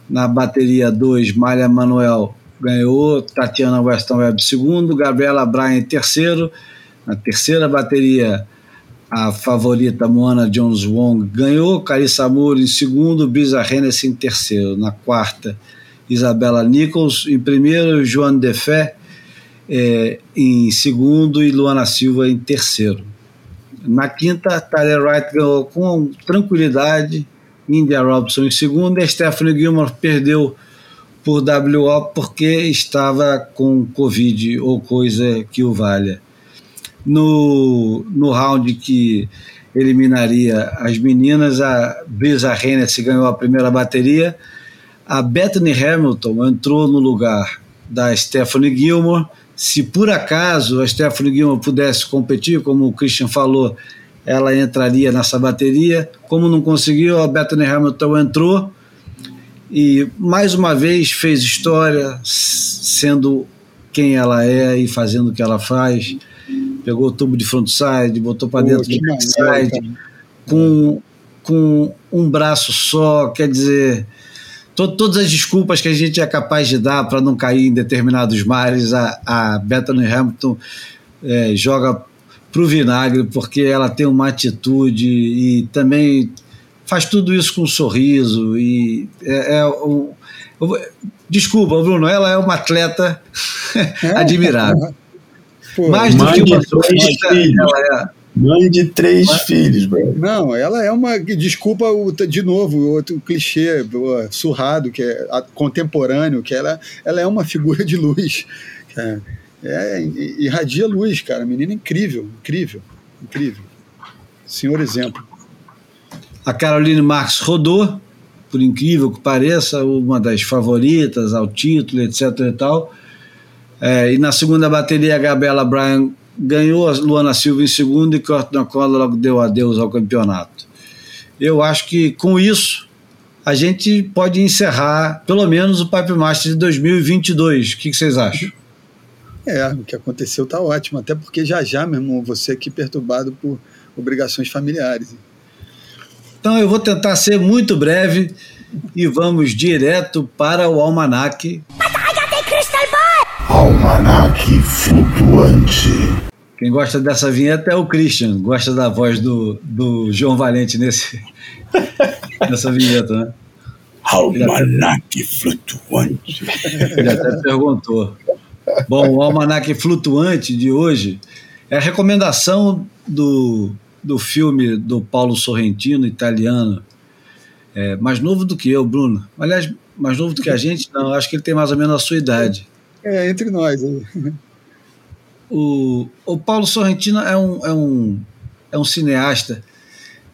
Na bateria 2, Malha Manuel ganhou, Tatiana Weston Webb segundo, Gabriela Bryan terceiro. Na terceira bateria, a favorita Moana Jones Wong ganhou, Carissa Moore em segundo, Brisa Hennessy em terceiro. Na quarta, Isabela Nichols em primeiro, Joan Defé é, em segundo e Luana Silva em terceiro. Na quinta, Tyler Wright ganhou com tranquilidade, India Robson em segundo, e Stephanie Gilmore perdeu por WO porque estava com Covid ou coisa que o valha. No, no round que eliminaria as meninas, a Brisa Hennessy ganhou a primeira bateria, a Bethany Hamilton entrou no lugar da Stephanie Gilmore. Se por acaso a Stephanie Gilmore pudesse competir, como o Christian falou, ela entraria nessa bateria. Como não conseguiu, a Bethany Hamilton entrou e mais uma vez fez história, sendo quem ela é e fazendo o que ela faz. Pegou o tubo de frontside, botou para dentro do backside, com, com um braço só, quer dizer, to, todas as desculpas que a gente é capaz de dar para não cair em determinados mares, a, a Bethany Hamilton é, joga para o vinagre, porque ela tem uma atitude e também faz tudo isso com um sorriso. E é, é um, desculpa, Bruno, ela é uma atleta é, admirável. Pô, Mais do que uma ela é. Mãe de três Mas, filhos, bro. Não, ela é uma. Desculpa, de novo, outro clichê surrado, que é contemporâneo, que ela, ela é uma figura de luz É, é, irradia luz, cara. Menina incrível, incrível, incrível. Senhor exemplo. A Caroline Marx rodou, por incrível que pareça, uma das favoritas ao título, etc. e tal. É, e na segunda bateria, a Gabriela Bryan ganhou a Luana Silva em segundo e Courtney logo deu adeus ao campeonato. Eu acho que com isso a gente pode encerrar pelo menos o Pipe Master de 2022. O que, que vocês acham? É, o que aconteceu está ótimo, até porque já já, meu irmão, você aqui perturbado por obrigações familiares. Então eu vou tentar ser muito breve e vamos direto para o almanac. Almanac flutuante. Quem gosta dessa vinheta é o Christian, gosta da voz do, do João Valente nesse, nessa vinheta, né? Almanac flutuante. Ele até perguntou. Bom, o Almanac Flutuante de hoje é a recomendação do, do filme do Paulo Sorrentino, italiano, é, mais novo do que eu, Bruno. Aliás, mais novo do que a gente, não, acho que ele tem mais ou menos a sua idade. É, entre nós. O, o Paulo Sorrentino é um, é um, é um cineasta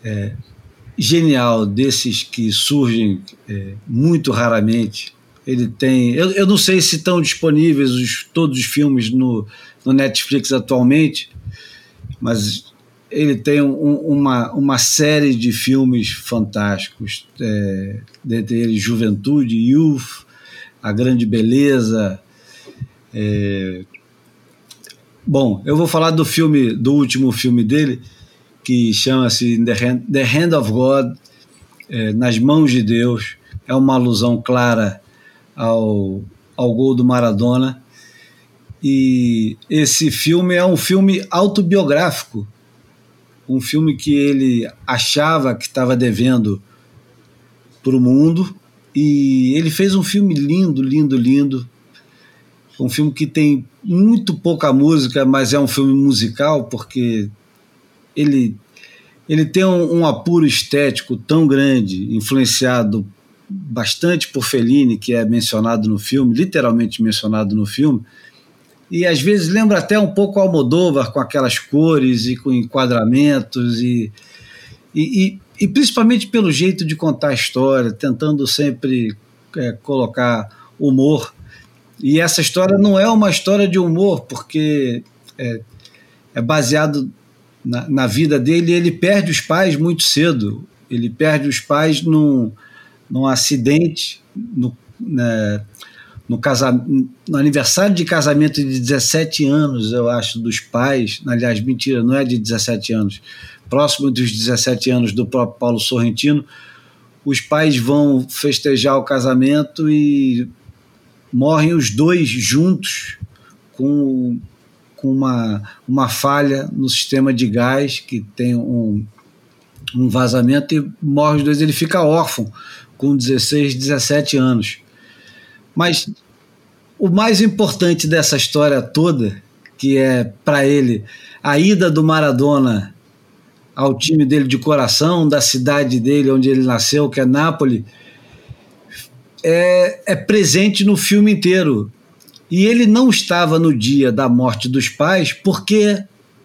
é, genial, desses que surgem é, muito raramente. Ele tem. Eu, eu não sei se estão disponíveis os, todos os filmes no, no Netflix atualmente, mas ele tem um, uma, uma série de filmes fantásticos, é, dentre eles Juventude, Youth, A Grande Beleza. É... Bom, eu vou falar do filme, do último filme dele, que chama-se The, Hand, The Hand of God, é, Nas Mãos de Deus. É uma alusão clara ao, ao gol do Maradona. E esse filme é um filme autobiográfico, um filme que ele achava que estava devendo para o mundo. E ele fez um filme lindo, lindo, lindo. Um filme que tem muito pouca música, mas é um filme musical, porque ele, ele tem um, um apuro estético tão grande, influenciado bastante por Fellini, que é mencionado no filme, literalmente mencionado no filme, e às vezes lembra até um pouco Almodóvar com aquelas cores e com enquadramentos e, e, e, e principalmente pelo jeito de contar a história, tentando sempre é, colocar humor. E essa história não é uma história de humor, porque é, é baseado na, na vida dele. Ele perde os pais muito cedo. Ele perde os pais num, num acidente no, né, no, casa, no aniversário de casamento de 17 anos, eu acho, dos pais. Aliás, mentira, não é de 17 anos. Próximo dos 17 anos do próprio Paulo Sorrentino, os pais vão festejar o casamento e morrem os dois juntos com, com uma, uma falha no sistema de gás que tem um, um vazamento e morre os dois. Ele fica órfão com 16, 17 anos. Mas o mais importante dessa história toda, que é para ele a ida do Maradona ao time dele de coração, da cidade dele, onde ele nasceu, que é Nápoles, é, é presente no filme inteiro. E ele não estava no dia da morte dos pais porque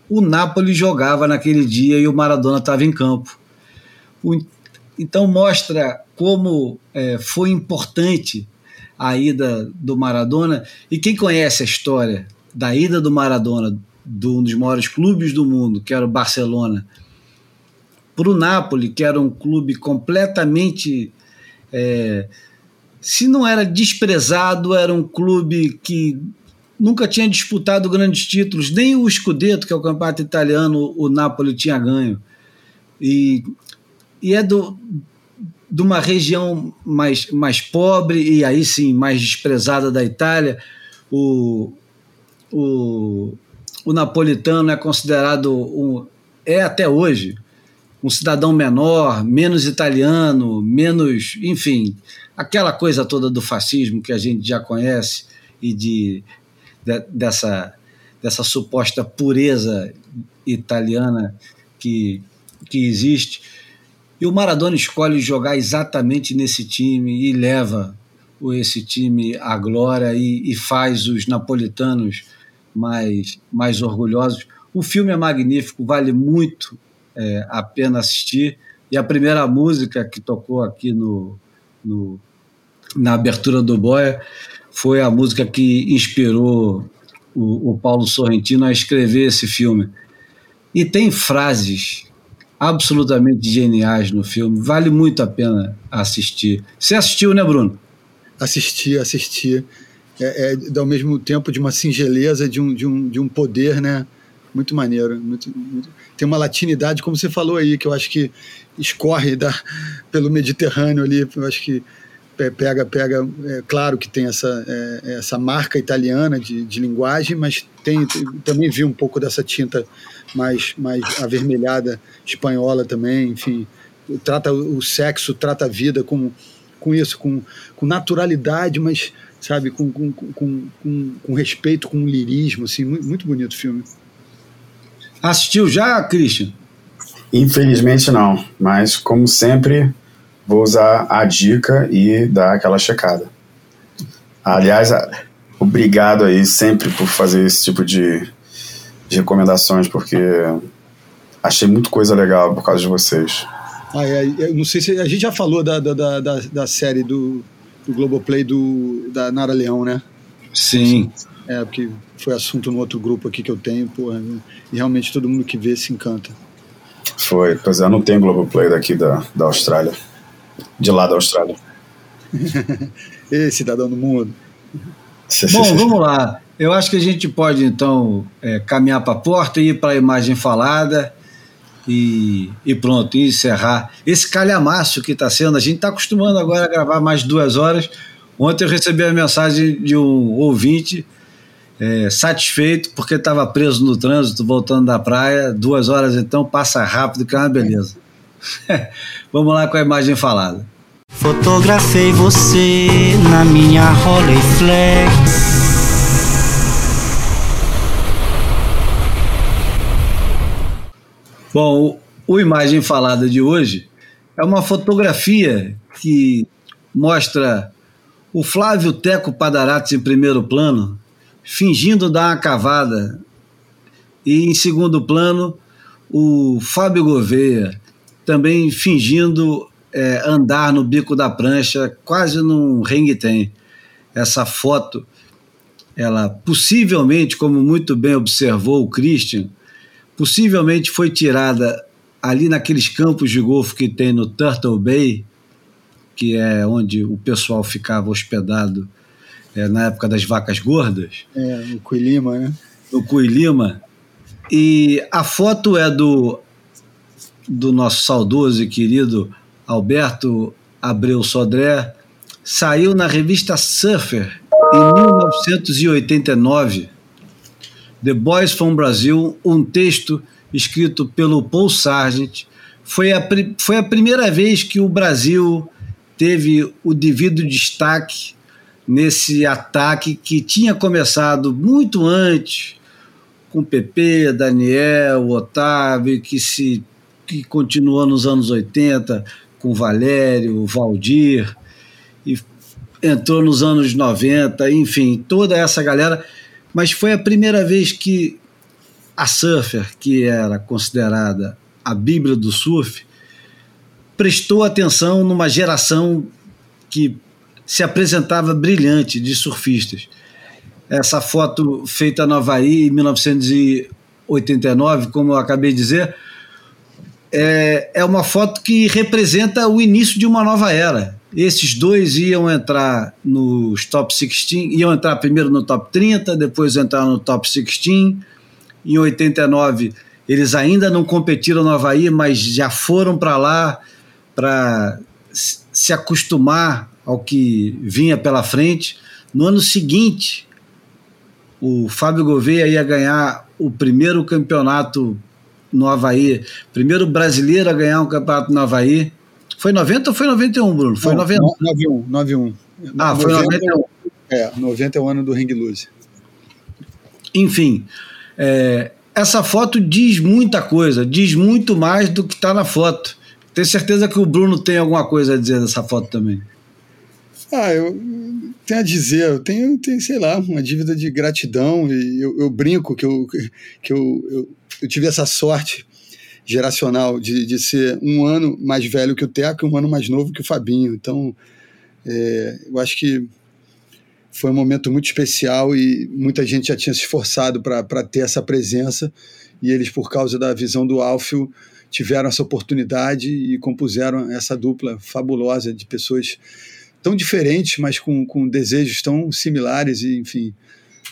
o Napoli jogava naquele dia e o Maradona estava em campo. O, então mostra como é, foi importante a ida do Maradona. E quem conhece a história da ida do Maradona, de um dos maiores clubes do mundo, que era o Barcelona, para o Napoli, que era um clube completamente. É, se não era desprezado, era um clube que nunca tinha disputado grandes títulos, nem o Scudetto, que é o campeonato italiano, o Napoli tinha ganho. E, e é do, de uma região mais, mais pobre e aí sim mais desprezada da Itália. O, o, o napolitano é considerado, um, é até hoje, um cidadão menor, menos italiano, menos, enfim, aquela coisa toda do fascismo que a gente já conhece e de, de dessa, dessa suposta pureza italiana que, que existe. E o Maradona escolhe jogar exatamente nesse time e leva esse time à glória e, e faz os napolitanos mais, mais orgulhosos. O filme é magnífico, vale muito é, a pena assistir. E a primeira música que tocou aqui no, no, na abertura do Boia foi a música que inspirou o, o Paulo Sorrentino a escrever esse filme. E tem frases absolutamente geniais no filme, vale muito a pena assistir. Você assistiu, né, Bruno? Assisti, assisti. É, é ao mesmo tempo de uma singeleza, de um, de um, de um poder, né? Muito maneiro. Muito, muito, tem uma latinidade, como você falou aí, que eu acho que escorre da, pelo Mediterrâneo ali. Eu acho que pega, pega é, claro que tem essa, é, essa marca italiana de, de linguagem, mas tem, também vi um pouco dessa tinta mais, mais avermelhada espanhola também, enfim. Trata o sexo, trata a vida com, com isso, com, com naturalidade, mas, sabe, com, com, com, com, respeito, com lirismo, assim, muito bonito o filme. Assistiu já, Christian? Infelizmente não, mas como sempre, vou usar a dica e dar aquela checada. Aliás, obrigado aí sempre por fazer esse tipo de, de recomendações, porque achei muito coisa legal por causa de vocês. Ah, é, eu não sei se a gente já falou da, da, da, da série do, do Globoplay do, da Nara Leão, né? Sim. É, porque foi assunto no outro grupo aqui que eu tenho, porra, e realmente todo mundo que vê se encanta. Foi, pois é, não tem Globoplay daqui da, da Austrália, de lá da Austrália. Ei, cidadão do mundo. Bom, vamos lá. Eu acho que a gente pode, então, é, caminhar para a porta e ir para a imagem falada e, e pronto, encerrar. Esse calhamaço que está sendo, a gente está acostumando agora a gravar mais duas horas. Ontem eu recebi a mensagem de um ouvinte é, satisfeito porque estava preso no trânsito, voltando da praia. Duas horas então, passa rápido, que é uma beleza. Vamos lá com a imagem falada. Fotografei você na minha Rolleiflex. Bom, o Imagem Falada de hoje é uma fotografia que mostra o Flávio Teco Padarates em primeiro plano, fingindo dar uma cavada, e em segundo plano, o Fábio Gouveia, também fingindo é, andar no bico da prancha, quase num ringue-tem. Essa foto, ela possivelmente, como muito bem observou o Christian, possivelmente foi tirada ali naqueles campos de golfe que tem no Turtle Bay, que é onde o pessoal ficava hospedado é, na época das vacas gordas. É, no Cuilima, né? No Cuilima. E a foto é do, do nosso saudoso e querido Alberto Abreu Sodré, saiu na revista Surfer em 1989 The Boys from Brazil, um texto escrito pelo Paul Sargent. Foi a, foi a primeira vez que o Brasil teve o devido destaque nesse ataque que tinha começado muito antes com PP, Daniel, Otávio, que se que continuou nos anos 80 com Valério, Valdir e entrou nos anos 90, enfim, toda essa galera. Mas foi a primeira vez que a Surfer, que era considerada a Bíblia do surf, prestou atenção numa geração que se apresentava brilhante de surfistas. Essa foto feita no Havaí em 1989, como eu acabei de dizer, é, é uma foto que representa o início de uma nova era. Esses dois iam entrar nos top 16, iam entrar primeiro no top 30, depois entrar no top 16. Em 89, eles ainda não competiram no Havaí, mas já foram para lá para se acostumar ao que vinha pela frente. No ano seguinte, o Fábio Gouveia ia ganhar o primeiro campeonato no Havaí, primeiro brasileiro a ganhar um campeonato no Havaí. Foi 90 ou foi 91, Bruno? Foi Não, 90. 91, 91. Ah, 90, foi 91. É, 90 é o ano do Ring Loose. Enfim, é, essa foto diz muita coisa, diz muito mais do que está na foto. Tenho certeza que o Bruno tem alguma coisa a dizer dessa foto também. Ah, eu, tenho a dizer? Eu tenho, tenho, sei lá, uma dívida de gratidão e eu, eu brinco que, eu, que eu, eu, eu, tive essa sorte geracional de, de ser um ano mais velho que o Teco e um ano mais novo que o Fabinho. Então, é, eu acho que foi um momento muito especial e muita gente já tinha se esforçado para ter essa presença e eles, por causa da visão do Alfio, tiveram essa oportunidade e compuseram essa dupla fabulosa de pessoas tão diferentes, mas com, com desejos tão similares e, enfim,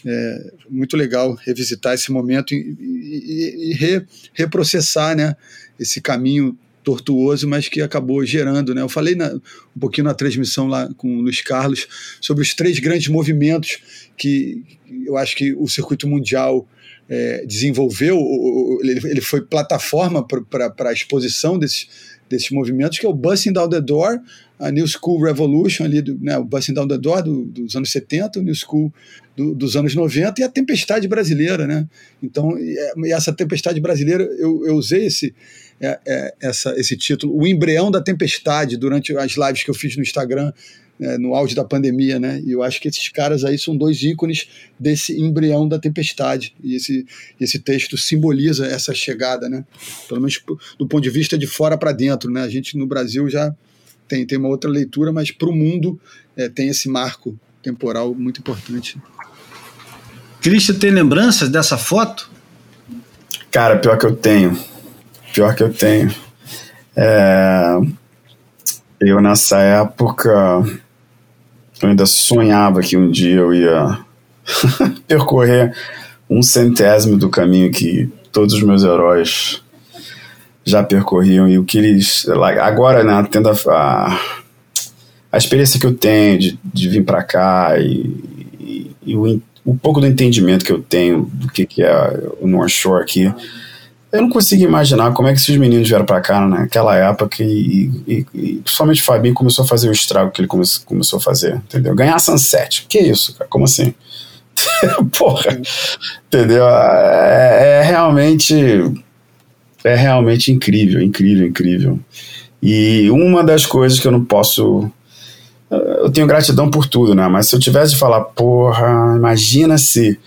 é muito legal revisitar esse momento e, e, e re, reprocessar né, esse caminho tortuoso, mas que acabou gerando. Né? Eu falei na, um pouquinho na transmissão lá com o Luiz Carlos sobre os três grandes movimentos que eu acho que o circuito mundial é, desenvolveu, ele, ele foi plataforma para a exposição desses, desses movimentos, que é o Busting Down the Door, a New School Revolution, ali do, né, o Busting Down the Door do, dos anos 70, o New School do, dos anos 90 e a Tempestade Brasileira. Né? Então, e essa Tempestade Brasileira, eu, eu usei esse, é, é, essa, esse título, O Embrião da Tempestade, durante as lives que eu fiz no Instagram, é, no auge da pandemia, né? E eu acho que esses caras aí são dois ícones desse embrião da tempestade. E esse, esse texto simboliza essa chegada, né? Pelo menos do ponto de vista de fora para dentro, né? A gente no Brasil já tem, tem uma outra leitura, mas para o mundo é, tem esse marco temporal muito importante. Cristian, tem lembranças dessa foto? Cara, pior que eu tenho. Pior que eu tenho. É... Eu, nessa época, eu ainda sonhava que um dia eu ia percorrer um centésimo do caminho que todos os meus heróis já percorriam e o que eles agora né tendo a, a, a experiência que eu tenho de, de vir para cá e, e, e o, o pouco do entendimento que eu tenho do que, que é o North Shore aqui eu não consigo imaginar como é que esses meninos vieram para cá naquela época e, e, e, principalmente o Fabinho começou a fazer o estrago que ele come, começou a fazer, entendeu? Ganhar Sunset. Que isso, cara? Como assim? Porra, entendeu? É, é, realmente é realmente incrível, incrível, incrível. E uma das coisas que eu não posso eu tenho gratidão por tudo, né? Mas se eu tivesse de falar, porra, imagina se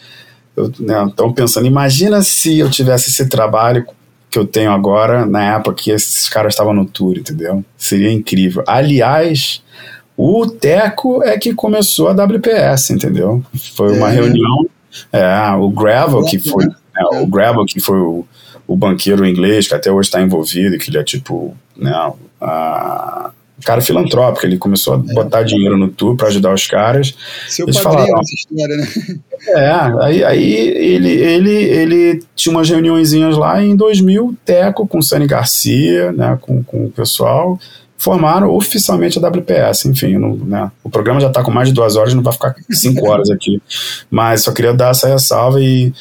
eu né, pensando, imagina se eu tivesse esse trabalho que eu tenho agora na época que esses caras estavam no tour, entendeu? Seria incrível. Aliás, o Teco é que começou a WPS, entendeu? Foi uma é. reunião. É, o Gravel, que foi. É, o Gravel, que foi o, o banqueiro inglês, que até hoje está envolvido, que ele é tipo. Né, a, cara filantrópico, ele começou a é. botar dinheiro no tour para ajudar os caras. Seu Eles padrinho falaram, essa história, né? É, aí, aí ele, ele, ele tinha umas reuniõezinhas lá em 2000, Teco com o Sani Garcia, né, com, com o pessoal, formaram oficialmente a WPS, enfim, não, né, o programa já está com mais de duas horas, não vai ficar cinco horas aqui, mas só queria dar essa ressalva e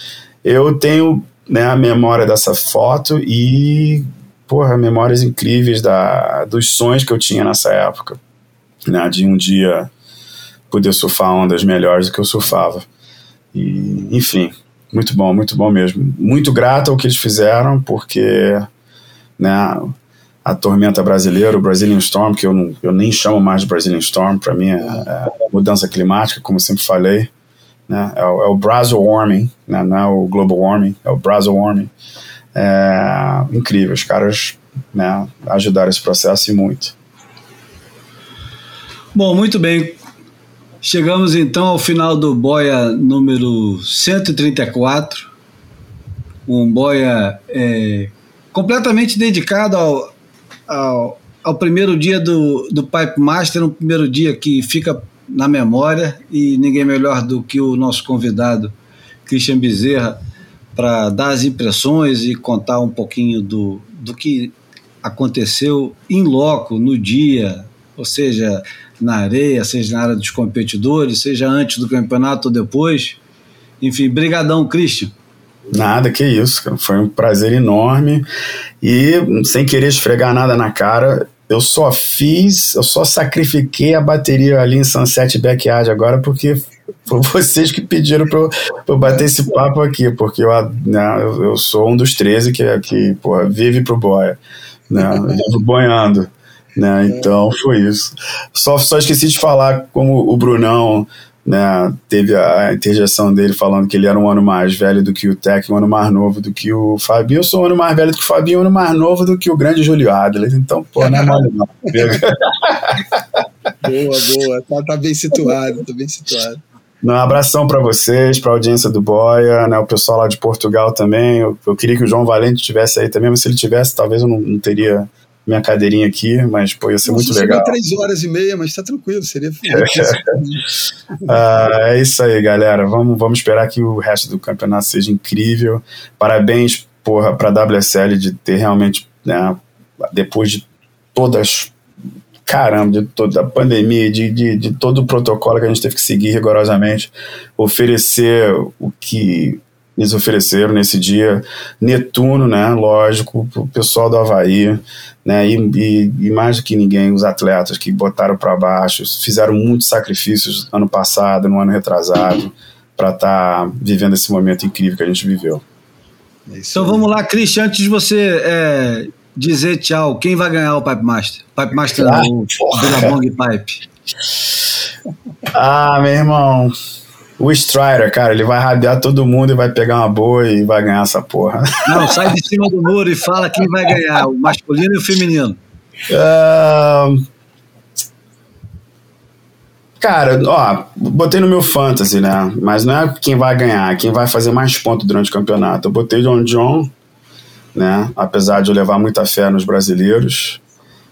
eu tenho né, a memória dessa foto e porra, memórias incríveis da, dos sonhos que eu tinha nessa época, né, de um dia poder surfar ondas melhores do que eu surfava. E, enfim, muito bom, muito bom mesmo. Muito grato ao que eles fizeram, porque né, a tormenta brasileira, o Brazilian Storm, que eu, não, eu nem chamo mais de Brazilian Storm, para mim é, é, mudança climática, como sempre falei. Né, é, o, é o Brazil Warming, né, não é o Global Warming, é o Brazil Warming é, incrível. Os caras né, ajudaram esse processo e muito. Bom, muito bem. Chegamos então ao final do Boia número 134. Um Boia é, completamente dedicado ao, ao, ao, primeiro dia do, do Pipe Master, um primeiro dia que fica na memória e ninguém melhor do que o nosso convidado, Christian Bezerra para dar as impressões e contar um pouquinho do, do que aconteceu em loco, no dia, ou seja, na areia, seja na área dos competidores, seja antes do campeonato ou depois. Enfim, brigadão, Christian. Nada, que isso. Foi um prazer enorme. E, sem querer esfregar nada na cara, eu só fiz, eu só sacrifiquei a bateria ali em Sunset Backyard agora porque foi vocês que pediram para eu, eu, bater esse papo aqui, porque eu, né, eu, sou um dos 13 que, que porra, vive pro boia, né, vivo boiando. Né? Então foi isso. Só, só esqueci de falar como o Brunão né, teve a interjeição dele falando que ele era um ano mais velho do que o Tech, um ano mais novo do que o Fabinho. Eu sou um ano mais velho do que o Fabinho, um ano mais novo do que o grande Júlio Adler. Então, pô, não é mole não. boa, boa. Tá, tá, bem situado, tá bem situado. Um abração para vocês, para a audiência do Boia, né, o pessoal lá de Portugal também. Eu, eu, queria que o João Valente estivesse aí também, mas se ele tivesse, talvez eu não, não teria minha cadeirinha aqui, mas pô, ia ser Nossa, muito legal. três horas e meia, mas tá tranquilo, seria. ah, é isso aí, galera. Vamos, vamos esperar que o resto do campeonato seja incrível. Parabéns, porra, pra WSL de ter realmente, né, depois de todas. Caramba, de toda a pandemia, de, de, de todo o protocolo que a gente teve que seguir rigorosamente, oferecer o que eles ofereceram nesse dia. Netuno, né? Lógico, o pessoal do Havaí, né? E, e, e mais do que ninguém, os atletas que botaram para baixo, fizeram muitos sacrifícios ano passado, no ano retrasado, para estar tá vivendo esse momento incrível que a gente viveu. É então vamos lá, Christian, antes de você é, dizer tchau, quem vai ganhar o Pipe Master? Pipe Master ah, o Billabong Pipe. Ah, meu irmão. O Strider, cara, ele vai rabiar todo mundo e vai pegar uma boa e vai ganhar essa porra. Não, sai de cima do muro e fala quem vai ganhar, o masculino e o feminino. Uh... Cara, ó, botei no meu fantasy, né? Mas não é quem vai ganhar, é quem vai fazer mais pontos durante o campeonato. Eu botei John John, né? Apesar de eu levar muita fé nos brasileiros.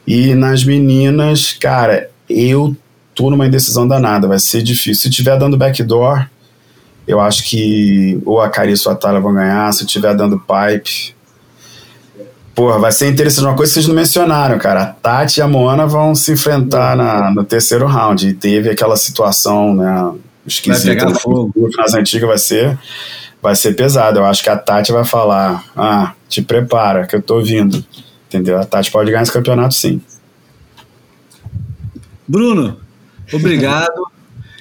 E nas meninas, cara, eu tô numa indecisão danada, vai ser difícil. Se tiver dando backdoor, eu acho que ou a Carissa ou a Thalia vão ganhar. Se tiver dando pipe, porra, vai ser interessante. Uma coisa que vocês não mencionaram, cara. A Tati e a Moana vão se enfrentar na, no terceiro round. E teve aquela situação, né? Esquisita. Vai pegar fogo. Nas antigas vai ser, vai ser pesado. Eu acho que a Tati vai falar: ah, te prepara, que eu tô vindo. Entendeu? A Tati pode ganhar esse campeonato sim. Bruno, Obrigado.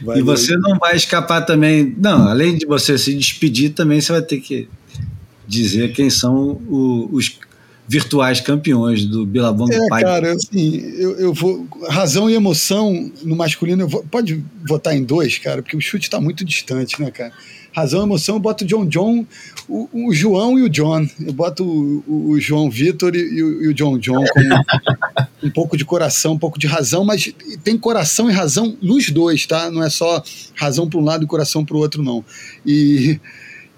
e você não vai escapar também. Não, além de você se despedir, também você vai ter que dizer quem são o, os virtuais campeões do Billabong é, Pipe. Cara, assim, eu, eu vou. Razão e emoção no masculino, vou, pode votar em dois, cara, porque o chute está muito distante, né, cara? Razão e emoção, eu boto o John John, o, o João e o John. Eu boto o, o João Vitor e, e, o John John com um pouco de coração, um pouco de razão, mas tem coração e razão nos dois, tá? Não é só razão para um lado e coração para o outro, não. E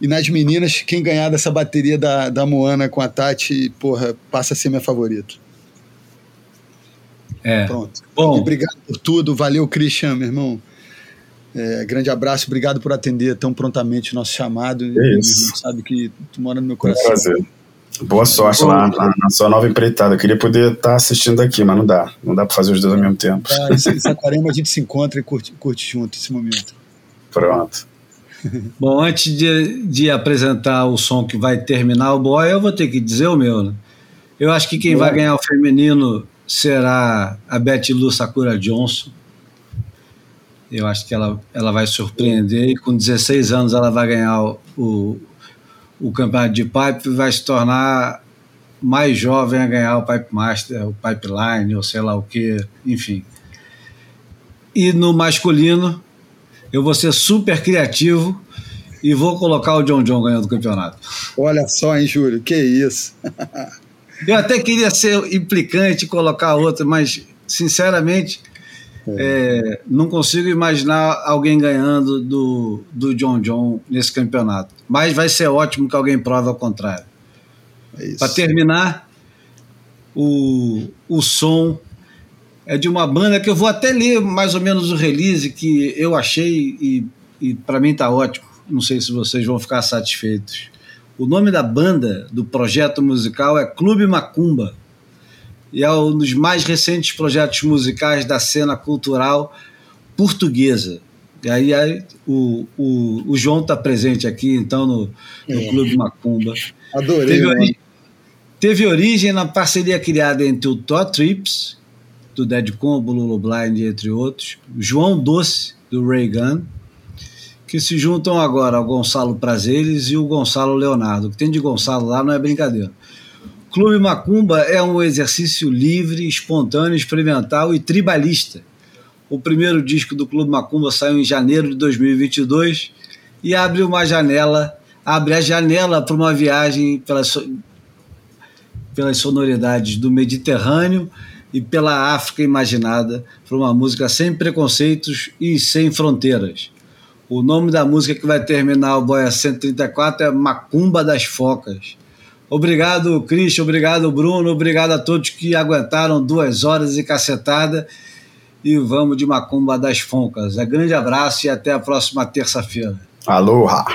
e nas meninas, quem ganhar dessa bateria da, da Moana com a Tati, porra, passa a ser minha favorita. É. Pronto. Bom. E obrigado por tudo. Valeu, Christian, meu irmão. É, grande abraço, obrigado por atender tão prontamente o nosso chamado. É isso. Sabe que tu mora no meu coração. prazer. Boa sorte lá na, na, sua nova empreitada. Eu queria poder estar tá assistindo aqui, mas não dá. Não dá para fazer os dois ao mesmo tempo. Ah, em Saquarema a gente se encontra e curte, curte junto esse momento. Pronto. Bom, antes de, de apresentar o som que vai terminar o boy, eu vou ter que dizer o meu. Né? Eu acho que quem vai ganhar o feminino será a Betty Lu Sakura Johnson. Eu acho que ela, ela vai surpreender e com 16 anos ela vai ganhar o, o, o campeonato de pipe e vai se tornar mais jovem a ganhar o Pipe Master, o Pipeline, ou sei lá o que, enfim. E no masculino, eu vou ser super criativo e vou colocar o John John ganhando o campeonato. Olha só, hein, Júlio, que isso. eu até queria ser implicante e colocar outro, mas, sinceramente, é. Não consigo imaginar alguém ganhando do, do John John nesse campeonato. Mas vai ser ótimo que alguém prove ao contrário. É Para terminar, o, o som é de uma banda que eu vou até ler mais ou menos o release que eu achei e, e para mim tá ótimo. Não sei se vocês vão ficar satisfeitos. O nome da banda, do projeto musical, é Clube Macumba. E é um dos mais recentes projetos musicais da cena cultural portuguesa. E aí, aí o, o, o, João está presente aqui, então, no, no é. Clube Macumba. Adorei. Teve, teve origem na parceria criada entre o Todd Trips, do Dead Combo, Lulu Blind, entre outros, João Doce, do Ray Gun, que se juntam agora ao Gonçalo Prazeres e o Gonçalo Leonardo. O que tem de Gonçalo lá não é brincadeira. Clube Macumba é um exercício livre, espontâneo, experimental e tribalista. O primeiro disco do Clube Macumba saiu em janeiro de 2022 e abre uma janela, abre a janela para uma viagem pelas, pelas sonoridades do Mediterrâneo e pela África imaginada, para uma música sem preconceitos e sem fronteiras. O nome da música que vai terminar o Boia 134 é Macumba das Focas. Obrigado, Christian, obrigado, Bruno, obrigado a todos que aguentaram duas horas e cacetada. E vamos de Macumba das Foncas. Um grande abraço e até a próxima terça-feira. Aloha!